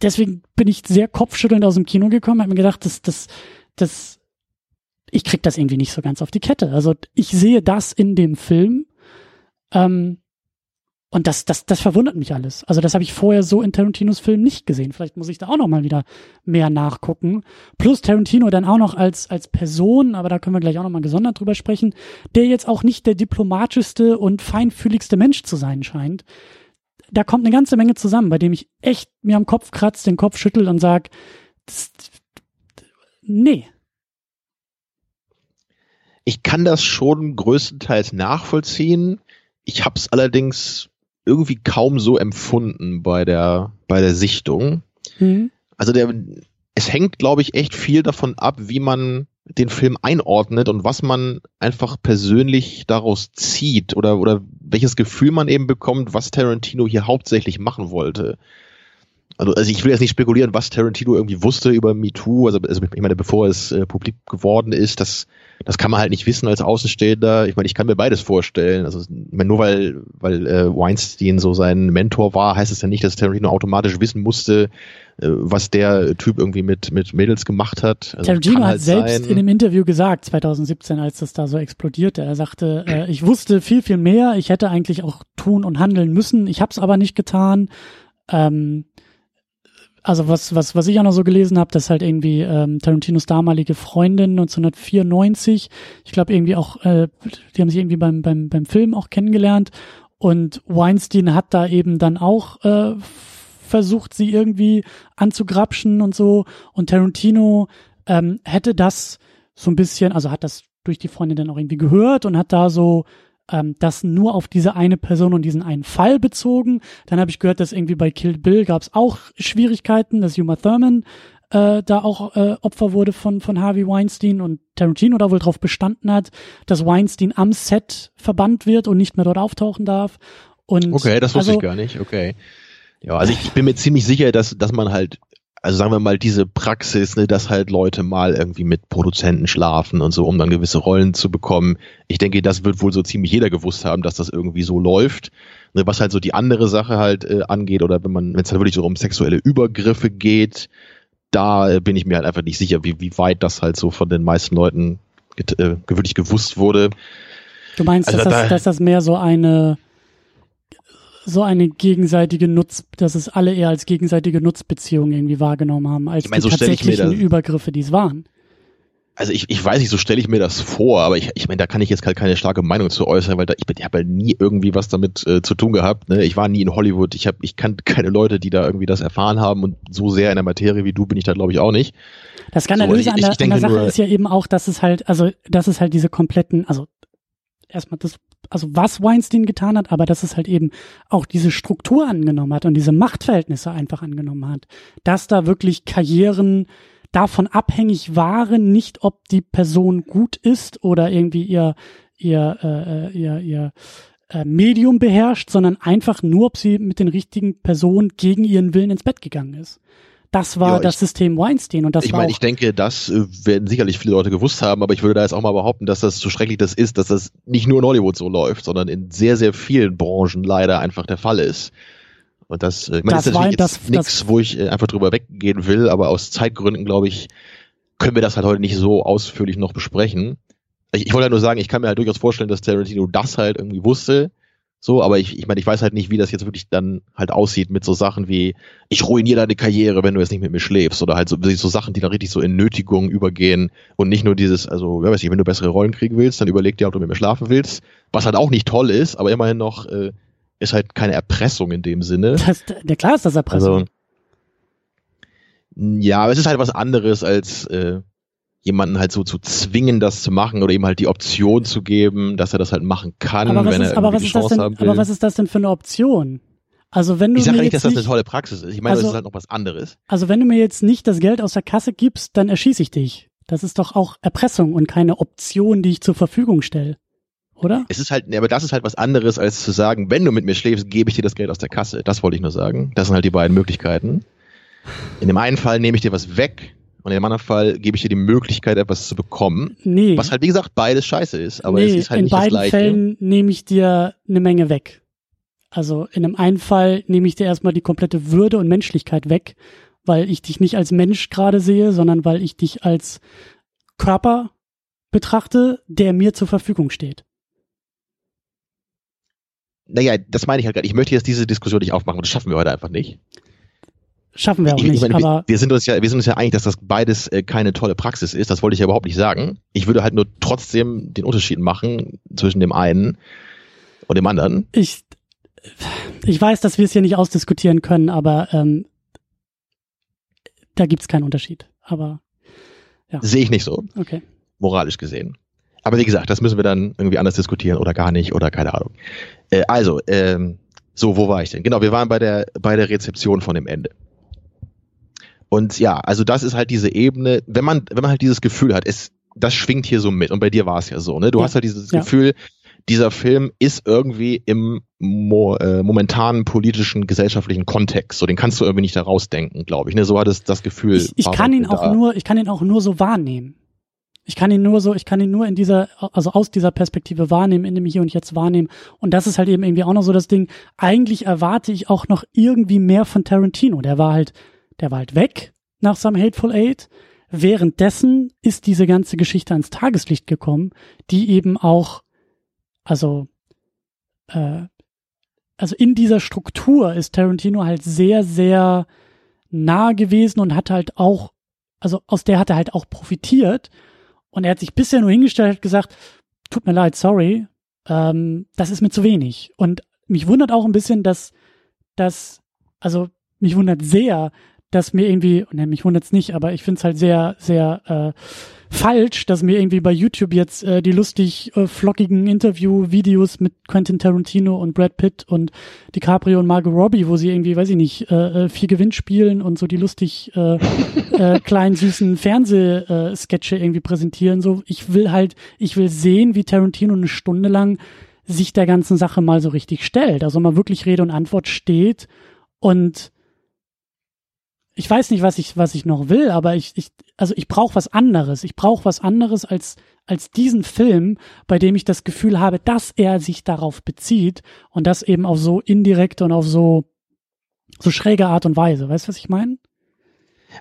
deswegen bin ich sehr kopfschüttelnd aus dem Kino gekommen, habe mir gedacht, das, das, das, ich krieg das irgendwie nicht so ganz auf die Kette. Also ich sehe das in dem Film. Ähm, und das, das, das verwundert mich alles. Also das habe ich vorher so in Tarantinos Film nicht gesehen. Vielleicht muss ich da auch noch mal wieder mehr nachgucken. Plus Tarantino dann auch noch als als Person, aber da können wir gleich auch noch mal gesondert drüber sprechen, der jetzt auch nicht der diplomatischste und feinfühligste Mensch zu sein scheint. Da kommt eine ganze Menge zusammen, bei dem ich echt mir am Kopf kratzt, den Kopf schüttelt und sag, nee. Ich kann das schon größtenteils nachvollziehen. Ich habe es allerdings irgendwie kaum so empfunden bei der, bei der Sichtung. Mhm. Also der, es hängt, glaube ich, echt viel davon ab, wie man den Film einordnet und was man einfach persönlich daraus zieht oder, oder welches Gefühl man eben bekommt, was Tarantino hier hauptsächlich machen wollte. Also, also ich will jetzt nicht spekulieren, was Tarantino irgendwie wusste über MeToo, also, also ich meine, bevor es äh, publik geworden ist, das das kann man halt nicht wissen als Außenstehender. Ich meine, ich kann mir beides vorstellen. Also ich meine, nur weil, weil äh, Weinstein so sein Mentor war, heißt es ja nicht, dass Tarantino automatisch wissen musste, äh, was der Typ irgendwie mit, mit Mädels gemacht hat. Also Tarantino hat halt selbst sein. in einem Interview gesagt, 2017, als das da so explodierte, er sagte, äh, ich wusste viel, viel mehr, ich hätte eigentlich auch tun und handeln müssen, ich habe es aber nicht getan. Ähm, also was, was, was ich auch noch so gelesen habe, dass halt irgendwie ähm, Tarantinos damalige Freundin 1994, ich glaube irgendwie auch, äh, die haben sich irgendwie beim, beim, beim Film auch kennengelernt und Weinstein hat da eben dann auch äh, versucht, sie irgendwie anzugrapschen und so und Tarantino ähm, hätte das so ein bisschen, also hat das durch die Freundin dann auch irgendwie gehört und hat da so ähm, das nur auf diese eine Person und diesen einen Fall bezogen. Dann habe ich gehört, dass irgendwie bei Kill Bill gab es auch Schwierigkeiten, dass Uma Thurman äh, da auch äh, Opfer wurde von, von Harvey Weinstein und Tarantino da wohl drauf bestanden hat, dass Weinstein am Set verbannt wird und nicht mehr dort auftauchen darf. Und okay, das wusste also, ich gar nicht, okay. Ja, also ich bin mir ziemlich sicher, dass, dass man halt also sagen wir mal, diese Praxis, ne, dass halt Leute mal irgendwie mit Produzenten schlafen und so, um dann gewisse Rollen zu bekommen. Ich denke, das wird wohl so ziemlich jeder gewusst haben, dass das irgendwie so läuft. Ne, was halt so die andere Sache halt äh, angeht, oder wenn man, wenn es halt wirklich so um sexuelle Übergriffe geht, da äh, bin ich mir halt einfach nicht sicher, wie, wie weit das halt so von den meisten Leuten äh, wirklich gewusst wurde. Du meinst, also dass, da, das, dass das mehr so eine so eine gegenseitige Nutz, dass es alle eher als gegenseitige Nutzbeziehung irgendwie wahrgenommen haben, als ich mein, die so tatsächlichen Übergriffe, die es waren. Also ich, ich weiß nicht, so stelle ich mir das vor, aber ich, ich meine, da kann ich jetzt halt keine starke Meinung zu äußern, weil da, ich, ich habe halt nie irgendwie was damit äh, zu tun gehabt. Ne? Ich war nie in Hollywood, ich habe, ich kannte keine Leute, die da irgendwie das erfahren haben und so sehr in der Materie wie du bin ich da glaube ich auch nicht. Das Skandalöse so, an, der, an der Sache ist ja eben auch, dass es halt, also dass es halt diese kompletten, also erstmal das also was Weinstein getan hat, aber dass es halt eben auch diese Struktur angenommen hat und diese Machtverhältnisse einfach angenommen hat, dass da wirklich Karrieren davon abhängig waren, nicht ob die Person gut ist oder irgendwie ihr ihr äh, äh ihr ihr äh, Medium beherrscht, sondern einfach nur, ob sie mit den richtigen Personen gegen ihren Willen ins Bett gegangen ist. Das war ja, das ich, System Weinstein und das Ich meine, ich denke, das äh, werden sicherlich viele Leute gewusst haben, aber ich würde da jetzt auch mal behaupten, dass das so schrecklich das ist, dass das nicht nur in Hollywood so läuft, sondern in sehr, sehr vielen Branchen leider einfach der Fall ist. Und das, äh, ich meine, das ist natürlich war, jetzt nichts, wo ich äh, einfach drüber weggehen will, aber aus Zeitgründen, glaube ich, können wir das halt heute nicht so ausführlich noch besprechen. Ich, ich wollte ja nur sagen, ich kann mir halt durchaus vorstellen, dass Tarantino das halt irgendwie wusste so, aber ich, ich meine, ich weiß halt nicht, wie das jetzt wirklich dann halt aussieht mit so Sachen wie, ich ruiniere deine Karriere, wenn du jetzt nicht mit mir schläfst. Oder halt so, so Sachen, die da richtig so in Nötigung übergehen und nicht nur dieses, also, wer weiß ich, wenn du bessere Rollen kriegen willst, dann überleg dir, ob du mit mir schlafen willst. Was halt auch nicht toll ist, aber immerhin noch, äh, ist halt keine Erpressung in dem Sinne. Das, der klar ist das Erpressung. Also, ja, aber es ist halt was anderes als, äh, jemanden halt so zu zwingen, das zu machen oder ihm halt die Option zu geben, dass er das halt machen kann, aber wenn ist, er aber was die ist das Chance denn, haben will. Aber was ist das denn für eine Option? Also wenn du ich sage mir nicht, jetzt dass das nicht, eine tolle Praxis ist. Ich meine, Also- das ist halt noch was anderes. also wenn du mir jetzt nicht das Geld aus der Kasse gibst, dann erschieße ich dich. Das ist doch auch Erpressung und keine Option, die ich zur Verfügung stelle. Oder? Es ist halt, aber das ist halt was anderes, als zu sagen, wenn du mit mir schläfst, gebe ich dir das Geld aus der Kasse. Das wollte ich nur sagen. Das sind halt die beiden Möglichkeiten. In dem einen Fall nehme ich dir was weg und in dem anderen Fall gebe ich dir die Möglichkeit, etwas zu bekommen. Nee. Was halt, wie gesagt, beides scheiße ist. Aber nee, es ist halt in nicht das beiden Gleiche. Fällen nehme ich dir eine Menge weg. Also in dem einen Fall nehme ich dir erstmal die komplette Würde und Menschlichkeit weg, weil ich dich nicht als Mensch gerade sehe, sondern weil ich dich als Körper betrachte, der mir zur Verfügung steht. Naja, das meine ich halt gerade. Ich möchte jetzt diese Diskussion nicht aufmachen und das schaffen wir heute einfach nicht. Schaffen wir auch Ich- ich nicht, meine, wir, aber wir sind uns ja, wir sind uns ja einig, dass das beides äh, keine tolle Praxis ist. Das wollte ich ja überhaupt nicht sagen. Ich würde halt nur trotzdem den Unterschied machen zwischen dem einen und dem anderen. ich, ich weiß, dass wir es hier nicht ausdiskutieren können, aber ähm, da gibt's keinen Unterschied. Aber Sehe ich nicht so, okay. moralisch gesehen. Aber wie gesagt, das müssen wir dann irgendwie anders diskutieren oder gar nicht oder keine Ahnung. Äh, also, ähm, so, wo war ich denn? Genau, wir waren bei der, bei der Rezeption von dem Ende. Und ja, also das ist halt diese Ebene, wenn man, wenn man halt dieses Gefühl hat, es, das schwingt hier so mit. Und bei dir war es ja so, ne? Du Ja. hast halt dieses Ja. Gefühl, dieser Film ist irgendwie im mo äh, momentanen politischen, gesellschaftlichen Kontext. So, den kannst du irgendwie nicht da rausdenken, glaube ich. Ne? So hat es das Gefühl. Ich, ich kann ihn auch da. nur, ich kann ihn auch nur so wahrnehmen. Ich kann ihn nur so, ich kann ihn nur in dieser, also aus dieser Perspektive wahrnehmen, in dem Hier und Jetzt wahrnehmen. Und das ist halt eben irgendwie auch noch so das Ding. Eigentlich erwarte ich auch noch irgendwie mehr von Tarantino. Der war halt, der war halt weg nach Some Hateful Eight. Währenddessen ist diese ganze Geschichte ans Tageslicht gekommen, die eben auch, also, äh, also in dieser Struktur ist Tarantino halt sehr, sehr nah gewesen und hat halt auch, also aus der hat er halt auch profitiert. Und er hat sich bisher nur hingestellt und gesagt, tut mir leid, sorry, ähm, das ist mir zu wenig. Und mich wundert auch ein bisschen, dass, dass, also mich wundert sehr, dass mir irgendwie, ne, mich wundert's nicht, aber ich find's halt sehr, sehr äh, falsch, dass mir irgendwie bei YouTube jetzt äh, die lustig äh, flockigen Interview-Videos mit Quentin Tarantino und Brad Pitt und DiCaprio und Margot Robbie, wo sie irgendwie, weiß ich nicht, äh, äh, vier Gewinn spielen und so die lustig äh, äh, kleinen süßen Fernsehsketche irgendwie präsentieren. So, ich will halt, ich will sehen, wie Tarantino eine Stunde lang sich der ganzen Sache mal so richtig stellt. Also mal wirklich Rede und Antwort steht und ich weiß nicht, was ich, was ich noch will, aber ich, ich also ich brauche was anderes. Ich brauche was anderes als, als diesen Film, bei dem ich das Gefühl habe, dass er sich darauf bezieht und das eben auf so indirekte und auf so, so schräge Art und Weise. Weißt du, was ich meine?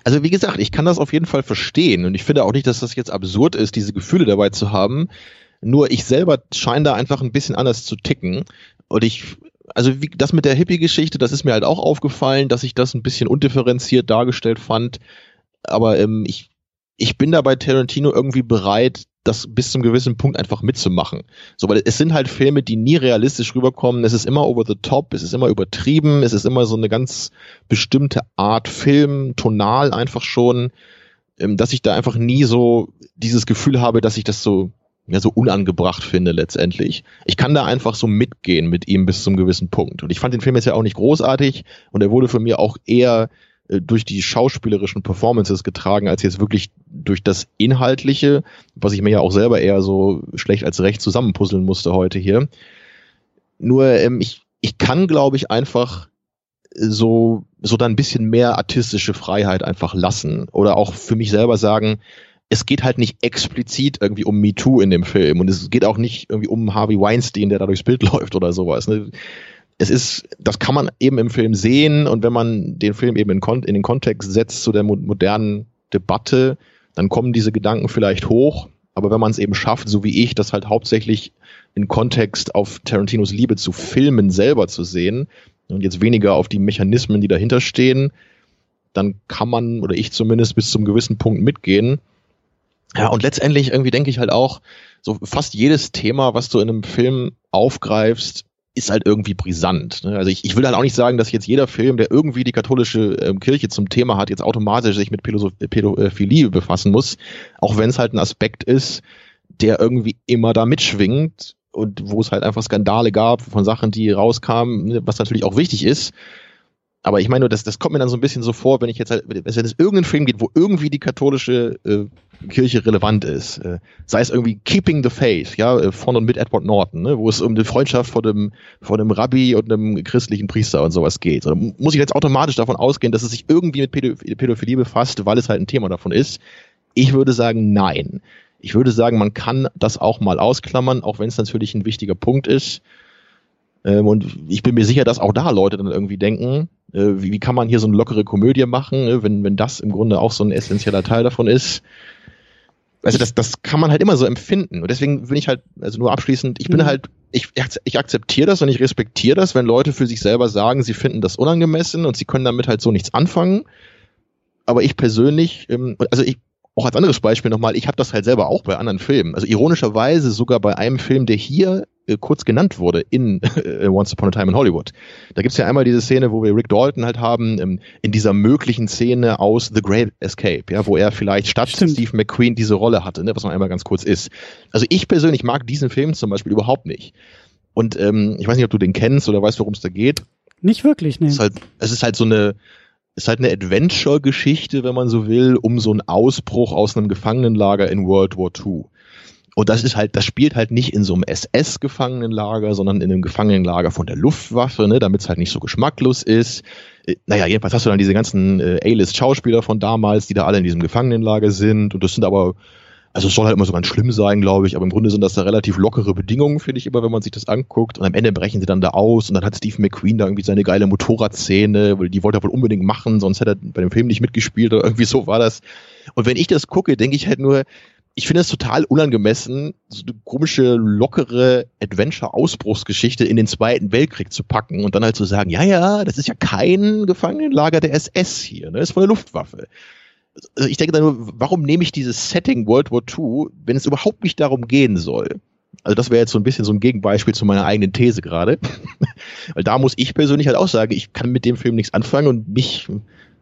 Also wie gesagt, ich kann das auf jeden Fall verstehen und ich finde auch nicht, dass das jetzt absurd ist, diese Gefühle dabei zu haben. Nur ich selber scheine da einfach ein bisschen anders zu ticken und ich also wie, das mit der Hippie-Geschichte, das ist mir halt auch aufgefallen, dass ich das ein bisschen undifferenziert dargestellt fand. Aber ähm, ich, ich bin da bei Tarantino irgendwie bereit, das bis zum gewissen Punkt einfach mitzumachen. So, weil es sind halt Filme, die nie realistisch rüberkommen. Es ist immer over the top, es ist immer übertrieben, es ist immer so eine ganz bestimmte Art Film, tonal einfach schon, ähm, dass ich da einfach nie so dieses Gefühl habe, dass ich das so ja, so unangebracht finde letztendlich. Ich kann da einfach so mitgehen mit ihm bis zum gewissen Punkt. Und ich fand den Film jetzt ja auch nicht großartig und er wurde für mir auch eher äh, durch die schauspielerischen Performances getragen, als jetzt wirklich durch das Inhaltliche, was ich mir ja auch selber eher so schlecht als recht zusammenpuzzeln musste heute hier. Nur ähm, ich, ich kann, glaube ich, einfach so, so dann ein bisschen mehr artistische Freiheit einfach lassen oder auch für mich selber sagen, es geht halt nicht explizit irgendwie um MeToo in dem Film und es geht auch nicht irgendwie um Harvey Weinstein, der da durchs Bild läuft oder sowas. Ne? Es ist, das kann man eben im Film sehen und wenn man den Film eben in, in den Kontext setzt zu der mo modernen Debatte, dann kommen diese Gedanken vielleicht hoch. Aber wenn man es eben schafft, so wie ich, das halt hauptsächlich in Kontext auf Tarantinos Liebe zu Filmen selber zu sehen und jetzt weniger auf die Mechanismen, die dahinter stehen, dann kann man, oder ich zumindest, bis zum gewissen Punkt mitgehen. Ja, und letztendlich irgendwie denke ich halt auch, so fast jedes Thema, was du in einem Film aufgreifst, ist halt irgendwie brisant. Ne? Also ich, ich will halt auch nicht sagen, dass jetzt jeder Film, der irgendwie die katholische ähm, Kirche zum Thema hat, jetzt automatisch sich mit Pädophilie befassen muss, auch wenn es halt ein Aspekt ist, der irgendwie immer da mitschwingt und wo es halt einfach Skandale gab von Sachen, die rauskamen, ne, was natürlich auch wichtig ist. Aber ich meine das, das kommt mir dann so ein bisschen so vor, wenn ich jetzt halt, wenn es irgendeinen Film gibt, wo irgendwie die katholische äh, Kirche relevant ist, äh, sei es irgendwie Keeping the Faith, ja, äh, von und mit Edward Norton, ne, wo es um die Freundschaft von dem, von einem Rabbi und einem christlichen Priester und sowas geht. Oder muss ich jetzt automatisch davon ausgehen, dass es sich irgendwie mit Pädophilie befasst, weil es halt ein Thema davon ist? Ich würde sagen, nein. Ich würde sagen, man kann das auch mal ausklammern, auch wenn es natürlich ein wichtiger Punkt ist. Ähm, und ich bin mir sicher, dass auch da Leute dann irgendwie denken, äh, wie, wie, kann man hier so eine lockere Komödie machen, ne, wenn, wenn das im Grunde auch so ein essentieller Teil davon ist. Also das, das kann man halt immer so empfinden. Und deswegen bin ich halt, also nur abschließend, ich bin mhm. halt, ich, ich akzeptiere das und ich respektiere das, wenn Leute für sich selber sagen, sie finden das unangemessen und sie können damit halt so nichts anfangen. Aber ich persönlich, ähm, also ich, auch als anderes Beispiel nochmal, ich habe das halt selber auch bei anderen Filmen. Also ironischerweise sogar bei einem Film, der hier äh, kurz genannt wurde in äh, Once Upon a Time in Hollywood. Da gibt's ja einmal diese Szene, wo wir Rick Dalton halt haben, ähm, in dieser möglichen Szene aus The Great Escape, ja, wo er vielleicht statt Stimmt. Steve McQueen diese Rolle hatte, ne, was man einmal ganz kurz ist. Also ich persönlich mag diesen Film zum Beispiel überhaupt nicht. Und ähm, ich weiß nicht, ob du den kennst oder weißt, worum es da geht. Nicht wirklich, ne. Es ist halt, es ist halt so eine ist halt eine Adventure-Geschichte, wenn man so will, um so einen Ausbruch aus einem Gefangenenlager in World War II. Und das ist halt, das spielt halt nicht in so einem SS-Gefangenenlager, sondern in einem Gefangenenlager von der Luftwaffe, ne, damit es halt nicht so geschmacklos ist. Äh, naja, jedenfalls hast du dann diese ganzen äh, A-List-Schauspieler von damals, die da alle in diesem Gefangenenlager sind. Und das sind aber also es soll halt immer so ganz schlimm sein, glaube ich, aber im Grunde sind das da relativ lockere Bedingungen, finde ich immer, wenn man sich das anguckt. Und am Ende brechen sie dann da aus und dann hat Steve McQueen da irgendwie seine geile Motorradszene, die wollte er wohl unbedingt machen, sonst hätte er bei dem Film nicht mitgespielt oder irgendwie so war das. Und wenn ich das gucke, denke ich halt nur, ich finde es total unangemessen, so eine komische, lockere Adventure-Ausbruchsgeschichte in den Zweiten Weltkrieg zu packen und dann halt zu sagen, ja, ja, das ist ja kein Gefangenenlager der SS hier, ne? Das ist von der Luftwaffe also ich denke da nur, warum nehme ich dieses Setting World War II, wenn es überhaupt nicht darum gehen soll? Also das wäre jetzt so ein bisschen so ein Gegenbeispiel zu meiner eigenen These gerade. Weil da muss ich persönlich halt auch sagen, ich kann mit dem Film nichts anfangen und mich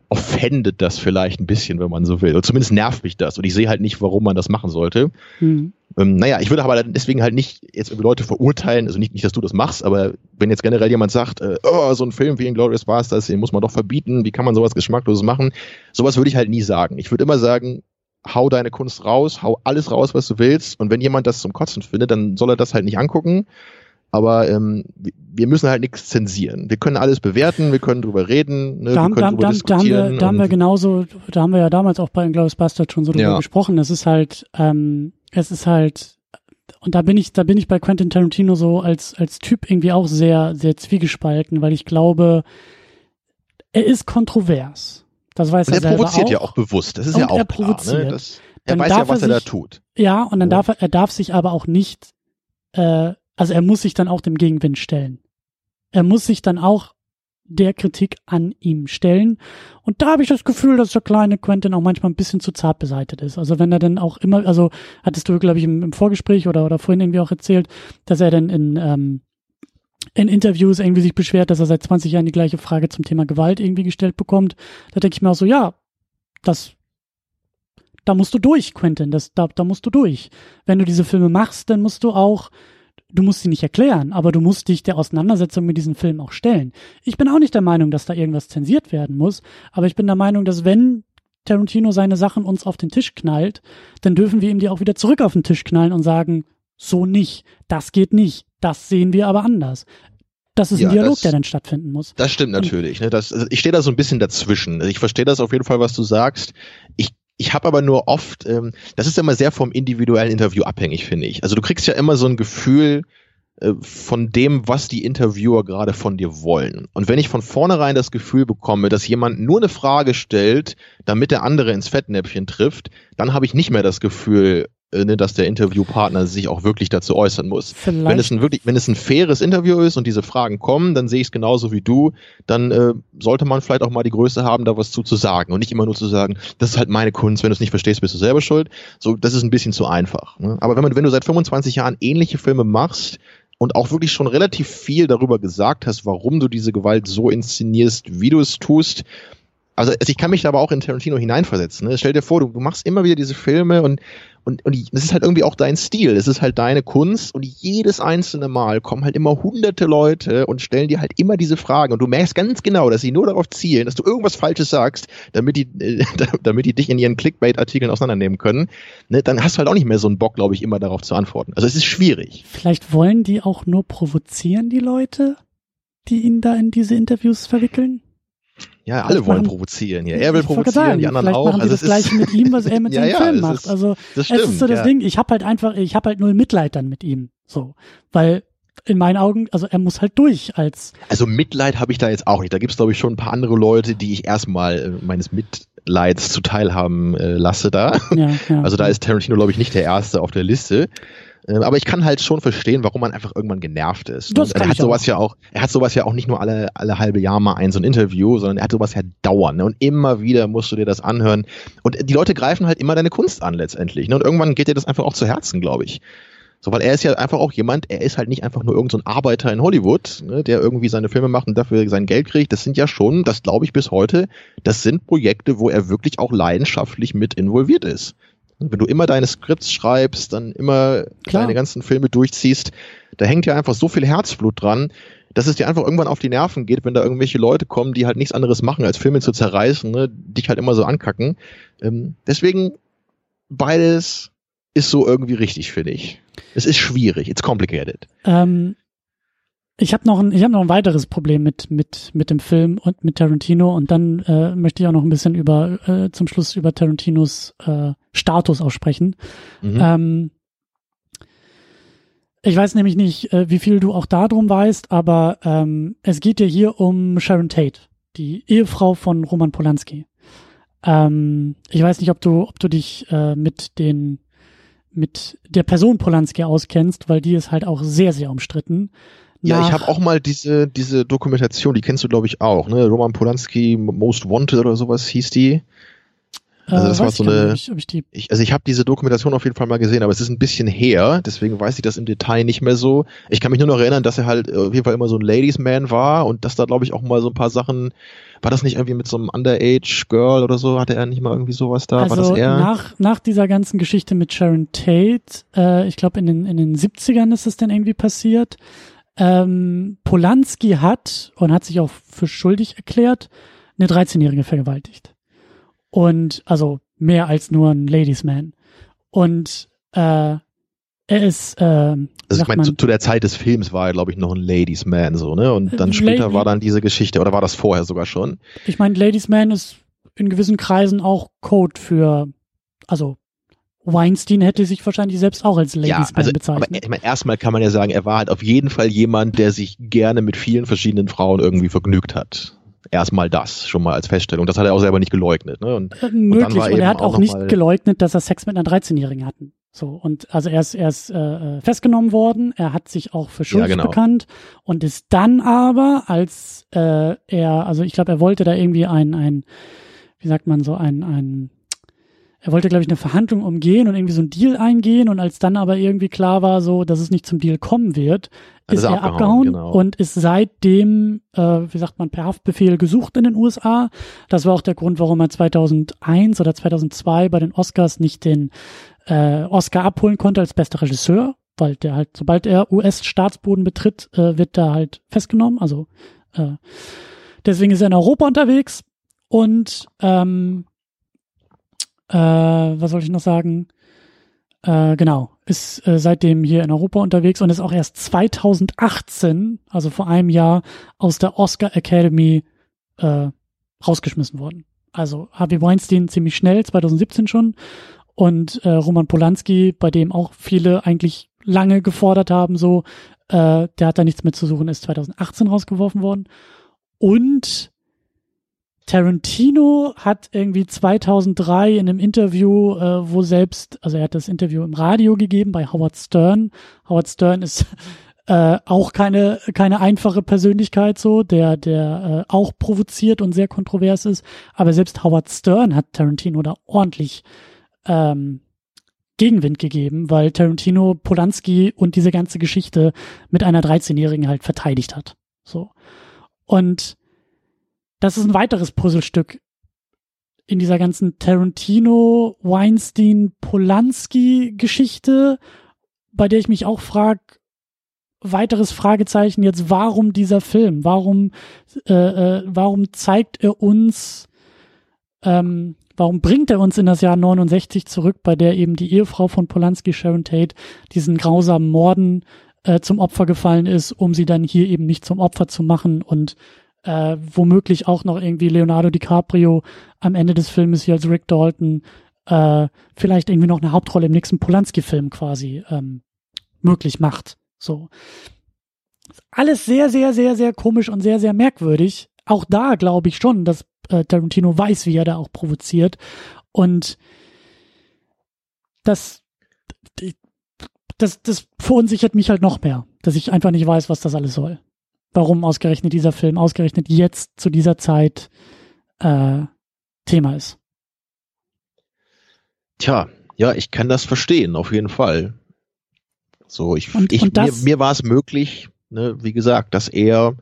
offendet das vielleicht ein bisschen, wenn man so will. Oder zumindest nervt mich das. Und ich sehe halt nicht, warum man das machen sollte. Mhm. Ähm, naja, ich würde aber deswegen halt nicht jetzt Leute verurteilen, also nicht, nicht, dass du das machst, aber wenn jetzt generell jemand sagt, äh, oh, so ein Film wie Inglourious Basterds, den muss man doch verbieten, wie kann man sowas Geschmackloses machen? Sowas würde ich halt nie sagen. Ich würde immer sagen, hau deine Kunst raus, hau alles raus, was du willst. Und wenn jemand das zum Kotzen findet, dann soll er das halt nicht angucken aber ähm, wir müssen halt nichts zensieren. Wir können alles bewerten, wir können drüber reden, ne? da, wir können da, drüber da, diskutieren. Da haben, wir, da haben wir genauso, da haben wir ja damals auch bei Inglourious Bastard schon so drüber ja. gesprochen. Es ist halt, ähm, es ist halt, und da bin ich, da bin ich bei Quentin Tarantino so als als Typ irgendwie auch sehr sehr zwiegespalten, weil ich glaube, er ist kontrovers. Das weiß und er, er provoziert auch. ja auch bewusst. Das ist und ja auch er klar. Ne? Das, er dann weiß ja, was er, sich, da tut. Ja, und dann ja. darf er, er darf sich aber auch nicht äh, also er muss sich dann auch dem Gegenwind stellen. Er muss sich dann auch der Kritik an ihm stellen. Und da habe ich das Gefühl, dass der kleine Quentin auch manchmal ein bisschen zu zart beseitigt ist. Also wenn er dann auch immer, also hattest du, glaube ich, im, im, Vorgespräch oder, oder vorhin irgendwie auch erzählt, dass er dann in, ähm, in Interviews irgendwie sich beschwert, dass er seit 20 Jahren die gleiche Frage zum Thema Gewalt irgendwie gestellt bekommt. Da denke ich mir auch so, ja, das, da musst du durch, Quentin, das, da, da musst du durch. Wenn du diese Filme machst, dann musst du auch du musst sie nicht erklären, aber du musst dich der Auseinandersetzung mit diesem Film auch stellen. Ich bin auch nicht der Meinung, dass da irgendwas zensiert werden muss, aber ich bin der Meinung, dass wenn Tarantino seine Sachen uns auf den Tisch knallt, dann dürfen wir ihm die auch wieder zurück auf den Tisch knallen und sagen, so nicht, das geht nicht, das sehen wir aber anders. Das ist ja, ein Dialog, das, der dann stattfinden muss. Das stimmt natürlich. Ne? Das, also ich stehe da so ein bisschen dazwischen. Ich verstehe das auf jeden Fall, was du sagst. Ich ich habe aber nur oft, ähm, das ist immer sehr vom individuellen Interview abhängig, finde ich. Also du kriegst ja immer so ein Gefühl äh, von dem, was die Interviewer gerade von dir wollen. Und wenn ich von vornherein das Gefühl bekomme, dass jemand nur eine Frage stellt, damit der andere ins Fettnäpfchen trifft, dann habe ich nicht mehr das Gefühl, ne, dass der Interviewpartner sich auch wirklich dazu äußern muss. Vielleicht. Wenn es ein wirklich, wenn es ein faires Interview ist und diese Fragen kommen, dann sehe ich es genauso wie du. Dann äh, sollte man vielleicht auch mal die Größe haben, da was zu, zu sagen und nicht immer nur zu sagen, das ist halt meine Kunst. Wenn du es nicht verstehst, bist du selber schuld. So, das ist ein bisschen zu einfach. Ne? Aber wenn man, wenn du seit 25 Jahren ähnliche Filme machst und auch wirklich schon relativ viel darüber gesagt hast, warum du diese Gewalt so inszenierst, wie du es tust. Also, also ich kann mich da aber auch in Tarantino hineinversetzen. Ne? Stell dir vor, du, du machst immer wieder diese Filme und und, und das ist halt irgendwie auch dein Stil, es ist halt deine Kunst und jedes einzelne Mal kommen halt immer hunderte Leute und stellen dir halt immer diese Fragen und du merkst ganz genau, dass sie nur darauf zielen, dass du irgendwas Falsches sagst, damit die, äh, damit die dich in ihren Clickbait-Artikeln auseinandernehmen können. Ne, dann hast du halt auch nicht mehr so einen Bock, glaube ich, immer darauf zu antworten. Also es ist schwierig. Vielleicht wollen die auch nur provozieren, die Leute, die ihn da in diese Interviews verwickeln? Ja, alle Vielleicht wollen machen, provozieren hier. Er will provozieren, sagen, die anderen auch. Machen also das gleiche mit ihm, was er mit ja, seinem ja, Film macht. Ist, also das stimmt, es ist so das ja. Ding. Ich habe halt einfach, ich habe halt null Mitleid dann mit ihm, so, weil in meinen Augen, also er muss halt durch als. Also Mitleid habe ich da jetzt auch nicht. Da gibt's glaube ich schon ein paar andere Leute, die ich erstmal äh, meines Mitleids zuteilhaben äh, lasse da. Ja, ja. Also da ist Tarantino glaube ich nicht der erste auf der Liste. Ähm, aber ich kann halt schon verstehen, warum man einfach irgendwann genervt ist. Das er hat sowas auch. ja auch, er hat sowas ja auch nicht nur alle, alle halbe Jahr mal ein so ein Interview, sondern er hat sowas ja dauernd. Ne? Und immer wieder musst du dir das anhören. Und die Leute greifen halt immer deine Kunst an letztendlich. Ne? Und irgendwann geht dir das einfach auch zu Herzen, glaube ich. So, weil er ist ja einfach auch jemand, er ist halt nicht einfach nur irgendein so Arbeiter in Hollywood, ne, der irgendwie seine Filme macht und dafür sein Geld kriegt. Das sind ja schon, das glaube ich bis heute, das sind Projekte, wo er wirklich auch leidenschaftlich mit involviert ist. Wenn du immer deine Skripts schreibst, dann immer Klar. deine ganzen Filme durchziehst, da hängt ja einfach so viel Herzblut dran, dass es dir einfach irgendwann auf die Nerven geht, wenn da irgendwelche Leute kommen, die halt nichts anderes machen, als Filme zu zerreißen, ne, dich halt immer so ankacken. Ähm, deswegen beides ist so irgendwie richtig, finde ich. Es ist schwierig, it's complicated. Ähm, ich habe noch ein, ich habe noch ein weiteres Problem mit mit mit dem Film und mit Tarantino und dann äh, möchte ich auch noch ein bisschen über äh, zum Schluss über Tarantinos äh, Status aussprechen. Mhm. Ähm, ich weiß nämlich nicht, äh, wie viel du auch darum weißt, aber ähm, es geht ja hier um Sharon Tate, die Ehefrau von Roman Polanski. Ähm, ich weiß nicht, ob du ob du dich äh, mit den mit der Person Polanski auskennst, weil die ist halt auch sehr sehr umstritten. Ja, ich habe auch mal diese, diese Dokumentation, die kennst du, glaube ich, auch, ne? Roman Polanski Most Wanted oder sowas hieß die. Also das äh, war so eine. Nicht, ich die ich, also ich habe diese Dokumentation auf jeden Fall mal gesehen, aber es ist ein bisschen her, deswegen weiß ich das im Detail nicht mehr so. Ich kann mich nur noch erinnern, dass er halt auf jeden Fall immer so ein Ladies Man war und dass da glaube ich auch mal so ein paar Sachen. War das nicht irgendwie mit so einem Underage Girl oder so? Hatte er nicht mal irgendwie sowas da? Also war das er? Nach, nach dieser ganzen Geschichte mit Sharon Tate, äh, ich glaube in den, in den 70ern ist es dann irgendwie passiert, ähm, Polanski hat und hat sich auch für schuldig erklärt, eine 13-Jährige vergewaltigt. Und also mehr als nur ein Ladies Man. Und äh, er ist. Äh, also ich meine, zu, zu, der Zeit des Films war er, glaube ich, noch ein Ladies Man so, ne? Und dann später Lady, war dann diese Geschichte, oder war das vorher sogar schon? Ich meine, Ladies Man ist in gewissen Kreisen auch Code für, also Weinstein hätte sich wahrscheinlich selbst auch als Ladies ja, also, bezeichnet. Aber ich meine, erstmal kann man ja sagen, er war halt auf jeden Fall jemand, der sich gerne mit vielen verschiedenen Frauen irgendwie vergnügt hat. Erstmal das, schon mal als Feststellung. Das hat er auch selber nicht geleugnet. Ne? Und, äh, möglich, und, und er hat auch, auch nicht geleugnet, dass er Sex mit einer 13-Jährigen hatten. So, und also er ist, er ist äh, festgenommen worden, er hat sich auch für schuldig ja, genau. bekannt und ist dann aber, als äh, er, also ich glaube, er wollte da irgendwie ein, ein, wie sagt man so, ein, ein er wollte, glaube ich, eine Verhandlung umgehen und irgendwie so ein Deal eingehen und als dann aber irgendwie klar war, so, dass es nicht zum Deal kommen wird, ist er abgehauen, abgehauen genau. und ist seitdem, äh, wie sagt man, per Haftbefehl gesucht in den USA. Das war auch der Grund, warum er 2001 oder 2002 bei den Oscars nicht den äh, Oscar abholen konnte als bester Regisseur, weil der halt, sobald er US-Staatsboden betritt, äh, wird er halt festgenommen. Also äh, deswegen ist er in Europa unterwegs und ähm, äh, was soll ich noch sagen? Äh, genau, ist äh, seitdem hier in Europa unterwegs und ist auch erst 2018, also vor einem Jahr, aus der Oscar Academy äh, rausgeschmissen worden. Also Harvey Weinstein ziemlich schnell, 2017 schon. Und äh, Roman Polanski, bei dem auch viele eigentlich lange gefordert haben, so, äh, der hat da nichts mit zu suchen, ist 2018 rausgeworfen worden. Und Tarantino hat irgendwie 2003 in einem Interview, äh, wo selbst, also er hat das Interview im Radio gegeben bei Howard Stern. Howard Stern ist äh, auch keine keine einfache Persönlichkeit so, der der äh, auch provoziert und sehr kontrovers ist. Aber selbst Howard Stern hat Tarantino da ordentlich ähm, Gegenwind gegeben, weil Tarantino Polanski und diese ganze Geschichte mit einer 13-Jährigen halt verteidigt hat. So. Und das ist ein weiteres Puzzlestück in dieser ganzen Tarantino, Weinstein, Polanski-Geschichte, bei der ich mich auch frage, weiteres Fragezeichen jetzt, warum dieser Film? Warum, äh, äh, warum zeigt er uns, ähm, warum bringt er uns in das Jahr 69 zurück, bei der eben die Ehefrau von Polanski, Sharon Tate, diesen grausamen Morden äh, zum Opfer gefallen ist, um sie dann hier eben nicht zum Opfer zu machen und äh, womöglich auch noch irgendwie Leonardo DiCaprio am Ende des Filmes hier als Rick Dalton äh, vielleicht irgendwie noch eine Hauptrolle im nächsten Polanski-Film quasi ähm, möglich macht. So. Alles sehr, sehr, sehr, sehr komisch und sehr, sehr merkwürdig. Auch da glaube ich schon, dass äh, Tarantino weiß, wie er da auch provoziert. Und das, das, das verunsichert mich halt noch mehr, dass ich einfach nicht weiß, was das alles soll. Warum ausgerechnet dieser Film, ausgerechnet jetzt zu dieser Zeit äh, Thema ist. Tja, ja, ich kann das verstehen, auf jeden Fall. So, ich, und, ich und mir, mir war es möglich, ne, wie gesagt, dass er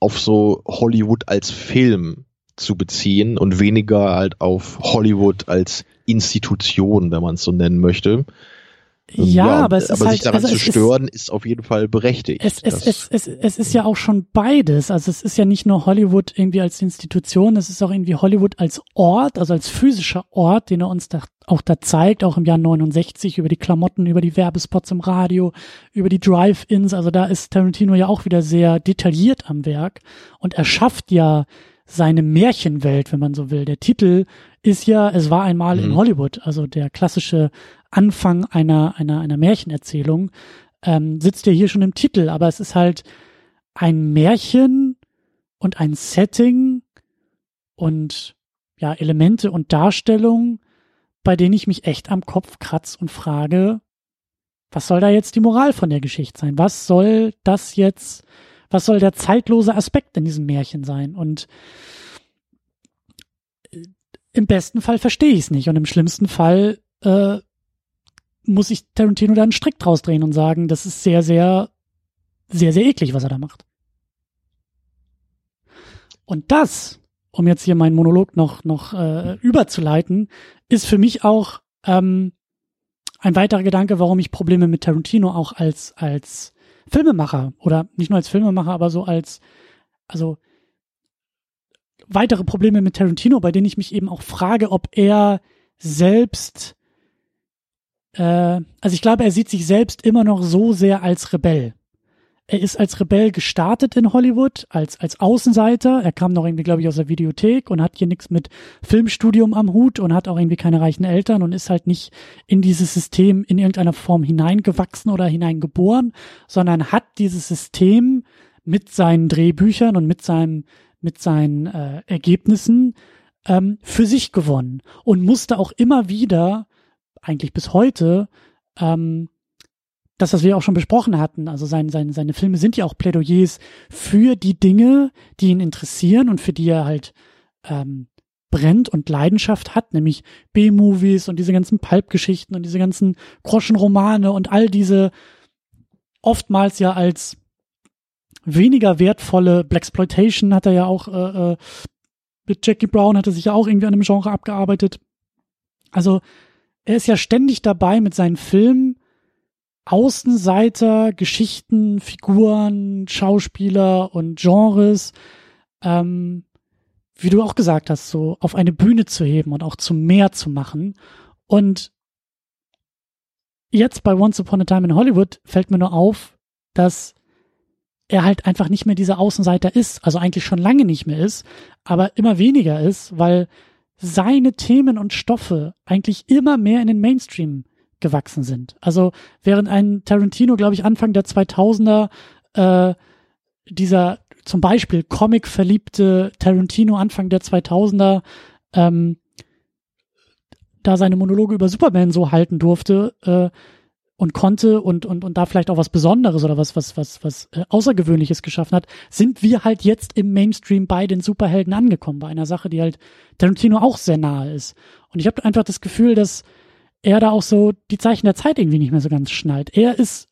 auf so Hollywood als Film zu beziehen und weniger halt auf Hollywood als Institution, wenn man es so nennen möchte. Ja, ja aber es aber ist sich halt, daran also zu stören, ist, ist, auf jeden Fall berechtigt. Es, es, es, es, es ist ja auch schon beides. Also es ist ja nicht nur Hollywood irgendwie als Institution, es ist auch irgendwie Hollywood als Ort, also als physischer Ort, den er uns da, auch da zeigt, auch im Jahr 69 über die Klamotten, über die Werbespots im Radio, über die Drive-Ins. Also da ist Tarantino ja auch wieder sehr detailliert am Werk und er schafft ja seine Märchenwelt, wenn man so will. Der Titel ist ja, es war einmal mhm. in Hollywood, also der klassische Anfang einer, einer, einer Märchenerzählung, ähm, sitzt ja hier schon im Titel, aber es ist halt ein Märchen und ein Setting und ja, Elemente und Darstellungen, bei denen ich mich echt am Kopf kratz und frage, was soll da jetzt die Moral von der Geschichte sein? Was soll das jetzt, was soll der zeitlose Aspekt in diesem Märchen sein? Und äh, im besten Fall verstehe ich es nicht und im schlimmsten Fall äh, muss ich Tarantino da einen Strick draus drehen und sagen, das ist sehr, sehr, sehr, sehr eklig, was er da macht. Und das, um jetzt hier meinen Monolog noch, noch äh, überzuleiten, ist für mich auch ähm, ein weiterer Gedanke, warum ich Probleme mit Tarantino auch als, als Filmemacher oder nicht nur als Filmemacher, aber so als, also weitere Probleme mit Tarantino, bei denen ich mich eben auch frage, ob er selbst äh, also ich glaube, er sieht sich selbst immer noch so sehr als Rebell. Er ist als Rebell gestartet in Hollywood, als, als Außenseiter. Er kam noch irgendwie, glaube ich, aus der Videothek und hat hier nichts mit Filmstudium am Hut und hat auch irgendwie keine reichen Eltern und ist halt nicht in dieses System in irgendeiner Form hineingewachsen oder hineingeboren, sondern hat dieses System mit seinen Drehbüchern und mit seinem, mit seinen äh, Ergebnissen ähm, für sich gewonnen und musste auch immer wieder eigentlich bis heute, ähm, das, was wir auch schon besprochen hatten, also sein, sein, seine Filme sind ja auch Plädoyers für die Dinge, die ihn interessieren und für die er halt ähm, brennt und Leidenschaft hat, nämlich B-Movies und diese ganzen Pulp-Geschichten und diese ganzen Groschenromane und all diese oftmals ja als weniger wertvolle Blaxploitation hat er ja auch äh, äh, mit Jackie Brown hat er sich ja auch irgendwie an einem Genre abgearbeitet. Also er ist ja ständig dabei mit seinen Filmen Außenseiter, Geschichten, Figuren, Schauspieler und Genres, ähm, wie du auch gesagt hast, so auf eine Bühne zu heben und auch zu mehr zu machen. Und jetzt bei Once Upon a Time in Hollywood fällt mir nur auf, dass er halt einfach nicht mehr dieser Außenseiter ist, also eigentlich schon lange nicht mehr ist, aber immer weniger ist, weil seine Themen und Stoffe eigentlich immer mehr in den Mainstream gewachsen sind. Also während ein Tarantino, glaube ich, Anfang der 2000er äh, dieser zum Beispiel Comic-verliebte Tarantino Anfang der 2000er ähm, da seine Monologe über Superman so halten durfte, äh, und konnte und, und, und da vielleicht auch was Besonderes oder was, was, was, was äh, Außergewöhnliches geschaffen hat, sind wir halt jetzt im Mainstream bei den Superhelden angekommen, bei einer Sache, die halt Tarantino auch sehr nahe ist. Und ich habe einfach das Gefühl, dass er da auch so die Zeichen der Zeit irgendwie nicht mehr so ganz schnallt. Er ist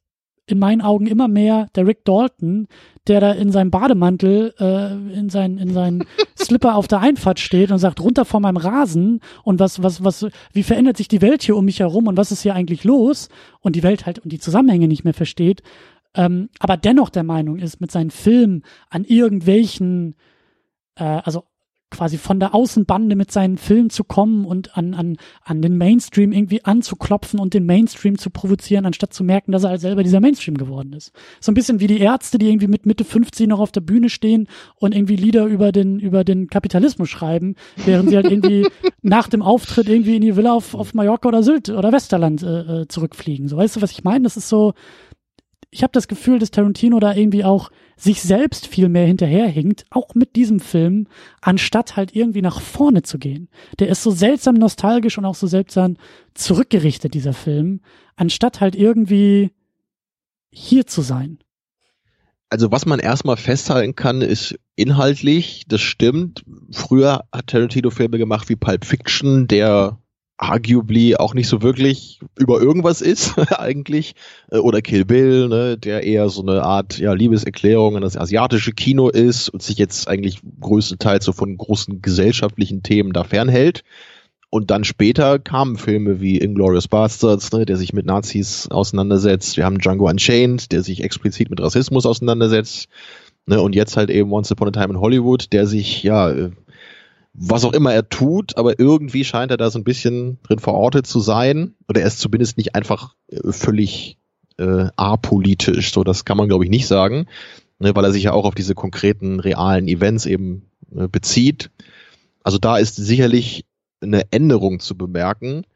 in meinen Augen immer mehr der Rick Dalton, der da in seinem Bademantel, äh, in seinen, in seinen Slipper auf der Einfahrt steht und sagt, runter vor meinem Rasen und was, was, was, wie verändert sich die Welt hier um mich herum und was ist hier eigentlich los? Und die Welt halt und die Zusammenhänge nicht mehr versteht. Ähm, aber dennoch der Meinung ist, mit seinen Filmen an irgendwelchen, äh, also quasi von der Außenbande mit seinen Filmen zu kommen und an, an, an den Mainstream irgendwie anzuklopfen und den Mainstream zu provozieren, anstatt zu merken, dass er halt selber dieser Mainstream geworden ist. So ein bisschen wie die Ärzte, die irgendwie mit Mitte 50 noch auf der Bühne stehen und irgendwie Lieder über den, über den Kapitalismus schreiben, während sie halt irgendwie nach dem Auftritt irgendwie in die Villa auf, auf Mallorca oder Sylt oder Westerland äh, äh zurückfliegen. So, weißt du, was ich meine? Das ist so, ich habe das Gefühl, dass Tarantino da irgendwie auch sich selbst viel mehr hinterherhinkt, auch mit diesem Film, anstatt halt irgendwie nach vorne zu gehen. Der ist so seltsam nostalgisch und auch so seltsam zurückgerichtet, dieser Film, anstatt halt irgendwie hier zu sein. Also was man erstmal festhalten kann, ist inhaltlich, das stimmt. Früher hat Tarantino Filme gemacht wie Pulp Fiction, der arguably auch nicht so wirklich über irgendwas ist eigentlich äh, oder Kill Bill, ne, der eher so eine Art ja Liebeserklärung an das asiatische Kino ist und sich jetzt eigentlich größtenteils so von großen gesellschaftlichen Themen da fernhält. Und dann später kamen Filme wie Inglorious Bastards, ne, der sich mit Nazis auseinandersetzt. Wir haben Django Unchained, der sich explizit mit Rassismus auseinandersetzt. Ne, und jetzt halt eben Once Upon a Time in Hollywood, der sich ja äh, was auch immer er tut, aber irgendwie scheint er da so ein bisschen drin verortet zu sein. Oder er ist zumindest nicht einfach äh, völlig äh, apolitisch. So, das kann man, glaube ich, nicht sagen, ne, weil er sich ja auch auf diese konkreten, realen Events eben äh, bezieht. Also da ist sicherlich eine Änderung zu bemerken.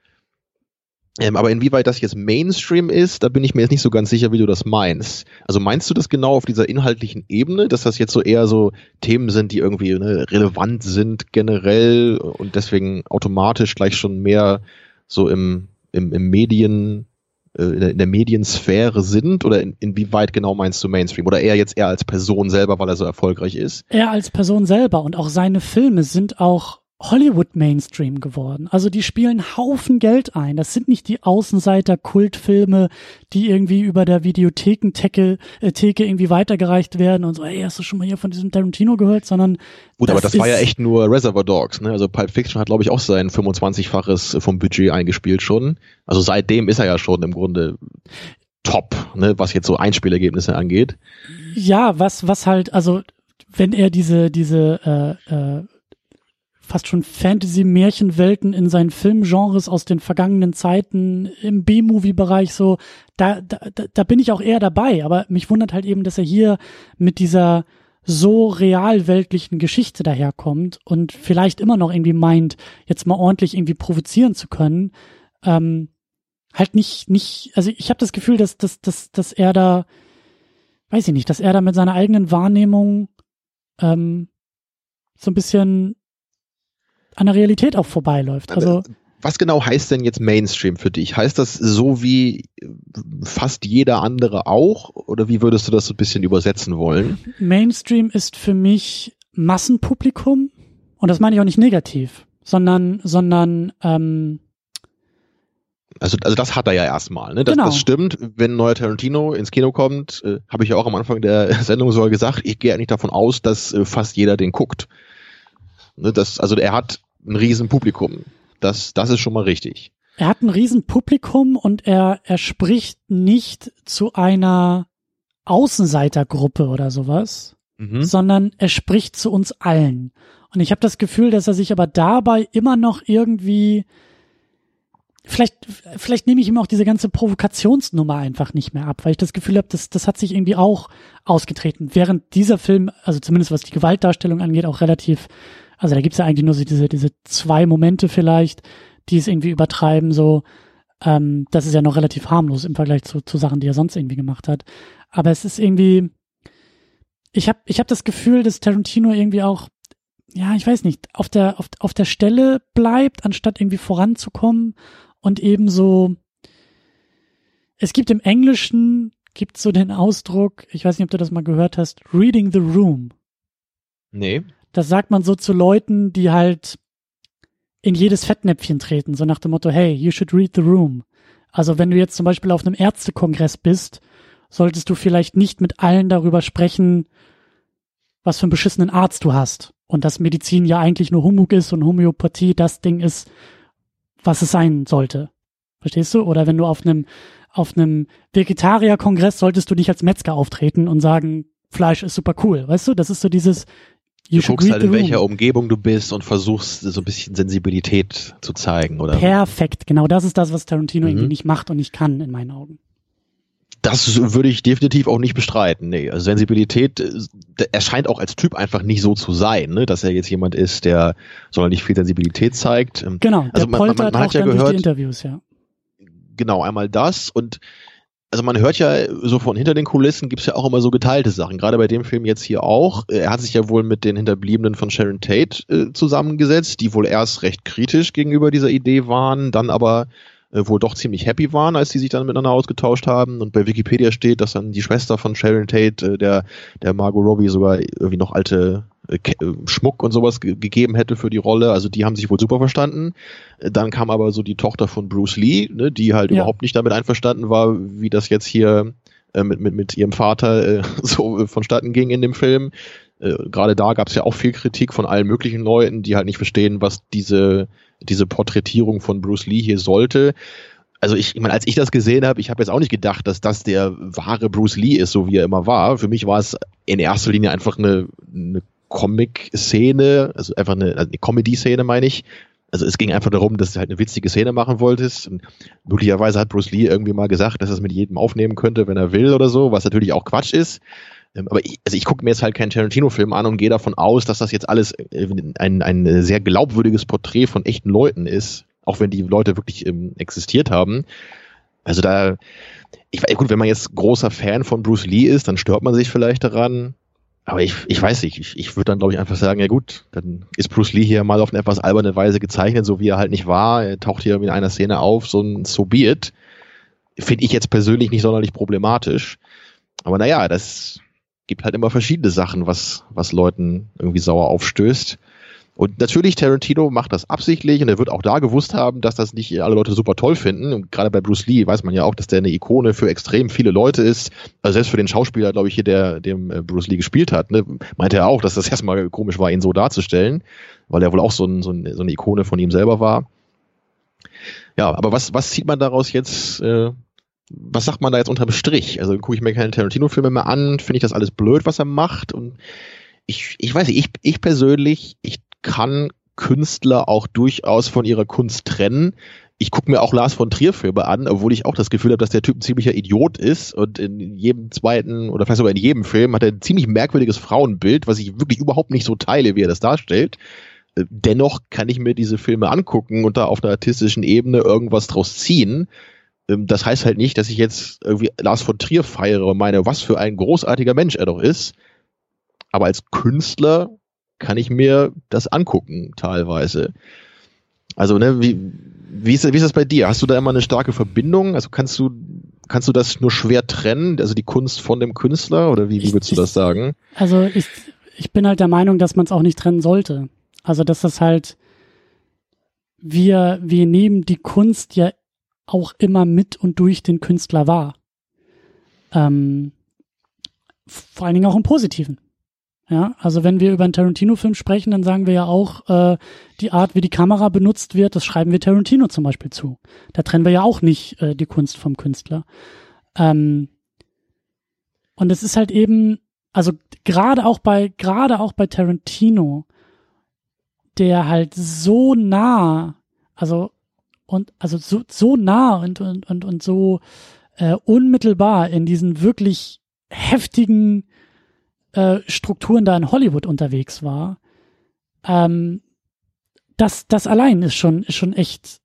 Ähm, aber inwieweit das jetzt Mainstream ist, da bin ich mir jetzt nicht so ganz sicher, wie du das meinst. Also meinst du das genau auf dieser inhaltlichen Ebene, dass das jetzt so eher so Themen sind, die irgendwie ne, relevant sind generell und deswegen automatisch gleich schon mehr so im, im, im Medien, äh, in der, in der Mediensphäre sind? Oder in, inwieweit genau meinst du Mainstream? Oder eher jetzt eher als Person selber, weil er so erfolgreich ist? Er als Person selber und auch seine Filme sind auch Hollywood Mainstream geworden. Also die spielen Haufen Geld ein. Das sind nicht die Außenseiter-Kultfilme, die irgendwie über der Videothekentheke äh, Theke irgendwie weitergereicht werden und so, ey, hast du schon mal hier von diesem Tarantino gehört, sondern Gut, das aber das war ja echt nur Reservoir Dogs, ne? Also Pulp Fiction hat, glaube ich, auch sein 25-faches vom Budget eingespielt schon. Also seitdem ist er ja schon im Grunde top, ne, was jetzt so Einspielergebnisse angeht. Ja, was, was halt, also wenn er diese, diese äh, äh, fast schon Fantasy-Märchenwelten in seinen Filmgenres aus den vergangenen Zeiten im B-Movie-Bereich so, da, da, da bin ich auch eher dabei. Aber mich wundert halt eben, dass er hier mit dieser so realweltlichen Geschichte daherkommt und vielleicht immer noch irgendwie meint, jetzt mal ordentlich irgendwie provozieren zu können. Ähm, halt nicht, nicht, also ich habe das Gefühl, dass, dass, dass, dass er da, weiß ich nicht, dass er da mit seiner eigenen Wahrnehmung ähm, so ein bisschen an der Realität auch vorbeiläuft. Also was genau heißt denn jetzt Mainstream für dich? Heißt das so wie fast jeder andere auch? Oder wie würdest du das so ein bisschen übersetzen wollen? Mainstream ist für mich Massenpublikum. Und das meine ich auch nicht negativ, sondern, sondern ähm, also, also das hat er ja erstmal. Ne? Das, genau. das stimmt. Wenn ein neuer Tarantino ins Kino kommt, äh, habe ich ja auch am Anfang der Sendung sogar gesagt, ich gehe eigentlich davon aus, dass äh, fast jeder den guckt. Ne, das, also er hat ein riesen Publikum. Das, das ist schon mal richtig. Er hat ein riesen Publikum und er, er spricht nicht zu einer Außenseitergruppe oder sowas, mhm. sondern er spricht zu uns allen. Und ich habe das Gefühl, dass er sich aber dabei immer noch irgendwie vielleicht, vielleicht nehme ich ihm auch diese ganze Provokationsnummer einfach nicht mehr ab, weil ich das Gefühl habe, das, das hat sich irgendwie auch ausgetreten. Während dieser Film, also zumindest was die Gewaltdarstellung angeht, auch relativ also da gibt's ja eigentlich nur so diese, diese zwei Momente vielleicht, die es irgendwie übertreiben, so, ähm, das ist ja noch relativ harmlos im Vergleich zu, zu Sachen, die er sonst irgendwie gemacht hat. Aber es ist irgendwie, ich habe ich hab das Gefühl, dass Tarantino irgendwie auch, ja, ich weiß nicht, auf der, auf, auf der Stelle bleibt, anstatt irgendwie voranzukommen und eben so, es gibt im Englischen, gibt so den Ausdruck, ich weiß nicht, ob du das mal gehört hast, reading the room. Nee. Das sagt man so zu Leuten, die halt in jedes Fettnäpfchen treten, so nach dem Motto, hey, you should read the room. Also wenn du jetzt zum Beispiel auf einem Ärztekongress bist, solltest du vielleicht nicht mit allen darüber sprechen, was für einen beschissenen Arzt du hast. Und dass Medizin ja eigentlich nur Humbug ist und Homöopathie das Ding ist, was es sein sollte. Verstehst du? Oder wenn du auf einem, auf einem Vegetarierkongress solltest du nicht als Metzger auftreten und sagen, Fleisch ist super cool. Weißt du? Das ist so dieses, You du guckst halt, in welcher Umgebung du bist und versuchst so ein bisschen Sensibilität zu zeigen, oder? Perfekt, genau das ist das, was Tarantino mhm. irgendwie nicht macht und nicht kann, in meinen Augen. Das würde ich definitiv auch nicht bestreiten. Nee, also Sensibilität, er scheint auch als Typ einfach nicht so zu sein, ne? dass er jetzt jemand ist, der sonderlich viel Sensibilität zeigt. Ähm, genau, also man, man, man hat ja gehört, Interviews, ja. Genau, einmal das und also man hört ja so von hinter den Kulissen gibt's ja auch immer so geteilte Sachen. Gerade bei dem Film jetzt hier auch. Er hat sich ja wohl mit den Hinterbliebenen von Sharon Tate äh, zusammengesetzt, die wohl erst recht kritisch gegenüber dieser Idee waren, dann aber äh, wohl doch ziemlich happy waren, als die sich dann miteinander ausgetauscht haben. Und bei Wikipedia steht, dass dann die Schwester von Sharon Tate, äh, der, der Margot Robbie, sogar irgendwie noch alte Schmuck und sowas gegeben hätte für die Rolle. Also die haben sich wohl super verstanden. Äh, dann kam aber so die Tochter von Bruce Lee, ne, die halt ja. überhaupt nicht damit einverstanden war, wie das jetzt hier äh, mit, mit, mit ihrem Vater äh, so vonstatten ging in dem Film. Äh, Gerade da gab es ja auch viel Kritik von allen möglichen Leuten, die halt nicht verstehen, was diese diese Porträtierung von Bruce Lee hier sollte. Also ich, ich meine, als ich das gesehen habe, ich habe jetzt auch nicht gedacht, dass das der wahre Bruce Lee ist, so wie er immer war. Für mich war es in erster Linie einfach eine, eine Comic-Szene, also einfach eine, also eine Comedy-Szene, meine ich. Also es ging einfach darum, dass du halt eine witzige Szene machen wolltest. Und möglicherweise hat Bruce Lee irgendwie mal gesagt, dass er es mit jedem aufnehmen könnte, wenn er will oder so, was natürlich auch Quatsch ist. Ähm, aber ich, also ich gucke mir jetzt halt keinen Tarantino-Film an und gehe davon aus, dass das jetzt alles äh, ein, ein sehr glaubwürdiges Porträt von echten Leuten ist, auch wenn die Leute wirklich ähm, existiert haben. Also da, ich gut, wenn man jetzt großer Fan von Bruce Lee ist, dann stört man sich vielleicht daran. Aber ich, ich weiß nicht, ich, ich würde dann glaube ich einfach sagen, ja gut, dann ist Bruce Lee hier mal auf eine etwas alberne Weise gezeichnet, so wie er halt nicht war. Er taucht hier in einer Szene auf, so ein So be it. Finde ich jetzt persönlich nicht sonderlich problematisch. Aber naja, das gibt halt immer verschiedene Sachen, was, was Leuten irgendwie sauer aufstößt. Und natürlich, Tarantino macht das absichtlich und er wird auch da gewusst haben, dass das nicht alle Leute super toll finden. Und gerade bei Bruce Lee weiß man ja auch, dass der eine Ikone für extrem viele Leute ist. Also selbst für den Schauspieler, glaube ich, hier, der dem äh, Bruce Lee gespielt hat, ne, meinte er auch, dass das erstmal komisch war, ihn so darzustellen, weil er wohl auch so, ein, so, ein, so eine Ikone von ihm selber war. Ja, aber was, was zieht man daraus jetzt äh, was sagt man da jetzt unterm Strich? Also gucke ich mir keine Tarantino-Filme mehr an, finde ich das alles blöd, was er macht. Und ich, ich weiß nicht, ich, ich persönlich, ich kann Künstler auch durchaus von ihrer Kunst trennen. Ich gucke mir auch Lars von Trier Filme an, obwohl ich auch das Gefühl habe, dass der Typ ein ziemlicher Idiot ist und in jedem zweiten oder vielleicht sogar in jedem Film hat er ein ziemlich merkwürdiges Frauenbild, was ich wirklich überhaupt nicht so teile, wie er das darstellt. Dennoch kann ich mir diese Filme angucken und da auf einer artistischen Ebene irgendwas draus ziehen. Ähm, das heißt halt nicht, dass ich jetzt irgendwie Lars von Trier feiere und meine, was für ein großartiger Mensch er doch ist. Aber als Künstler kann ich mir das angucken, teilweise. Also, ne, wie, wie, ist, wie ist das bei dir? Hast du da immer eine starke Verbindung? Also kannst du, kannst du das nur schwer trennen, also die Kunst von dem Künstler? Oder wie, wie würdest du das sagen? Also ich, ich bin halt der Meinung, dass man es auch nicht trennen sollte. Also dass das halt, wir, wir nehmen die Kunst ja auch immer mit und durch den Künstler wahr. Ähm, vor allen Dingen auch im Positiven. Ja, also wenn wir über einen Tarantino-Film sprechen, dann sagen wir ja auch, äh, die Art, wie die Kamera benutzt wird, das schreiben wir Tarantino zum Beispiel zu. Da trennen wir ja auch nicht äh, die Kunst vom Künstler. Ähm, und es ist halt eben, also gerade auch bei, gerade auch bei Tarantino, der halt so nah, also und also so, so nah und, und, und, und so äh, unmittelbar in diesen wirklich heftigen äh, Strukturen da in Hollywood unterwegs war, ähm, das, das allein ist schon, ist schon echt,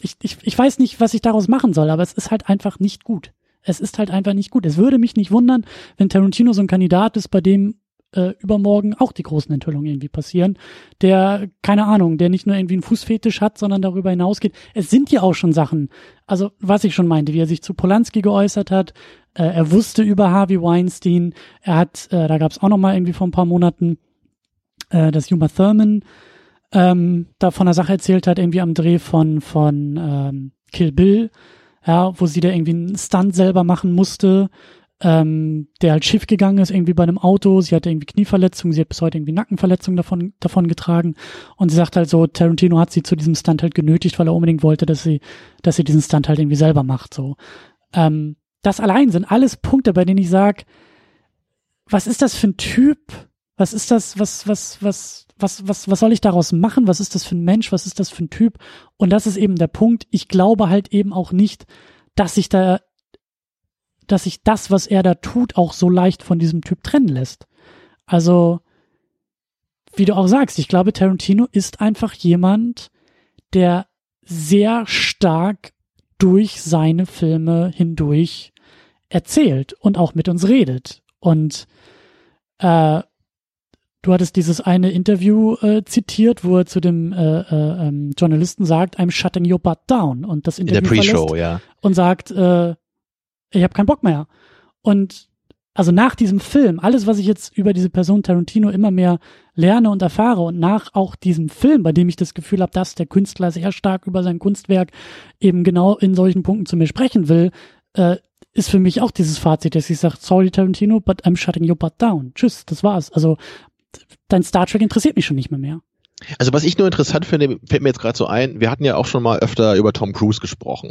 ich, ich, ich weiß nicht, was ich daraus machen soll, aber es ist halt einfach nicht gut. Es ist halt einfach nicht gut. Es würde mich nicht wundern, wenn Tarantino so ein Kandidat ist, bei dem äh, übermorgen auch die großen Enthüllungen irgendwie passieren, der, keine Ahnung, der nicht nur irgendwie einen Fußfetisch hat, sondern darüber hinausgeht. Es sind ja auch schon Sachen, also was ich schon meinte, wie er sich zu Polanski geäußert hat, äh, er wusste über Harvey Weinstein, er hat, äh, da gab es auch noch mal irgendwie vor ein paar Monaten äh, das Uma Thurman ähm, da von einer Sache erzählt hat, irgendwie am Dreh von, von ähm, Kill Bill, ja, wo sie da irgendwie einen Stunt selber machen musste, ähm, der halt schief gegangen ist, irgendwie bei einem Auto. Sie hatte irgendwie Knieverletzungen, sie hat bis heute irgendwie Nackenverletzungen davon, davon getragen. Und sie sagt halt so, Tarantino hat sie zu diesem Stunt halt genötigt, weil er unbedingt wollte, dass sie, dass sie diesen Stunt halt irgendwie selber macht, so. Ähm, das allein sind alles Punkte, bei denen ich sage, was ist das für ein Typ? Was ist das, was, was, was, was, was, was soll ich daraus machen? Was ist das für ein Mensch? Was ist das für ein Typ? Und das ist eben der Punkt. Ich glaube halt eben auch nicht, dass sich da, dass sich das, was er da tut, auch so leicht von diesem Typ trennen lässt. Also, wie du auch sagst, ich glaube, Tarantino ist einfach jemand, der sehr stark durch seine Filme hindurch erzählt und auch mit uns redet. Und äh, du hattest dieses eine Interview äh, zitiert, wo er zu dem äh, äh, ähm, Journalisten sagt, I'm shutting your butt down. Und das Interview In der Pre-Show, ja. Und sagt, äh, ich habe keinen Bock mehr. Und also nach diesem Film, alles, was ich jetzt über diese Person Tarantino immer mehr lerne und erfahre und nach auch diesem Film, bei dem ich das Gefühl habe, dass der Künstler sehr stark über sein Kunstwerk eben genau in solchen Punkten zu mir sprechen will, äh, ist für mich auch dieses Fazit, dass ich sage, sorry Tarantino, but I'm shutting your butt down. Tschüss, das war's. Also dein Star Trek interessiert mich schon nicht mehr mehr. Also was ich nur interessant finde, fällt mir jetzt gerade so ein, wir hatten ja auch schon mal öfter über Tom Cruise gesprochen.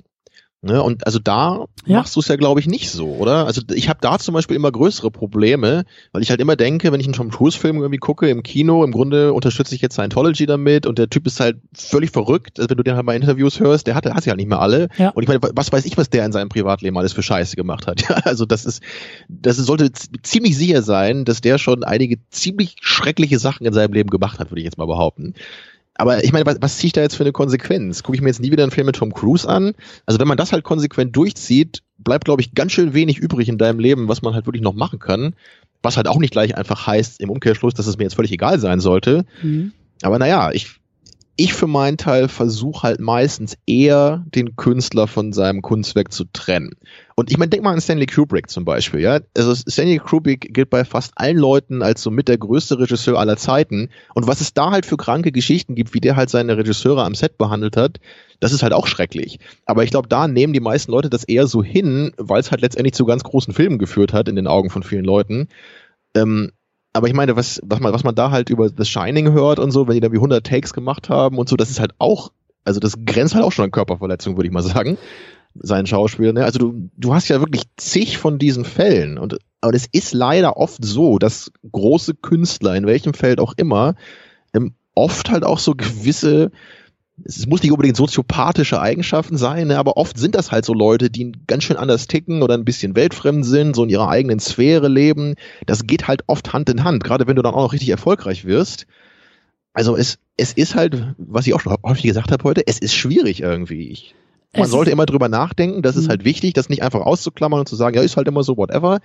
Ne? Und also da ja. machst du es ja, glaube ich, nicht so, oder? Also ich habe da zum Beispiel immer größere Probleme, weil ich halt immer denke, wenn ich einen Tom Cruise-Film irgendwie gucke im Kino, im Grunde unterstütze ich jetzt Scientology damit und der Typ ist halt völlig verrückt. Also wenn du den halt mal Interviews hörst, der hat, der hat sie halt nicht mehr alle. Ja. Und ich meine, was weiß ich, was der in seinem Privatleben alles für Scheiße gemacht hat. Ja, also das ist, das sollte ziemlich sicher sein, dass der schon einige ziemlich schreckliche Sachen in seinem Leben gemacht hat, würde ich jetzt mal behaupten. Aber ich meine, was, was ziehe ich da jetzt für eine Konsequenz? Gucke ich mir jetzt nie wieder einen Film mit Tom Cruise an? Also wenn man das halt konsequent durchzieht, bleibt, glaube ich, ganz schön wenig übrig in deinem Leben, was man halt wirklich noch machen kann. Was halt auch nicht gleich einfach heißt, im Umkehrschluss, dass es mir jetzt völlig egal sein sollte. Mhm. Aber naja, ich, ich für meinen Teil versuche halt meistens eher den Künstler von seinem Kunstwerk zu trennen. Und ich meine, denk mal an Stanley Kubrick zum Beispiel, ja. Also Stanley Kubrick gilt bei fast allen Leuten als so mit der größte Regisseur aller Zeiten. Und was es da halt für kranke Geschichten gibt, wie der halt seine Regisseure am Set behandelt hat, das ist halt auch schrecklich. Aber ich glaube, da nehmen die meisten Leute das eher so hin, weil es halt letztendlich zu ganz großen Filmen geführt hat in den Augen von vielen Leuten. Ähm, aber ich meine, was, was, man, was man da halt über The Shining hört und so, wenn die da wie 100 Takes gemacht haben und so, das ist halt auch, also das grenzt halt auch schon an Körperverletzung, würde ich mal sagen, sein Schauspiel. Ne? Also du, du hast ja wirklich zig von diesen Fällen und aber es ist leider oft so, dass große Künstler, in welchem Feld auch immer, ähm, oft halt auch so gewisse es muss nicht unbedingt soziopathische Eigenschaften sein, ne, aber oft sind das halt so Leute, die ganz schön anders ticken oder ein bisschen weltfremd sind, so in ihrer eigenen Sphäre leben. Das geht halt oft Hand in Hand, gerade wenn du dann auch noch richtig erfolgreich wirst. Also es, es ist halt, was ich auch schon häufig gesagt habe heute, es ist schwierig irgendwie. Ich, man es sollte immer drüber nachdenken, das ist mhm. halt wichtig, das nicht einfach auszuklammern und zu sagen, ja, ist halt immer so, whatever.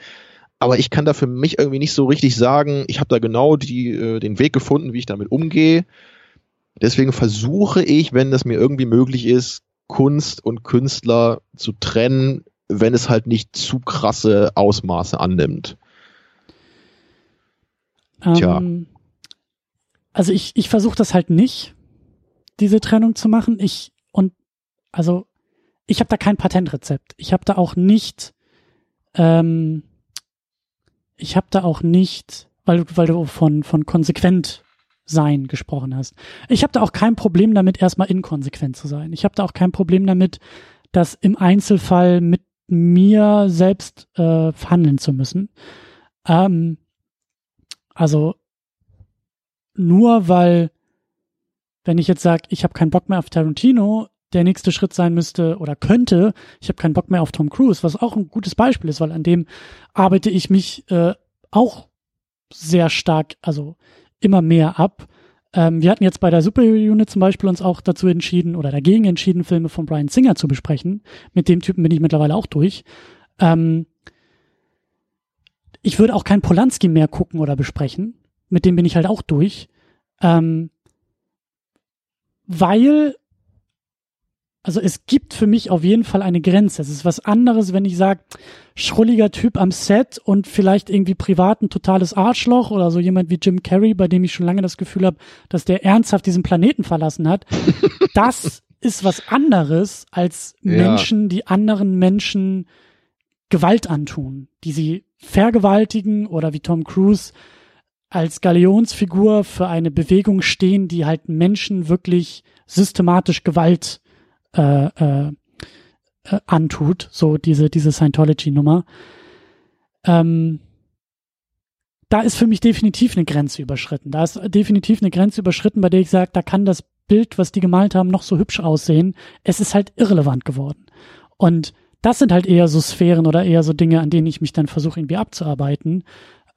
Aber ich kann da für mich irgendwie nicht so richtig sagen, ich habe da genau die, äh, den Weg gefunden, wie ich damit umgehe. Deswegen versuche ich, wenn es mir irgendwie möglich ist, Kunst und Künstler zu trennen, wenn es halt nicht zu krasse Ausmaße annimmt. Tja. Ähm, also ich, ich versuche das halt nicht, diese Trennung zu machen. Ich und also ich habe da kein Patentrezept. Ich habe da auch nicht, ähm, ich habe da auch nicht, weil du, weil du von von konsequent sein gesprochen hast. Ich habe da auch kein Problem damit, erstmal inkonsequent zu sein. Ich habe da auch kein Problem damit, das im Einzelfall mit mir selbst äh, verhandeln zu müssen. Ähm, also nur weil, wenn ich jetzt sage, ich habe keinen Bock mehr auf Tarantino, der nächste Schritt sein müsste oder könnte, ich habe keinen Bock mehr auf Tom Cruise, was auch ein gutes Beispiel ist, weil an dem arbeite ich mich äh, auch sehr stark, also immer mehr ab. Ähm, wir hatten jetzt bei der Super Unit zum Beispiel uns auch dazu entschieden oder dagegen entschieden, Filme von Brian Singer zu besprechen. Mit dem Typen bin ich mittlerweile auch durch. Ähm, ich würde auch kein Polanski mehr gucken oder besprechen. Mit dem bin ich halt auch durch. Ähm, weil also es gibt für mich auf jeden Fall eine Grenze. Es ist was anderes, wenn ich sage, schrulliger Typ am Set und vielleicht irgendwie privat ein totales Arschloch oder so jemand wie Jim Carrey, bei dem ich schon lange das Gefühl habe, dass der ernsthaft diesen Planeten verlassen hat. das ist was anderes als Menschen, ja. die anderen Menschen Gewalt antun, die sie vergewaltigen oder wie Tom Cruise als Galionsfigur für eine Bewegung stehen, die halt Menschen wirklich systematisch Gewalt äh, äh, äh, antut, so diese, diese Scientology-Nummer. Ähm, da ist für mich definitiv eine Grenze überschritten. Da ist definitiv eine Grenze überschritten, bei der ich sage, da kann das Bild, was die gemalt haben, noch so hübsch aussehen. Es ist halt irrelevant geworden. Und das sind halt eher so Sphären oder eher so Dinge, an denen ich mich dann versuche irgendwie abzuarbeiten.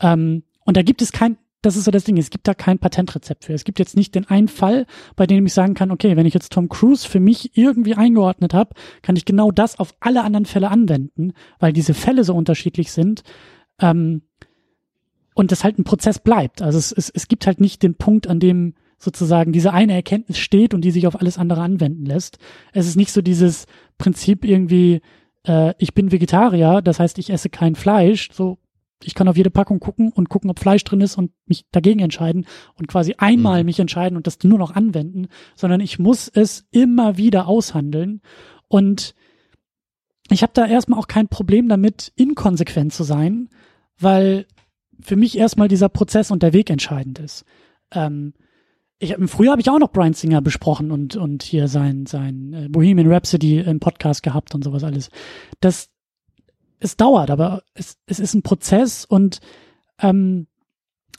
Ähm, und da gibt es kein, das ist so das Ding, es gibt da kein Patentrezept für. Es gibt jetzt nicht den einen Fall, bei dem ich sagen kann, okay, wenn ich jetzt Tom Cruise für mich irgendwie eingeordnet habe, kann ich genau das auf alle anderen Fälle anwenden, weil diese Fälle so unterschiedlich sind. Ähm, und das halt ein Prozess bleibt. Also es, es, es gibt halt nicht den Punkt, an dem sozusagen diese eine Erkenntnis steht und die sich auf alles andere anwenden lässt. Es ist nicht so dieses Prinzip irgendwie, äh, ich bin Vegetarier, das heißt, ich esse kein Fleisch, so ich kann auf jede Packung gucken und gucken, ob Fleisch drin ist und mich dagegen entscheiden und quasi einmal mhm. mich entscheiden und das nur noch anwenden, sondern ich muss es immer wieder aushandeln und ich habe da erstmal auch kein Problem damit, inkonsequent zu sein, weil für mich erstmal dieser Prozess und der Weg entscheidend ist. Ähm, ich, Früher habe ich auch noch Brian Singer besprochen und, und hier sein, sein äh, Bohemian Rhapsody im Podcast gehabt und sowas alles. Das, es dauert, aber es, es ist ein Prozess und ähm,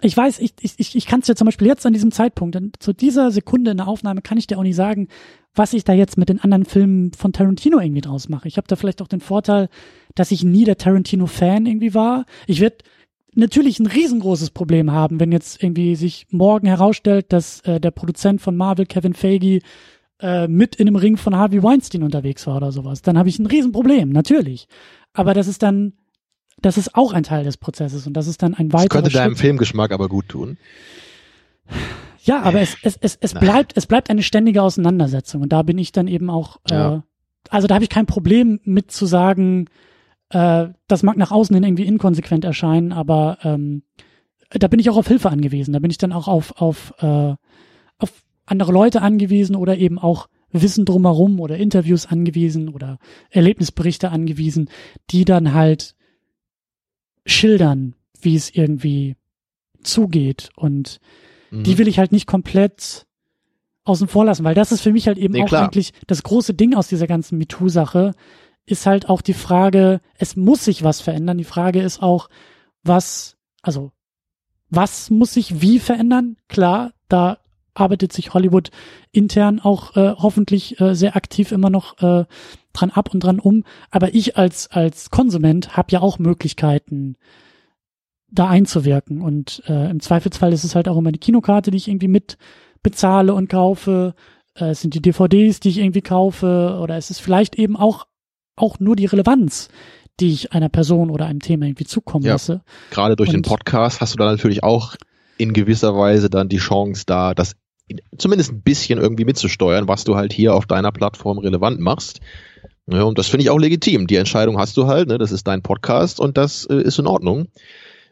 ich weiß, ich, ich, ich kann es dir zum Beispiel jetzt an diesem Zeitpunkt, zu dieser Sekunde in der Aufnahme kann ich dir auch nicht sagen, was ich da jetzt mit den anderen Filmen von Tarantino irgendwie draus mache. Ich habe da vielleicht auch den Vorteil, dass ich nie der Tarantino-Fan irgendwie war. Ich werde natürlich ein riesengroßes Problem haben, wenn jetzt irgendwie sich morgen herausstellt, dass äh, der Produzent von Marvel, Kevin Feige, äh, mit in einem Ring von Harvey Weinstein unterwegs war oder sowas. Dann habe ich ein Riesenproblem, natürlich. Aber das ist dann, das ist auch ein Teil des Prozesses und das ist dann ein weiterer Das könnte Schritt. deinem Filmgeschmack aber gut tun. Ja, aber es, es, es, es bleibt, es bleibt eine ständige Auseinandersetzung und da bin ich dann eben auch, äh, ja. also da habe ich kein Problem mit zu sagen, äh, das mag nach außen hin irgendwie inkonsequent erscheinen, aber ähm, da bin ich auch auf Hilfe angewiesen. Da bin ich dann auch auf, auf, äh, auf andere Leute angewiesen oder eben auch Wissen drumherum oder Interviews angewiesen oder Erlebnisberichte angewiesen, die dann halt schildern, wie es irgendwie zugeht. Und mhm. die will ich halt nicht komplett außen vor lassen, weil das ist für mich halt eben nee, auch klar. eigentlich das große Ding aus dieser ganzen MeToo-Sache, ist halt auch die Frage, es muss sich was verändern. Die Frage ist auch, was, also, was muss sich wie verändern? Klar, da arbeitet sich Hollywood intern auch äh, hoffentlich äh, sehr aktiv immer noch äh, dran ab und dran um. Aber ich als, als Konsument habe ja auch Möglichkeiten, da einzuwirken. Und äh, im Zweifelsfall ist es halt auch immer die Kinokarte, die ich irgendwie mit bezahle und kaufe. Äh, es sind die DVDs, die ich irgendwie kaufe. Oder es ist vielleicht eben auch auch nur die Relevanz, die ich einer Person oder einem Thema irgendwie zukommen ja, lasse. Gerade durch und, den Podcast hast du dann natürlich auch in gewisser Weise dann die Chance da, das zumindest ein bisschen irgendwie mitzusteuern, was du halt hier auf deiner Plattform relevant machst. Ja, und das finde ich auch legitim. Die Entscheidung hast du halt, ne? das ist dein Podcast und das äh, ist in Ordnung.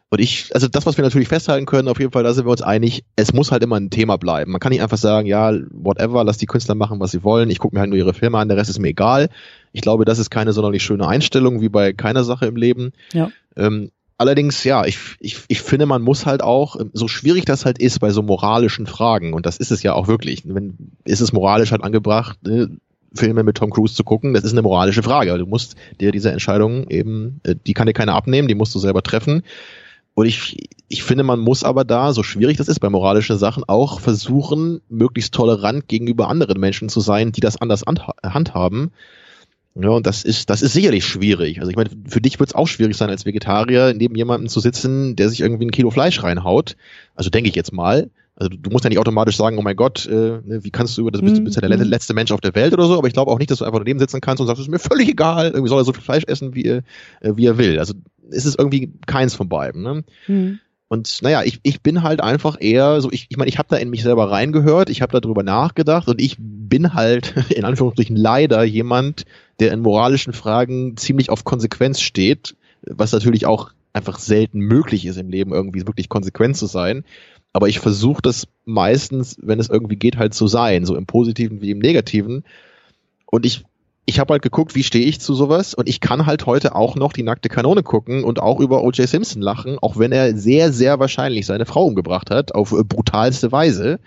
Und ich, also das, was wir natürlich festhalten können, auf jeden Fall, da sind wir uns einig, es muss halt immer ein Thema bleiben. Man kann nicht einfach sagen, ja, whatever, lass die Künstler machen, was sie wollen, ich gucke mir halt nur ihre Filme an, der Rest ist mir egal. Ich glaube, das ist keine sonderlich schöne Einstellung, wie bei keiner Sache im Leben. Ja. Ähm, allerdings, ja, ich, ich, ich finde, man muss halt auch, so schwierig das halt ist bei so moralischen Fragen, und das ist es ja auch wirklich, wenn, ist es moralisch halt angebracht, ne, Filme mit Tom Cruise zu gucken, das ist eine moralische Frage. Du musst dir diese Entscheidung eben, äh, die kann dir keiner abnehmen, die musst du selber treffen. Und ich, ich finde, man muss aber da, so schwierig das ist bei moralischen Sachen, auch versuchen, möglichst tolerant gegenüber anderen Menschen zu sein, die das anders handhaben. Ja, und das ist, das ist sicherlich schwierig. Also ich meine, für dich wird es auch schwierig sein, als Vegetarier neben jemandem zu sitzen, der sich irgendwie ein Kilo Fleisch reinhaut. Also denke ich jetzt mal. Also du, du musst ja nicht automatisch sagen, oh mein Gott, äh, ne, wie kannst du über das, bist, bist ja der mhm. letzte Mensch auf der Welt oder so, aber ich glaube auch nicht, dass du einfach daneben sitzen kannst und sagst, es ist mir völlig egal, irgendwie soll er so viel Fleisch essen, wie, äh, wie er will. Also ist es irgendwie keins von beiden. Ne? Mhm. Und naja, ich, ich bin halt einfach eher so, ich, ich meine, ich habe da in mich selber reingehört, ich habe darüber nachgedacht und ich bin halt in Anführungsstrichen leider jemand, der in moralischen Fragen ziemlich auf Konsequenz steht, was natürlich auch einfach selten möglich ist im Leben, irgendwie wirklich konsequent zu sein. Aber ich versuche das meistens, wenn es irgendwie geht, halt zu sein, so im Positiven wie im Negativen. Und ich ich habe halt geguckt, wie stehe ich zu sowas und ich kann halt heute auch noch die nackte Kanone gucken und auch über O.J. Simpson lachen, auch wenn er sehr, sehr wahrscheinlich seine Frau umgebracht hat, auf brutalste Weise.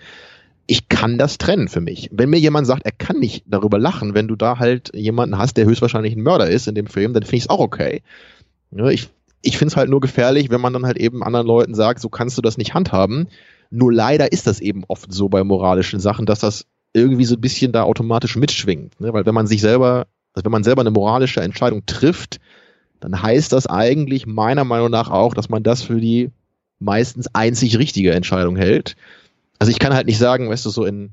Ich kann das trennen für mich. Wenn mir jemand sagt, er kann nicht darüber lachen, wenn du da halt jemanden hast, der höchstwahrscheinlich ein Mörder ist in dem Film, dann finde ich es auch okay. ich ich finde es halt nur gefährlich, wenn man dann halt eben anderen Leuten sagt, so kannst du das nicht handhaben. Nur leider ist das eben oft so bei moralischen Sachen, dass das irgendwie so ein bisschen da automatisch mitschwingt. Ne? Weil wenn man sich selber, also wenn man selber eine moralische Entscheidung trifft, dann heißt das eigentlich meiner Meinung nach auch, dass man das für die meistens einzig richtige Entscheidung hält. Also ich kann halt nicht sagen, weißt du, so in,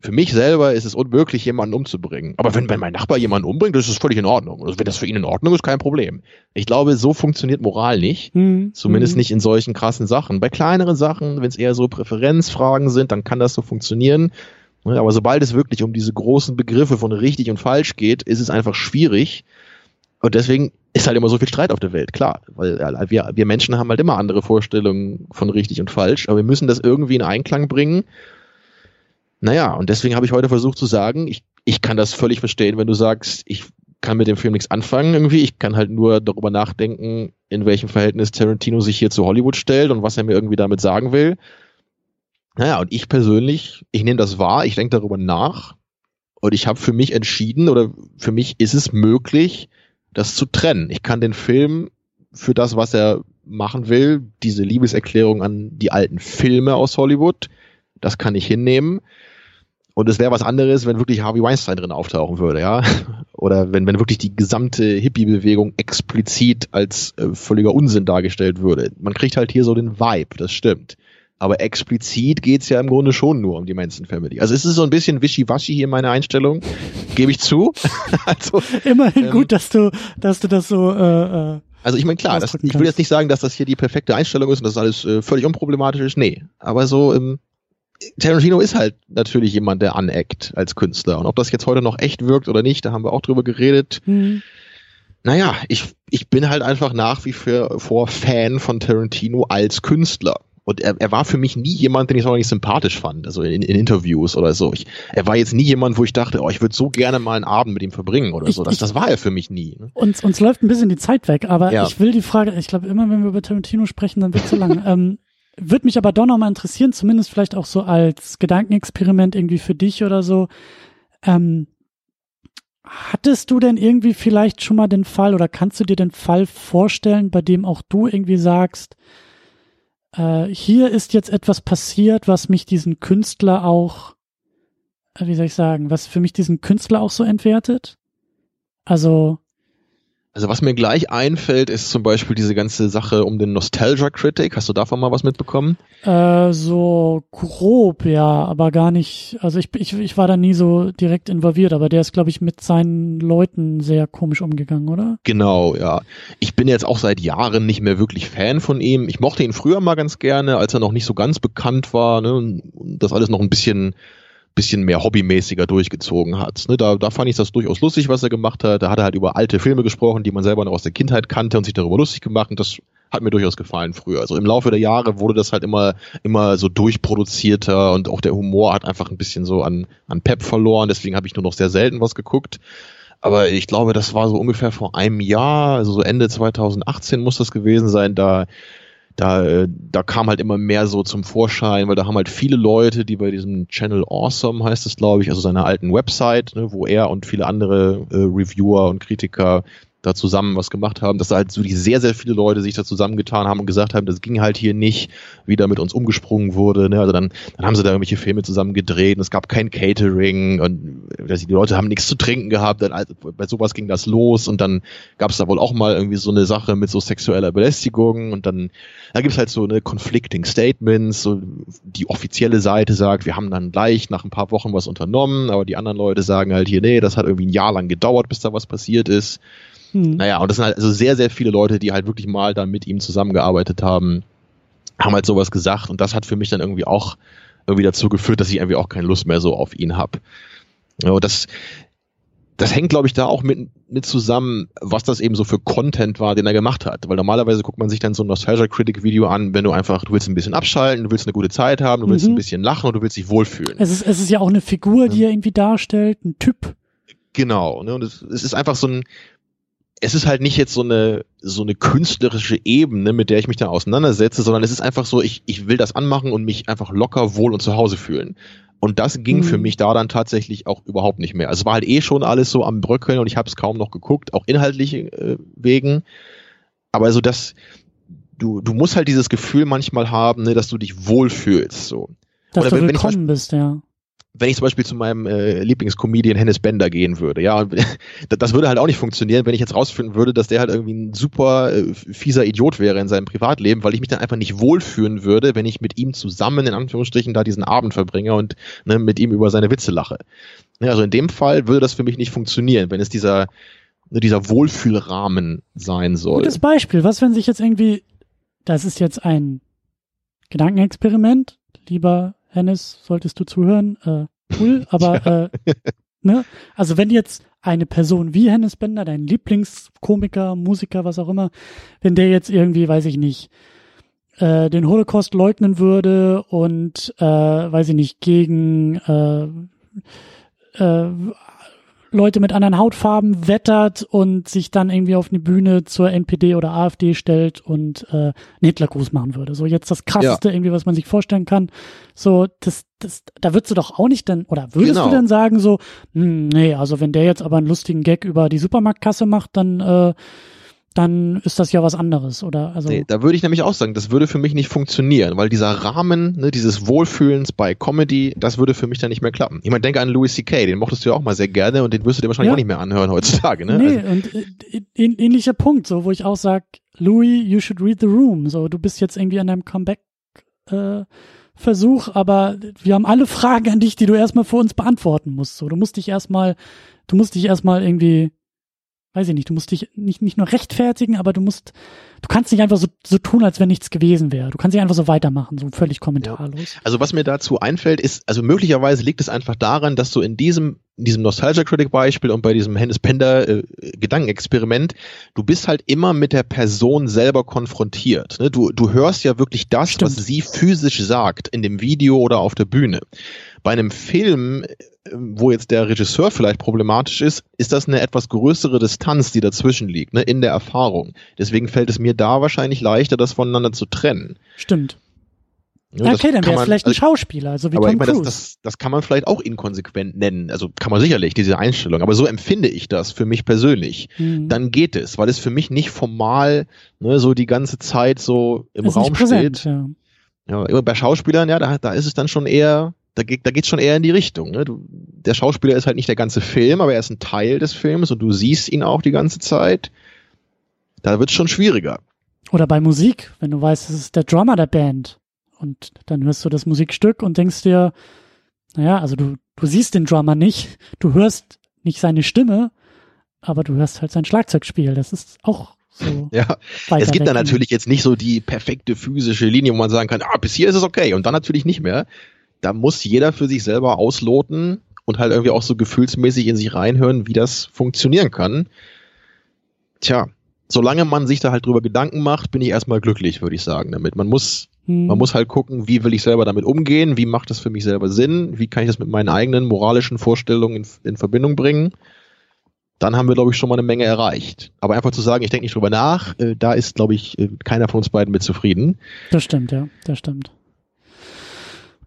für mich selber ist es unmöglich, jemanden umzubringen. Aber wenn, wenn mein Nachbar jemanden umbringt, das ist völlig in Ordnung. Also wenn das für ihn in Ordnung ist, kein Problem. Ich glaube, so funktioniert Moral nicht. Mhm. Zumindest mhm. nicht in solchen krassen Sachen. Bei kleineren Sachen, wenn es eher so Präferenzfragen sind, dann kann das so funktionieren. Ne, aber sobald es wirklich um diese großen Begriffe von richtig und falsch geht, ist es einfach schwierig. Und deswegen ist halt immer so viel Streit auf der Welt, klar. Weil wir, wir Menschen haben halt immer andere Vorstellungen von richtig und falsch, aber wir müssen das irgendwie in Einklang bringen. Naja, und deswegen habe ich heute versucht zu sagen, ich, ich kann das völlig verstehen, wenn du sagst, ich kann mit dem Film nichts anfangen irgendwie. Ich kann halt nur darüber nachdenken, in welchem Verhältnis Tarantino sich hier zu Hollywood stellt und was er mir irgendwie damit sagen will. Naja, und ich persönlich, ich nehme das wahr, ich denke darüber nach und ich habe für mich entschieden oder für mich ist es möglich, das zu trennen. Ich kann den Film für das, was er machen will, diese Liebeserklärung an die alten Filme aus Hollywood, das kann ich hinnehmen. Und es wäre was anderes, wenn wirklich Harvey Weinstein drin auftauchen würde, ja. Oder wenn, wenn wirklich die gesamte Hippie-Bewegung explizit als äh, völliger Unsinn dargestellt würde. Man kriegt halt hier so den Vibe, das stimmt. Aber explizit geht's ja im Grunde schon nur um die Manson Family. Also es ist so ein bisschen wischiwaschi hier meine Einstellung, gebe ich zu. also, Immerhin ähm, gut, dass du, dass du das so. Äh, äh also ich meine klar, das, ich will jetzt nicht sagen, dass das hier die perfekte Einstellung ist und dass alles äh, völlig unproblematisch ist. Nee, aber so ähm, Tarantino ist halt natürlich jemand, der aneckt als Künstler. Und ob das jetzt heute noch echt wirkt oder nicht, da haben wir auch drüber geredet. Mhm. Naja, ich, ich bin halt einfach nach wie vor Fan von Tarantino als Künstler. Und er, er war für mich nie jemand, den ich nicht sympathisch fand, also in, in Interviews oder so. Ich, er war jetzt nie jemand, wo ich dachte, oh, ich würde so gerne mal einen Abend mit ihm verbringen oder so. Das, ich, das war er für mich nie. Ne? Uns, uns läuft ein bisschen die Zeit weg, aber ja. ich will die Frage, ich glaube, immer wenn wir über Tarantino sprechen, dann wird zu lang. ähm, würde mich aber doch nochmal interessieren, zumindest vielleicht auch so als Gedankenexperiment irgendwie für dich oder so. Ähm, hattest du denn irgendwie vielleicht schon mal den Fall oder kannst du dir den Fall vorstellen, bei dem auch du irgendwie sagst, äh, hier ist jetzt etwas passiert, was mich diesen Künstler auch, äh, wie soll ich sagen, was für mich diesen Künstler auch so entwertet. Also also was mir gleich einfällt, ist zum Beispiel diese ganze Sache um den Nostalgia Critic. Hast du davon mal was mitbekommen? Äh, so grob, ja, aber gar nicht. Also ich, ich, ich war da nie so direkt involviert, aber der ist, glaube ich, mit seinen Leuten sehr komisch umgegangen, oder? Genau, ja. Ich bin jetzt auch seit Jahren nicht mehr wirklich Fan von ihm. Ich mochte ihn früher mal ganz gerne, als er noch nicht so ganz bekannt war. Ne? Das alles noch ein bisschen bisschen mehr hobbymäßiger durchgezogen hat. Ne, da, da fand ich das durchaus lustig, was er gemacht hat. Da hat er halt über alte Filme gesprochen, die man selber noch aus der Kindheit kannte und sich darüber lustig gemacht. Und das hat mir durchaus gefallen früher. Also im Laufe der Jahre wurde das halt immer, immer so durchproduzierter und auch der Humor hat einfach ein bisschen so an, an Pep verloren. Deswegen habe ich nur noch sehr selten was geguckt. Aber ich glaube, das war so ungefähr vor einem Jahr, also so Ende 2018 muss das gewesen sein. Da da, äh, da kam halt immer mehr so zum Vorschein, weil da haben halt viele Leute, die bei diesem Channel Awesome heißt es, glaube ich, also seiner alten Website, ne, wo er und viele andere äh, Reviewer und Kritiker da zusammen was gemacht haben, dass da halt so die sehr, sehr viele Leute sich da zusammengetan haben und gesagt haben, das ging halt hier nicht, wie da mit uns umgesprungen wurde. Ne? Also dann, dann haben sie da irgendwelche Filme zusammen gedreht und es gab kein Catering und die Leute haben nichts zu trinken gehabt. Dann, also, bei sowas ging das los und dann gab es da wohl auch mal irgendwie so eine Sache mit so sexueller Belästigung und dann da gibt's halt so eine conflicting Statements. So die offizielle Seite sagt, wir haben dann gleich nach ein paar Wochen was unternommen, aber die anderen Leute sagen halt hier, nee, das hat irgendwie ein Jahr lang gedauert, bis da was passiert ist. Hm. Naja, und das sind halt also sehr, sehr viele Leute, die halt wirklich mal dann mit ihm zusammengearbeitet haben. haben halt sowas gesagt und das hat für mich dann irgendwie auch irgendwie dazu geführt, dass ich irgendwie auch keine Lust mehr so auf ihn habe. Ja, das, das hängt, glaube ich, da auch mit, mit zusammen, was das eben so für Content war, den er gemacht hat. Weil normalerweise guckt man sich dann so ein Nostalgia Critic Video an, wenn du einfach, du willst ein bisschen abschalten, du willst eine gute Zeit haben, du willst mhm. ein bisschen lachen und du willst dich wohlfühlen. Es ist, es ist ja auch eine Figur, die er irgendwie darstellt, ein Typ. Genau, ne? Und es, es ist einfach so ein, es ist halt nicht jetzt so eine so eine künstlerische Ebene, mit der ich mich da auseinandersetze, sondern es ist einfach so, ich, ich will das anmachen und mich einfach locker, wohl und zu Hause fühlen. Und das ging mhm. für mich da dann tatsächlich auch überhaupt nicht mehr. Also es war halt eh schon alles so am Bröckeln und ich habe es kaum noch geguckt, auch inhaltlich äh, wegen. Aber so das, du, du musst halt dieses Gefühl manchmal haben, ne, dass du dich wohlfühlst. So. Dass Oder du wenn, willkommen wenn bist, ja wenn ich zum Beispiel zu meinem äh, Lieblingscomedian Hennis Bender gehen würde, ja, das würde halt auch nicht funktionieren, wenn ich jetzt rausfinden würde, dass der halt irgendwie ein super äh, fieser Idiot wäre in seinem Privatleben, weil ich mich dann einfach nicht wohlfühlen würde, wenn ich mit ihm zusammen in Anführungsstrichen da diesen Abend verbringe und ne, mit ihm über seine Witze lache. Ja, also in dem Fall würde das für mich nicht funktionieren, wenn es dieser ne, dieser Wohlfühlrahmen sein soll. Gutes Beispiel. Was, wenn sich jetzt irgendwie, das ist jetzt ein Gedankenexperiment, lieber Hennis, solltest du zuhören, äh, cool, aber ja. äh, ne? Also wenn jetzt eine Person wie Hennis Bender, dein Lieblingskomiker, Musiker, was auch immer, wenn der jetzt irgendwie, weiß ich nicht, äh, den Holocaust leugnen würde und äh, weiß ich nicht, gegen äh, äh, Leute mit anderen Hautfarben wettert und sich dann irgendwie auf eine Bühne zur NPD oder AfD stellt und äh, einen Hitlergruß machen würde. So jetzt das krasseste ja. irgendwie, was man sich vorstellen kann. So, das, das, da würdest du doch auch nicht dann, oder würdest genau. du dann sagen so, hm, nee, also wenn der jetzt aber einen lustigen Gag über die Supermarktkasse macht, dann äh, dann ist das ja was anderes, oder? Also nee, da würde ich nämlich auch sagen, das würde für mich nicht funktionieren, weil dieser Rahmen, ne, dieses Wohlfühlens bei Comedy, das würde für mich dann nicht mehr klappen. Ich meine, denke an Louis C.K., den mochtest du ja auch mal sehr gerne und den wirst du dir wahrscheinlich ja. auch nicht mehr anhören heutzutage, ne? Nee, also, und äh, ähnlicher Punkt, so, wo ich auch sag, Louis, you should read the room, so, du bist jetzt irgendwie an deinem Comeback, äh, Versuch, aber wir haben alle Fragen an dich, die du erstmal für uns beantworten musst. So, du musst dich erstmal, du musst dich erstmal irgendwie weiß ich nicht, du musst dich nicht, nicht nur rechtfertigen, aber du musst, du kannst nicht einfach so, so tun, als wenn nichts gewesen wäre. Du kannst nicht einfach so weitermachen, so völlig kommentarlos. Ja. Also was mir dazu einfällt, ist, also möglicherweise liegt es einfach daran, dass du in diesem, in diesem Nostalgia Critic Beispiel und bei diesem Hennes Pender äh, Gedankenexperiment, du bist halt immer mit der Person selber konfrontiert. Ne? Du, du hörst ja wirklich das, Stimmt. was sie physisch sagt, in dem Video oder auf der Bühne. Bei einem Film wo jetzt der Regisseur vielleicht problematisch ist, ist das eine etwas größere Distanz, die dazwischen liegt, ne, in der Erfahrung. Deswegen fällt es mir da wahrscheinlich leichter, das voneinander zu trennen. Stimmt. Ja, okay, dann wäre es vielleicht ein also, Schauspieler, also wie aber Tom ich meine, das, das, das kann man vielleicht auch inkonsequent nennen. Also kann man sicherlich, diese Einstellung. Aber so empfinde ich das für mich persönlich. Mhm. Dann geht es, weil es für mich nicht formal ne, so die ganze Zeit so im Raum präsent, steht. Ja. ja, bei Schauspielern, ja, da, da ist es dann schon eher da, da geht's schon eher in die Richtung. Ne? Du, der Schauspieler ist halt nicht der ganze Film, aber er ist ein Teil des Films und du siehst ihn auch die ganze Zeit. Da wird's schon schwieriger. Oder bei Musik, wenn du weißt, es ist der Drummer der Band und dann hörst du das Musikstück und denkst dir, naja, also du, du siehst den Drummer nicht, du hörst nicht seine Stimme, aber du hörst halt sein Schlagzeugspiel. Das ist auch so ja, es gibt da natürlich jetzt nicht so die perfekte physische Linie, wo man sagen kann, ah, bis hier ist es okay und dann natürlich nicht mehr da muss jeder für sich selber ausloten und halt irgendwie auch so gefühlsmäßig in sich reinhören, wie das funktionieren kann. Tja, solange man sich da halt drüber Gedanken macht, bin ich erstmal glücklich, würde ich sagen, damit. Man muss, hm. man muss halt gucken, wie will ich selber damit umgehen, wie macht das für mich selber Sinn, wie kann ich das mit meinen eigenen moralischen Vorstellungen in, in Verbindung bringen. Dann haben wir, glaube ich, schon mal eine Menge erreicht. Aber einfach zu sagen, ich denke nicht drüber nach, äh, da ist, glaube ich, äh, keiner von uns beiden mit zufrieden. Das stimmt, ja, das stimmt.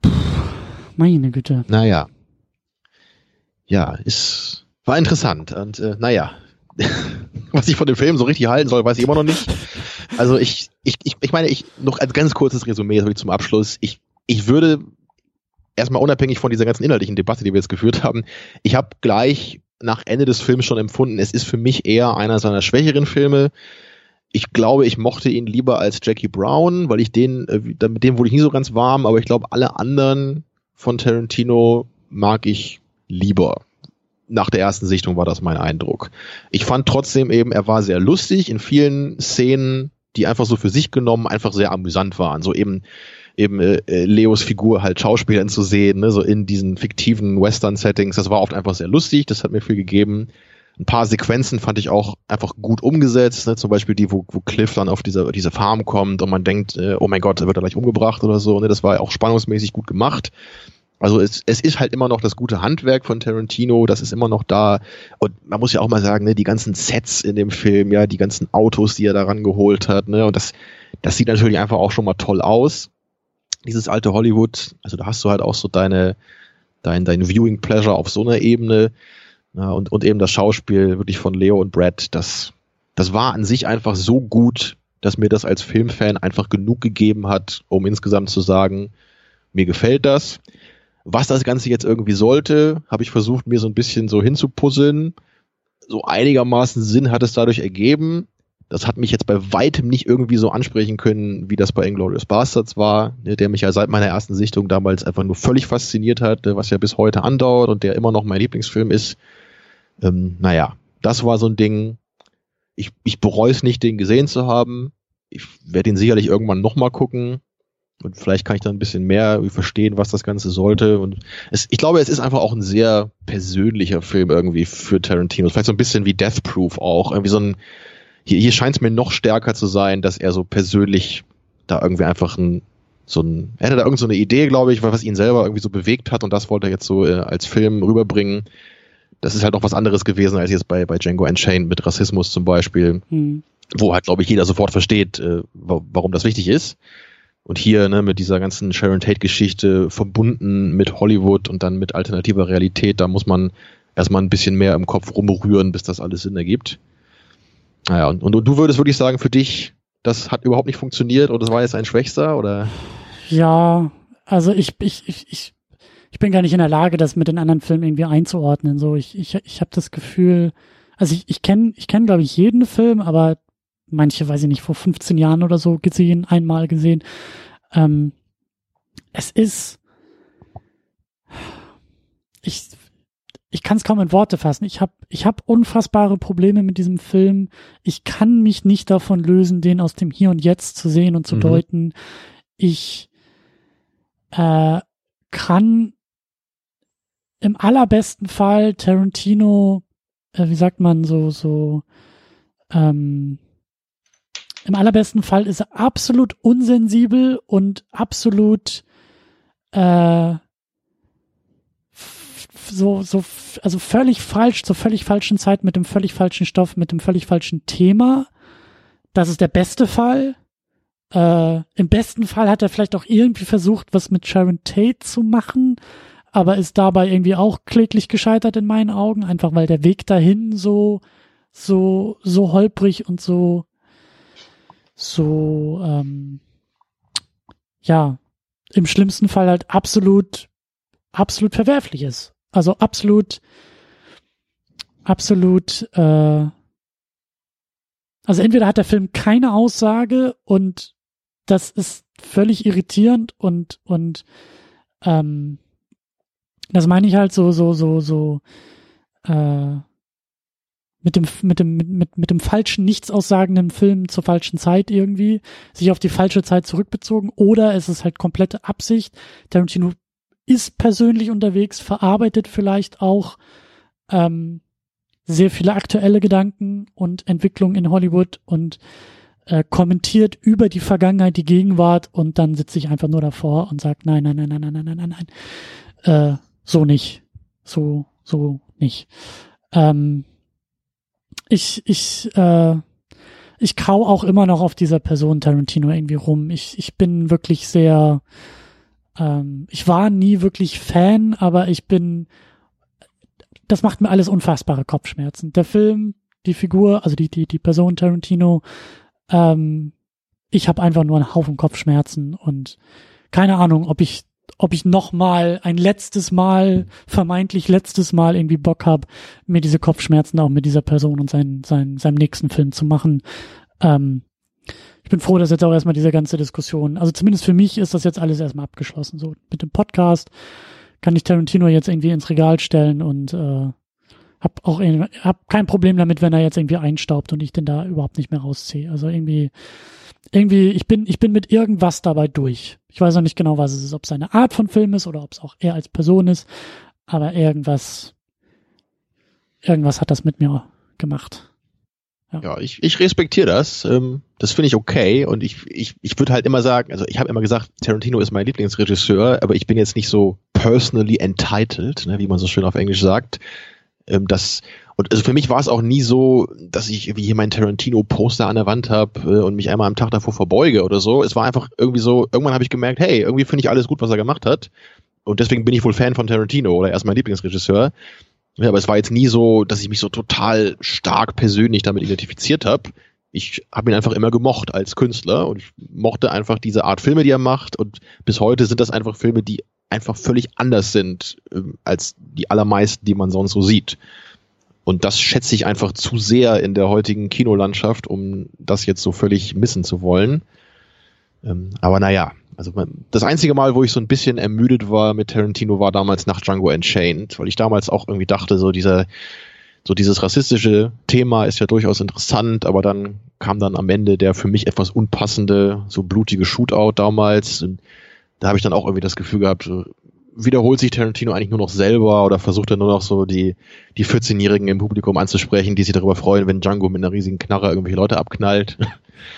Puh. Meine Güte. Naja. Ja, ist, war interessant. Und äh, naja, was ich von dem Film so richtig halten soll, weiß ich immer noch nicht. Also ich, ich, ich, ich meine, ich, noch als ganz kurzes Resümee zum Abschluss. Ich, ich würde erstmal unabhängig von dieser ganzen inhaltlichen Debatte, die wir jetzt geführt haben, ich habe gleich nach Ende des Films schon empfunden, es ist für mich eher einer seiner schwächeren Filme. Ich glaube, ich mochte ihn lieber als Jackie Brown, weil ich den, äh, mit dem wurde ich nie so ganz warm, aber ich glaube, alle anderen von Tarantino mag ich lieber. Nach der ersten Sichtung war das mein Eindruck. Ich fand trotzdem eben, er war sehr lustig. In vielen Szenen die einfach so für sich genommen einfach sehr amüsant waren. So eben eben äh, äh, Leos Figur halt Schauspielern zu sehen, ne, so in diesen fiktiven Western-Settings. Das war oft einfach sehr lustig, das hat mir viel gegeben. Ein paar Sequenzen fand ich auch einfach gut umgesetzt, ne? zum Beispiel die, wo, wo Cliff dann auf diese, diese Farm kommt und man denkt, äh, oh mein Gott, wird er gleich umgebracht oder so. Ne? Das war auch spannungsmäßig gut gemacht. Also es, es ist halt immer noch das gute Handwerk von Tarantino, das ist immer noch da. Und man muss ja auch mal sagen, ne, die ganzen Sets in dem Film, ja, die ganzen Autos, die er da rangeholt hat, ne, und das, das sieht natürlich einfach auch schon mal toll aus dieses alte Hollywood, also da hast du halt auch so deine, dein, dein Viewing Pleasure auf so einer Ebene. Ja, und, und eben das Schauspiel wirklich von Leo und Brad, das, das war an sich einfach so gut, dass mir das als Filmfan einfach genug gegeben hat, um insgesamt zu sagen, mir gefällt das. Was das Ganze jetzt irgendwie sollte, habe ich versucht, mir so ein bisschen so hinzupuzzeln. So einigermaßen Sinn hat es dadurch ergeben das hat mich jetzt bei weitem nicht irgendwie so ansprechen können, wie das bei Inglourious Bastards war, ne, der mich ja seit meiner ersten Sichtung damals einfach nur völlig fasziniert hat, was ja bis heute andauert und der immer noch mein Lieblingsfilm ist. Ähm, naja, das war so ein Ding. Ich, ich bereue es nicht, den gesehen zu haben. Ich werde ihn sicherlich irgendwann nochmal gucken. Und vielleicht kann ich dann ein bisschen mehr verstehen, was das Ganze sollte. Und es, ich glaube, es ist einfach auch ein sehr persönlicher Film irgendwie für Tarantino. Vielleicht so ein bisschen wie Death Proof auch. Irgendwie so ein, hier, hier scheint es mir noch stärker zu sein, dass er so persönlich da irgendwie einfach ein, so ein, er hatte da irgend so Idee, glaube ich, was ihn selber irgendwie so bewegt hat und das wollte er jetzt so äh, als Film rüberbringen. Das ist halt noch was anderes gewesen als jetzt bei, bei Django Unchained mit Rassismus zum Beispiel, hm. wo halt, glaube ich, jeder sofort versteht, äh, warum das wichtig ist. Und hier ne, mit dieser ganzen Sharon Tate-Geschichte verbunden mit Hollywood und dann mit alternativer Realität, da muss man erstmal ein bisschen mehr im Kopf rumrühren, bis das alles Sinn ergibt. Naja, und, und du würdest wirklich sagen, für dich, das hat überhaupt nicht funktioniert oder das war jetzt ein Schwächster oder? Ja, also ich, ich, ich, ich, ich bin gar nicht in der Lage, das mit den anderen Filmen irgendwie einzuordnen. So, ich, ich, ich habe das Gefühl, also ich, ich kenne, ich kenne, glaube ich, jeden Film, aber manche, weiß ich nicht, vor 15 Jahren oder so gesehen, einmal gesehen. Ähm, es ist, ich, ich kann es kaum in Worte fassen. Ich habe ich hab unfassbare Probleme mit diesem Film. Ich kann mich nicht davon lösen, den aus dem Hier und Jetzt zu sehen und zu mhm. deuten. Ich äh, kann im allerbesten Fall Tarantino, äh, wie sagt man, so, so, ähm, im allerbesten Fall ist er absolut unsensibel und absolut äh, so, so, also völlig falsch, zur völlig falschen Zeit mit dem völlig falschen Stoff, mit dem völlig falschen Thema. Das ist der beste Fall. Äh, Im besten Fall hat er vielleicht auch irgendwie versucht, was mit Sharon Tate zu machen, aber ist dabei irgendwie auch kläglich gescheitert in meinen Augen, einfach weil der Weg dahin so, so, so holprig und so, so, ähm, ja, im schlimmsten Fall halt absolut, absolut verwerflich ist. Also absolut, absolut, äh, also entweder hat der Film keine Aussage und das ist völlig irritierend und, und, ähm, das meine ich halt so, so, so, so, äh, mit dem, mit dem, mit, mit dem falschen, nichtssagenden Film zur falschen Zeit irgendwie, sich auf die falsche Zeit zurückbezogen, oder es ist halt komplette Absicht. Tarantino ist persönlich unterwegs, verarbeitet vielleicht auch ähm, sehr viele aktuelle Gedanken und Entwicklungen in Hollywood und äh, kommentiert über die Vergangenheit, die Gegenwart und dann sitze ich einfach nur davor und sage, nein, nein, nein, nein, nein, nein, nein, nein, nein, äh, so nicht, so, so nicht. Ähm, ich, ich, äh, ich kau auch immer noch auf dieser Person Tarantino irgendwie rum. Ich, ich bin wirklich sehr, ähm, ich war nie wirklich Fan, aber ich bin, das macht mir alles unfassbare Kopfschmerzen. Der Film, die Figur, also die, die, die Person Tarantino, ähm, ich habe einfach nur einen Haufen Kopfschmerzen und keine Ahnung, ob ich ob ich noch mal ein letztes Mal, vermeintlich letztes Mal irgendwie Bock habe, mir diese Kopfschmerzen auch mit dieser Person und sein, sein, seinem nächsten Film zu machen. Ähm, ich bin froh, dass jetzt auch erstmal diese ganze Diskussion, also zumindest für mich ist das jetzt alles erstmal abgeschlossen. So mit dem Podcast kann ich Tarantino jetzt irgendwie ins Regal stellen und äh, hab auch hab kein Problem damit, wenn er jetzt irgendwie einstaubt und ich den da überhaupt nicht mehr rausziehe. Also irgendwie, irgendwie, ich bin, ich bin mit irgendwas dabei durch. Ich weiß noch nicht genau, was es ist, ob es eine Art von Film ist oder ob es auch er als Person ist, aber irgendwas, irgendwas hat das mit mir gemacht. Ja, ja ich, ich respektiere das. Ähm, das finde ich okay. Und ich, ich, ich würde halt immer sagen, also ich habe immer gesagt, Tarantino ist mein Lieblingsregisseur, aber ich bin jetzt nicht so personally entitled, ne, wie man so schön auf Englisch sagt. Ähm, das, und also für mich war es auch nie so, dass ich wie hier mein Tarantino-Poster an der Wand habe äh, und mich einmal am Tag davor verbeuge oder so. Es war einfach irgendwie so, irgendwann habe ich gemerkt, hey, irgendwie finde ich alles gut, was er gemacht hat. Und deswegen bin ich wohl Fan von Tarantino oder erst mein Lieblingsregisseur. Ja, aber es war jetzt nie so, dass ich mich so total stark persönlich damit identifiziert habe. Ich habe ihn einfach immer gemocht als Künstler und ich mochte einfach diese Art Filme, die er macht. Und bis heute sind das einfach Filme, die einfach völlig anders sind ähm, als die allermeisten, die man sonst so sieht. Und das schätze ich einfach zu sehr in der heutigen Kinolandschaft, um das jetzt so völlig missen zu wollen. Ähm, aber naja, also das einzige Mal, wo ich so ein bisschen ermüdet war mit Tarantino, war damals nach Django Unchained, weil ich damals auch irgendwie dachte, so dieser, so dieses rassistische Thema ist ja durchaus interessant, aber dann kam dann am Ende der für mich etwas unpassende, so blutige Shootout damals. Und da habe ich dann auch irgendwie das Gefühl gehabt, so, wiederholt sich Tarantino eigentlich nur noch selber oder versucht er nur noch so die, die 14-Jährigen im Publikum anzusprechen, die sich darüber freuen, wenn Django mit einer riesigen Knarre irgendwelche Leute abknallt.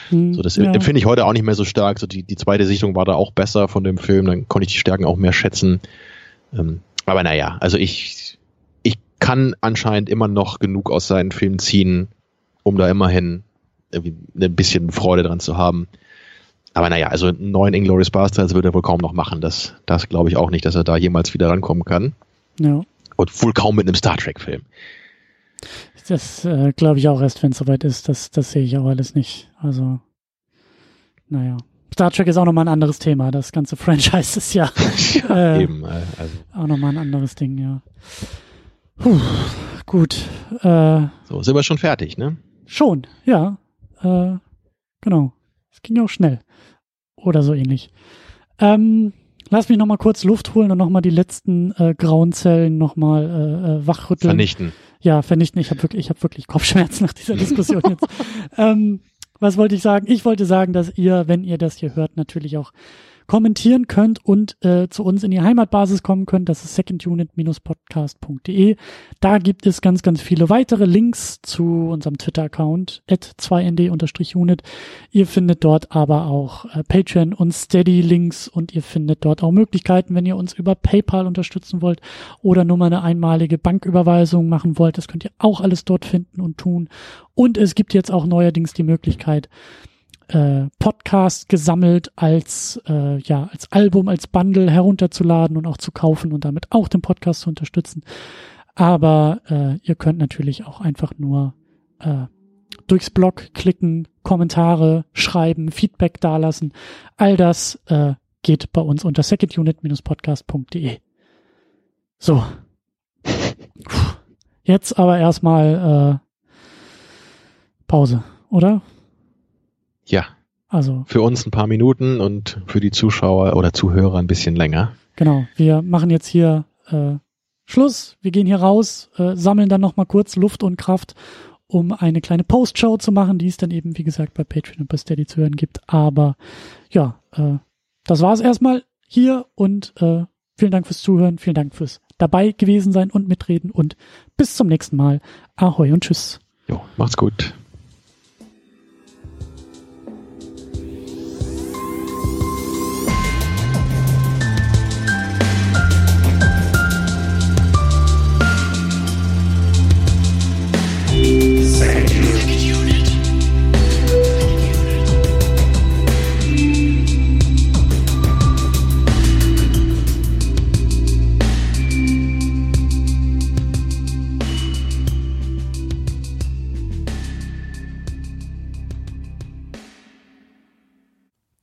Hm, so, das ja. empfinde ich heute auch nicht mehr so stark. So die, die zweite Sichtung war da auch besser von dem Film, dann konnte ich die Stärken auch mehr schätzen. Ähm, aber naja, also ich, ich kann anscheinend immer noch genug aus seinen Filmen ziehen, um da immerhin irgendwie ein bisschen Freude dran zu haben. Aber naja, also einen neuen Inglourious Bastards wird er wohl kaum noch machen. Das, das glaube ich auch nicht, dass er da jemals wieder rankommen kann. Ja. Und wohl kaum mit einem Star Trek-Film. Das äh, glaube ich auch erst, wenn es soweit ist. Das, das sehe ich auch alles nicht. Also, naja. Star Trek ist auch nochmal ein anderes Thema. Das ganze Franchise ist ja, ja äh, eben, äh, also. auch nochmal ein anderes Ding, ja. Puh, gut. Äh, so, sind wir schon fertig, ne? Schon, ja. Äh, genau. Es ging ja auch schnell. Oder so ähnlich. Ähm, lass mich nochmal kurz Luft holen und nochmal die letzten äh, grauen Zellen nochmal äh, äh, wachrütteln. Vernichten. Ja, vernichten. Ich habe wirklich, ich habe wirklich Kopfschmerzen nach dieser Diskussion jetzt. ähm, was wollte ich sagen? Ich wollte sagen, dass ihr, wenn ihr das hier hört, natürlich auch kommentieren könnt und äh, zu uns in die Heimatbasis kommen könnt. Das ist secondunit-podcast.de. Da gibt es ganz, ganz viele weitere Links zu unserem Twitter-Account at 2nd-unit. Ihr findet dort aber auch äh, Patreon und Steady-Links und ihr findet dort auch Möglichkeiten, wenn ihr uns über PayPal unterstützen wollt oder nur mal eine einmalige Banküberweisung machen wollt. Das könnt ihr auch alles dort finden und tun. Und es gibt jetzt auch neuerdings die Möglichkeit, äh, Podcast gesammelt als äh, ja als Album als Bundle herunterzuladen und auch zu kaufen und damit auch den Podcast zu unterstützen. Aber äh, ihr könnt natürlich auch einfach nur äh, durchs Blog klicken, Kommentare schreiben, Feedback dalassen. All das äh, geht bei uns unter secondunit-podcast.de. So. Jetzt aber erstmal äh, Pause, oder? Ja. Also. Für uns ein paar Minuten und für die Zuschauer oder Zuhörer ein bisschen länger. Genau. Wir machen jetzt hier äh, Schluss. Wir gehen hier raus, äh, sammeln dann nochmal kurz Luft und Kraft, um eine kleine Postshow zu machen, die es dann eben, wie gesagt, bei Patreon und bei Steady zu hören gibt. Aber ja, äh, das war es erstmal hier und äh, vielen Dank fürs Zuhören, vielen Dank fürs dabei gewesen sein und mitreden und bis zum nächsten Mal. Ahoi und tschüss. Jo, macht's gut.